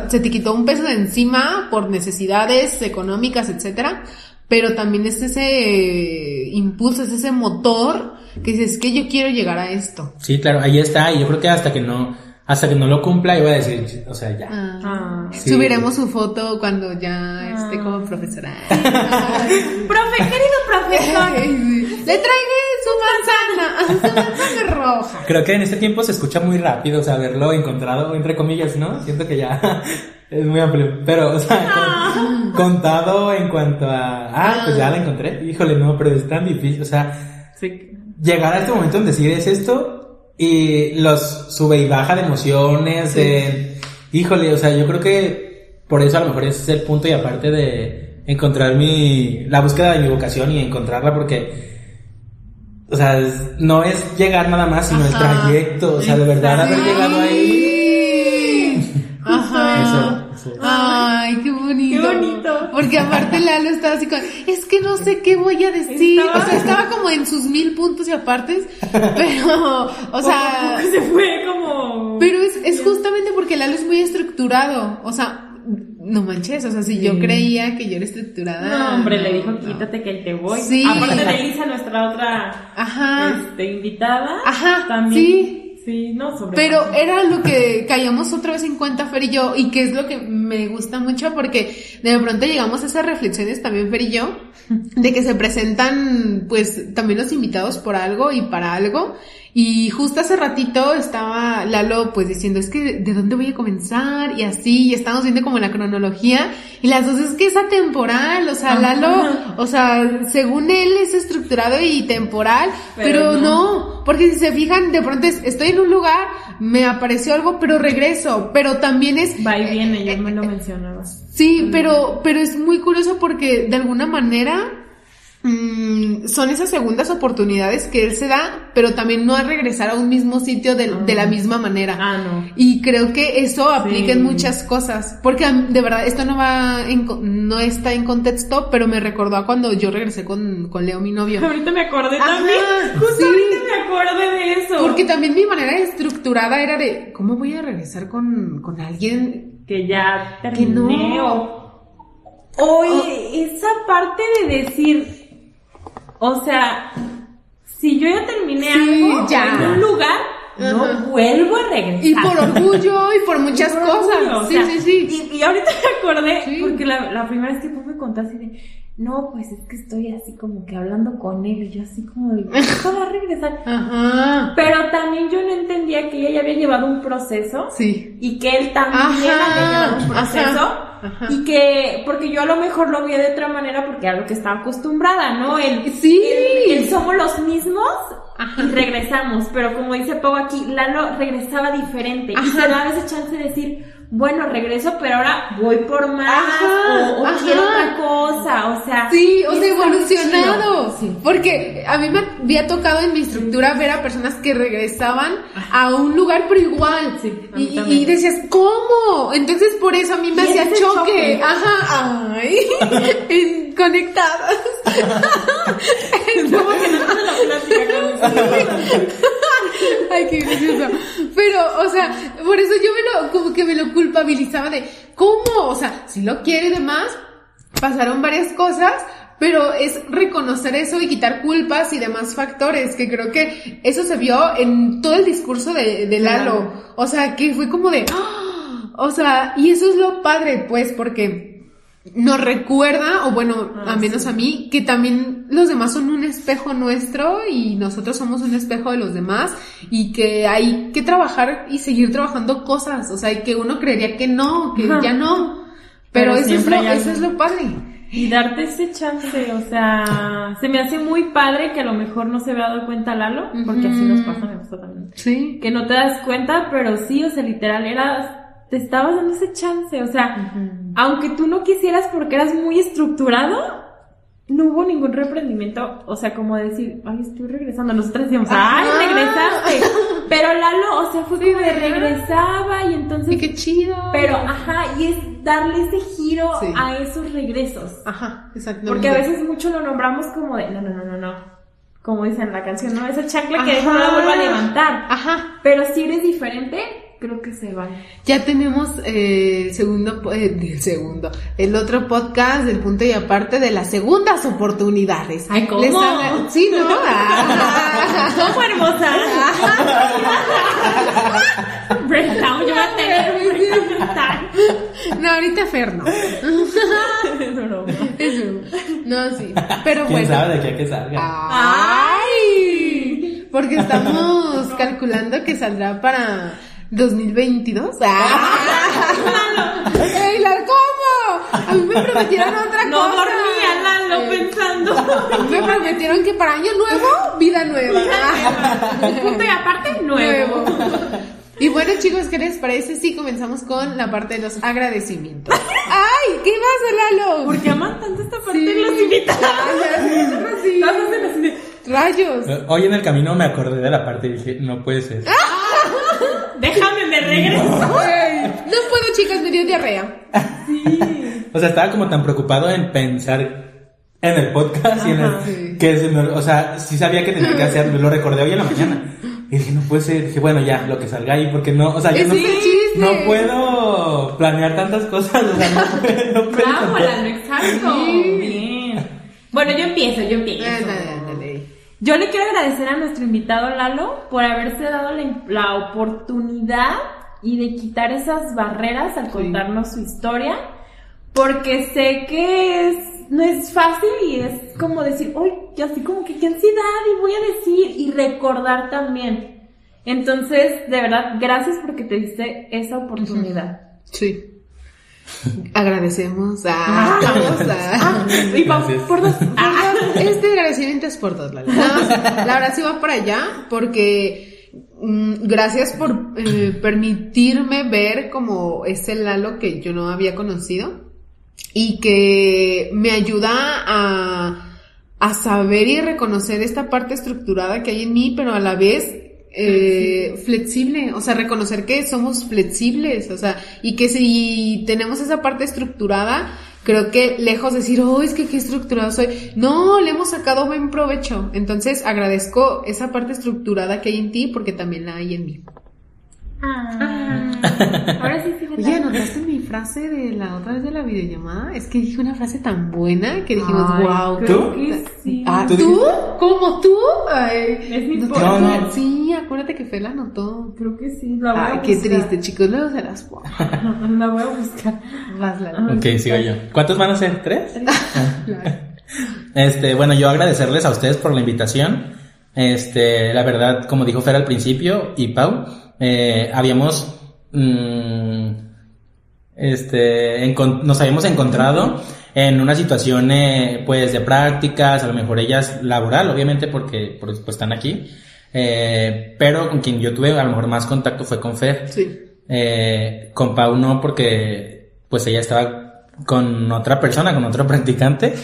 se te quitó un peso de encima por necesidades económicas, etcétera, pero también es ese impulso, es ese motor que dices, que yo quiero llegar a esto. Sí, claro, ahí está, y yo creo que hasta que no, hasta que no lo cumpla, iba a decir, o sea, ya. Ah. Ah. Sí. Subiremos su foto cuando ya esté como profesora. Profe, querido profesor. Le traigué su manzana, su manzana roja. Creo que en este tiempo se escucha muy rápido, o sea, haberlo encontrado, entre comillas, ¿no? Siento que ya es muy amplio. Pero, o sea, con- contado en cuanto a, ah, pues ya la encontré. Híjole, no, pero es tan difícil, o sea, Sí. llegar a este momento en decir es esto y los sube y baja de emociones, de, híjole, o sea, yo creo que por eso a lo mejor ese es el punto y aparte de encontrar mi, la búsqueda de mi vocación y encontrarla porque, o sea, no es llegar nada más, sino el Ajá. trayecto, o sea, de verdad haber llegado ahí. Sí. Ay, qué bonito. Qué bonito. Porque aparte Lalo estaba así con, es que no sé qué voy a decir. Estaba- O sea, estaba como en sus mil puntos y apartes, pero, o sea, se fue como. pero es, es justamente porque Lalo es muy estructurado. O sea, no manches, o sea, si yo creía que yo era estructurada. No, hombre, le dijo, no. quítate que ahí te voy. Sí. Aparte de Elisa, nuestra otra Ajá. este, invitada. Ajá, También. sí. Sí, no, sobre Pero era lo que caíamos otra vez en cuenta Fer y yo, y que es lo que me gusta mucho porque de pronto llegamos a esas reflexiones también Fer y yo, de que se presentan pues también los invitados por algo y para algo. Y justo hace ratito estaba Lalo pues diciendo, es que de dónde voy a comenzar y así, y estamos viendo como la cronología, y las dos es que es atemporal, o sea, Ajá. Lalo, o sea, según él es estructurado y temporal, pero, Pero no. no. porque si se fijan, de pronto es, estoy en un lugar, me apareció algo, pero regreso, pero también es... Va y viene, yo me lo mencionaba. Sí, pero, pero es muy curioso porque de alguna manera mm, son esas segundas oportunidades que él se da, pero también no a regresar a un mismo sitio de, de la misma manera. Ah, no. Y creo que eso aplica en muchas cosas, porque de verdad esto no va en no está en contexto, pero me recordó a cuando yo regresé con, con Leo, mi novio. Ahorita me acordé Ajá, también. Justo sí. ahorita me acordé de eso. Porque también mi manera estructurada era de, ¿cómo voy a regresar con, con alguien? que ya Que terminé. no. o- Oye, esa parte de decir, o sea, si yo ya terminé Sí, algo ya. en un lugar, Ajá. no vuelvo a regresar. Y por orgullo y por muchas Por cosas. orgullo, o sí, sea, sí, sí. Y, y ahorita me acordé, Sí. porque la, la primera vez que tú me contaste de, no, pues es que estoy así como que hablando con él, y yo así como de, ¿cuándo va a regresar? Ajá. Pero también yo no entendía que ella ya había llevado un proceso Sí. y que él también Ajá, había llevado un proceso ajá, y que porque yo a lo mejor lo veía de otra manera porque era lo que estaba acostumbrada, ¿no? El, Sí. el, el somos los mismos Ajá. y regresamos, pero como dice Pau aquí, Lalo regresaba diferente y Ajá. se daba esa chance de decir, bueno, regreso, pero ahora voy por más Ajá, o, quiero otra cosa, o sea, Sí, o sea, evolucionado. Sí. Porque a mí me había tocado en mi estructura ver a personas que regresaban a un lugar, pero igual. Sí, y, decías, ¿cómo? Entonces por eso a mí me hacía choque. choque. Ajá, ay, en- conectadas. Como que no la plática con Ay, qué gracioso. Pero, o sea, por eso yo me lo, como que me lo culpabilizaba de, ¿cómo? O sea, si lo quiere y demás, pasaron varias cosas, pero es reconocer eso y quitar culpas y demás factores, que creo que eso se vio en todo el discurso de, de Lalo. O sea, que fue como de, ¡ah! o sea, y eso es lo padre, pues, porque nos recuerda, o bueno, Ah, a menos sí. a mí, que también los demás son un espejo nuestro y nosotros somos un espejo de los demás y que hay que trabajar y seguir trabajando cosas, o sea, y que uno creería que no, que Ajá. ya no, pero, Pero eso, es lo, eso es lo padre. Y darte ese chance, o sea, se me hace muy padre que a lo mejor no se había dado cuenta Lalo, porque así nos pasa, me gusta también. Sí. Que no te das cuenta, pero sí, o sea, literal, eras, te estabas dando ese chance, o sea, aunque tú no quisieras porque eras muy estructurado, no hubo ningún reprendimiento, o sea, como decir, ay, estoy regresando, nosotros decíamos, ay, regresaste, pero Lalo, o sea, fue como de regresaba y entonces, Y qué chido. pero, ajá, y es darle ese giro Sí. a esos regresos. Ajá, exactamente. Porque a veces mucho lo nombramos como de, no, no, no, no, no. como dicen en la canción, ¿no? Esa chancla que no la vuelva a levantar. Ajá. Pero si eres diferente, creo que se vale. Ya tenemos eh, el segundo, eh, el segundo, el otro podcast del punto y aparte de las segundas oportunidades. Ay, ¿cómo? Les habla- sí, ¿no? Ah. ¿Cómo hermosa? Breakdown, yo voy a tener un breakdown. No, ahorita Fer no. Es broma. Es broma. No, sí. Pero ¿Quién bueno. sabe de a que salga? ¡Ay! Porque estamos calculando que saldrá para 2022. ¡Ah! ¡Ey, la cómo! A mí me prometieron otra No cosa. dormía Lalo Eh, pensando. Me prometieron que para año nuevo, vida nueva. Punto y aparte, nuevo. Y bueno, chicos, ¿qué les parece si comenzamos con la parte de los agradecimientos? ¡Ay! ¿Qué pasa, Lalo? ¿Por qué aman tanto esta parte Sí. de los invitados? Sí. Rayos. Eh, Hoy en el camino me acordé de la parte y dije, no puede ser. Déjame, me regreso. No puedo, chicas, me dio diarrea. O sea, estaba como tan preocupado en pensar en el podcast y en el, sí. que se me- o sea, sí sabía que tenía que hacer, me lo recordé hoy en la mañana. Y dije, no puede ser, dije, bueno, ya, lo que salga ahí, porque no, o sea, yo no, no puedo planear tantas cosas, o sea, no puedo, no. Lalo, exacto. Bien. Bueno, yo empiezo, yo empiezo. Yo le quiero agradecer a nuestro invitado Lalo por haberse dado la, la oportunidad y de quitar esas barreras al contarnos su historia, porque sé que es, no es fácil y es como decir, uy, y así como que qué ansiedad y voy a decir y recordar también. Entonces, de verdad, gracias porque te diste esa oportunidad. Sí. Agradecemos a. Vamos a. Y por dos. Ah. Este agradecimiento es por dos, Lalo. No, la verdad sí va para allá porque mm, gracias por eh, permitirme ver como ese Lalo que yo no había conocido y que me ayuda a, a saber y reconocer esta parte estructurada que hay en mí, pero a la vez eh, flexible, o sea, reconocer que somos flexibles, o sea, y que si tenemos esa parte estructurada, creo que lejos de decir, oh, es que qué estructurado soy, no, le hemos sacado buen provecho. Entonces agradezco esa parte estructurada que hay en ti porque también la hay en mí. Ah. Ahora sí, fíjate. Oye, ¿anotaste mi frase de la otra vez de la videollamada? Es que dije una frase tan buena que dijimos, Ay, wow. creo ¿Tú? que sí. Ah, ¿Tú ¿Tú? ¿Cómo tú? Ay, Es mi no. Sí, acuérdate que Fe la anotó. Creo que sí, la voy Ay, a qué triste, chicos. Luego se las pongo. La voy a buscar. Vas, Lalo. Ok, sigo yo. ¿Cuántos van a ser? ¿Tres? Este, bueno, yo agradecerles a ustedes por la invitación. Este, la verdad, como dijo Fer al principio y Pau, eh, habíamos, mm, este, nos habíamos encontrado en una situación, eh, pues, de prácticas, a lo mejor ellas laboral, obviamente, porque, pues, pues, están aquí. Eh, pero con quien yo tuve a lo mejor más contacto fue con Fer. Sí. Eh, con Pau no, porque pues ella estaba con otra persona, con otro practicante.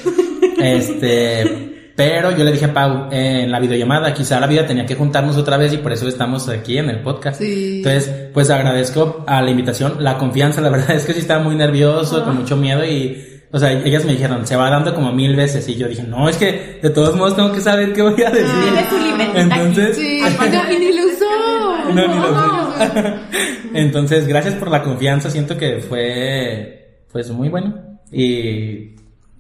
este, pero yo le dije a Pau eh, en la videollamada, quizá la vida tenía que juntarnos otra vez y por eso estamos aquí en el podcast. Sí. Entonces, pues agradezco a la invitación, la confianza, la verdad es que sí estaba muy nervioso, con mucho miedo y, o sea, ellas me dijeron, se va dando como mil veces y yo dije, no, es que de todos modos tengo que saber qué voy a decir. Tiene su libretita Entonces, Sí. No, y ni lo usó. no, ni lo sé. Entonces, gracias por la confianza. Siento que fue, pues, muy bueno. Y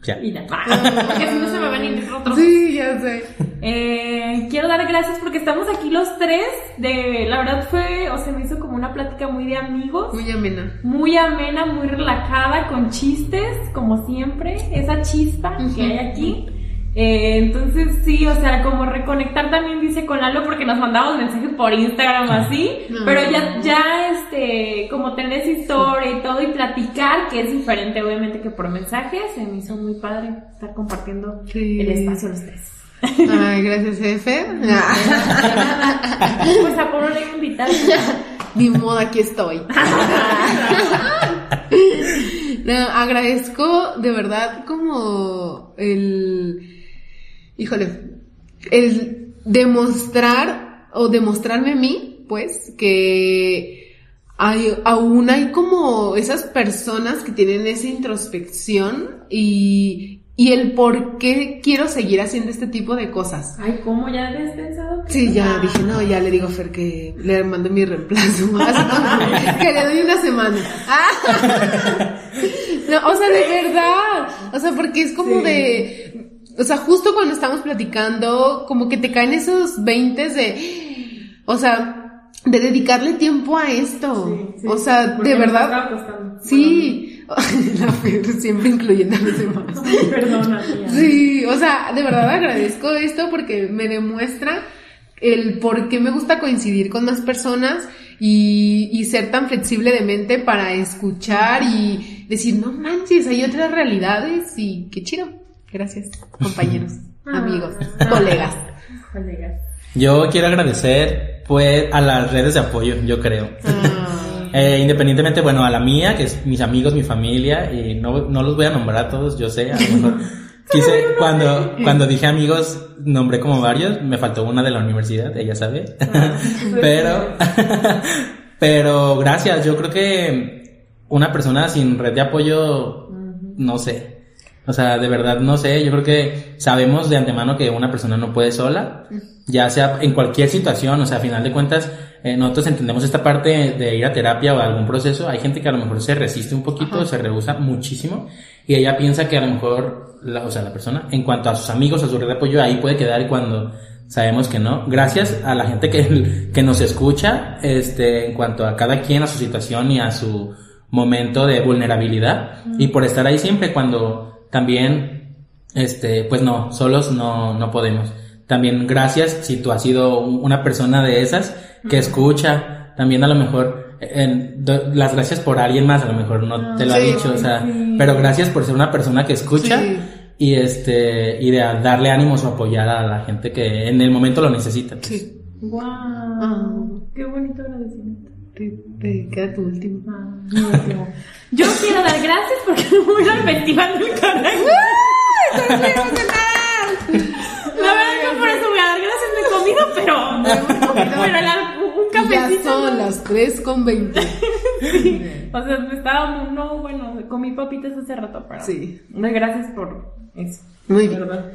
ya. Y ya. Porque si no se me van a ir otros. Sí, ya sé. Eh, quiero dar gracias porque estamos aquí los tres. De, la verdad fue, o se me hizo como una plática muy de amigos. Muy amena. Muy amena, muy relajada, con chistes, como siempre. Esa chispa que hay aquí. Eh, entonces sí, o sea, como reconectar también dice con Lalo porque nos mandamos mensajes por Instagram así, No. pero ya, ya este, como tener esa historia y todo y platicar, que es diferente obviamente que por mensajes, se me hizo muy padre estar compartiendo Sí. el espacio los tres. Ay, gracias, jefe. Pues a Pablo le a invitar. Ni modo, aquí estoy. No, agradezco de verdad como el, híjole, el demostrar o demostrarme a mí, pues, que hay, aún hay como esas personas que tienen esa introspección y, y el por qué quiero seguir haciendo este tipo de cosas. Ay, ¿cómo ya habías pensado? Sí, ya dije, no, ya le digo a Fer que le mando mi reemplazo. Así que le doy una semana. No, o sea, de verdad. O sea, porque es como de. O sea, justo cuando estamos platicando, como que te caen esos veintes de. O sea, de dedicarle tiempo a esto. Sí, sí. O sea, de verdad. Sí. La siempre incluyendo a los demás. Perdona, tía. Sí, o sea, de verdad agradezco esto porque me demuestra el por qué me gusta coincidir con más personas y, y ser tan flexible de mente para escuchar y decir, no manches, hay otras realidades y qué chido. Gracias, compañeros, amigos, colegas. Colegas. Yo quiero agradecer, pues, a las redes de apoyo, yo creo. Ah, Eh, independientemente, bueno, a la mía, que es mis amigos, mi familia, y no, no los voy a nombrar a todos, yo sé, a lo mejor quise, cuando, cuando dije amigos, nombré como varios, me faltó una de la universidad, ella sabe, pero, pero gracias, yo creo que una persona sin red de apoyo, no sé, o sea, de verdad no sé, yo creo que sabemos de antemano que una persona no puede sola, ya sea en cualquier situación, o sea, a final de cuentas, eh, nosotros entendemos esta parte de ir a terapia o a algún proceso, hay gente que a lo mejor se resiste un poquito, se rehúsa muchísimo, y ella piensa que a lo mejor, la, o sea, la persona, en cuanto a sus amigos, a su red de apoyo, ahí puede quedar y cuando sabemos que no. Gracias a la gente que, que nos escucha, este, en cuanto a cada quien, a su situación y a su momento de vulnerabilidad, y por estar ahí siempre cuando también, este, pues no, solos no, no podemos. También gracias si tú has sido un- una persona de esas que escucha, también a lo mejor en- do- las gracias por alguien más, a lo mejor no te lo ha dicho, o sea, sí. pero gracias por ser una persona que escucha Sí. y este y de darle ánimos o apoyar a la gente que en el momento lo necesita. pues. sí, Wow. Qué bonito agradecimiento. Queda tu último. Ah. Yo quiero dar gracias porque me voy al festival del coraje. La verdad que por eso voy a dar gracias, me he comido, pero. Pero la- un Ya cafecito. son las 3 con 20. O sea, me estaba. No, bueno, comí papitas hace rato, pero. Sí. Gracias por eso. Muy bien. verdad.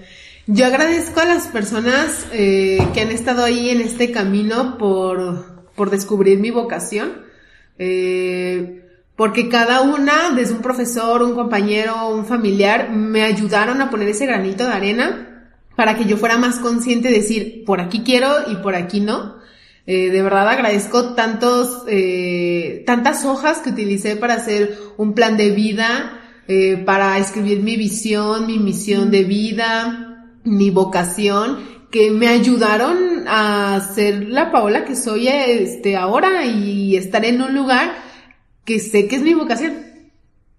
Yo agradezco a las personas eh, que han estado ahí en este camino por, por descubrir mi vocación. Eh, porque cada una, desde un profesor, un compañero, un familiar, me ayudaron a poner ese granito de arena para que yo fuera más consciente de decir, por aquí quiero y por aquí no. Eh, de verdad agradezco tantos, eh, tantas hojas que utilicé para hacer un plan de vida, para escribir mi visión, mi misión de vida, mi vocación, que me ayudaron a ser la Paola que soy este ahora y estar en un lugar que sé que es mi vocación.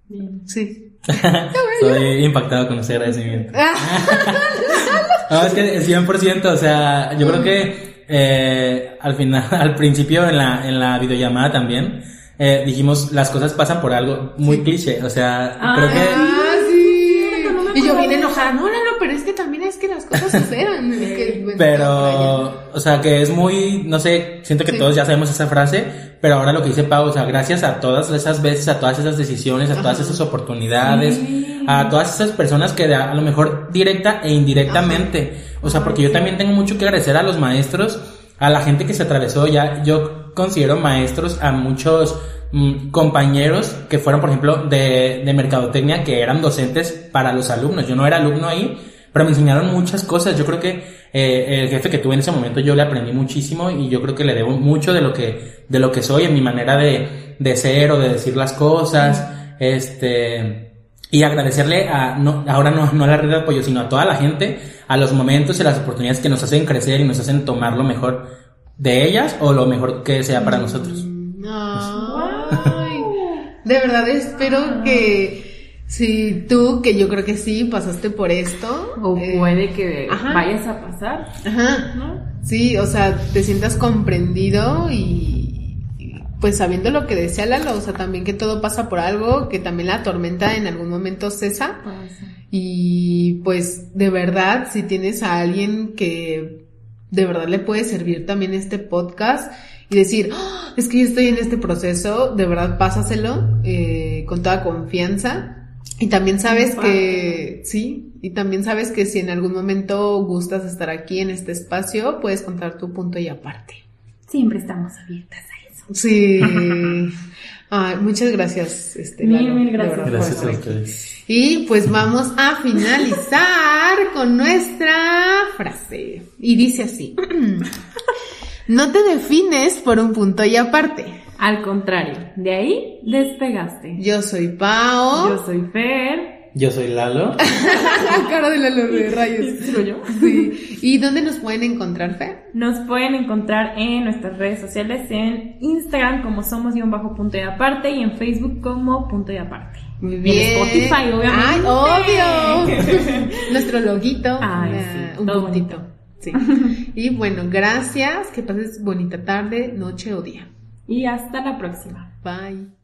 Bien. Sí. Estoy impactado con ese agradecimiento. No, es que 100%, o sea, yo creo que eh, al final, al principio en la, en la videollamada también, eh, dijimos las cosas pasan por algo muy cliché, o sea, Ah, creo que... y yo vine enojada. No, no, no, pero es que también es que las cosas sucedan. Es que, bueno, Pero, o sea, que es muy, no sé, siento que Sí. todos ya sabemos esa frase, pero ahora lo que dice Pau, o sea, gracias a todas esas veces, a todas esas decisiones, a todas Ajá. esas oportunidades, Sí. a todas esas personas que a lo mejor directa e indirectamente, o sea, porque yo también tengo mucho que agradecer a los maestros, a la gente que se atravesó ya, yo considero maestros a muchos mm, compañeros que fueron, por ejemplo, de, mercadotecnia, que eran docentes para los alumnos, yo no era alumno ahí, pero me enseñaron muchas cosas. Yo creo que eh, el jefe que tuve en ese momento yo le aprendí muchísimo y yo creo que le debo mucho de lo que de lo que soy en mi manera de, de ser o de decir las cosas. Este y agradecerle a no ahora no, no a la red de apoyo, sino a toda la gente, a los momentos y las oportunidades que nos hacen crecer y nos hacen tomar lo mejor de ellas o lo mejor que sea para nosotros. Ay, de verdad espero que si tú, que yo creo que sí, pasaste por esto. O eh, puede que ajá. vayas a pasar, Ajá. ¿no? Sí, o sea, te sientas comprendido y, y, pues sabiendo lo que decía Lalo, o sea, también que todo pasa por algo, que también la tormenta en algún momento cesa y pues de verdad, si tienes a alguien que de verdad le puede servir también este podcast y decir, "Ah, es que yo estoy en este proceso, de verdad pásaselo eh, con toda confianza Y también sabes que, sí, y también sabes que si en algún momento gustas estar aquí en este espacio, puedes contar tu punto y aparte. Siempre estamos abiertas a eso. Sí. Ay, muchas gracias, este, Mil, Lalo, mil gracias. verdad, Gracias a ustedes. Y pues vamos a finalizar con nuestra frase. Y dice así. No te defines por un punto y aparte. Al contrario, de ahí despegaste. Yo soy Pao. Yo soy Fer. Yo soy Lalo. La cara de la de rayos. Sí. ¿Y dónde nos pueden encontrar, Fer? Nos pueden encontrar en nuestras redes sociales, en Instagram como somos y un bajo punto y aparte y en Facebook como punto y aparte. Muy Y en bien. Spotify, obviamente. ¡Ay, obvio! Nuestro loguito. Ay, sí, un puntito. Sí. Y bueno, gracias. Que pases bonita tarde, noche o día. Y hasta la próxima. Bye.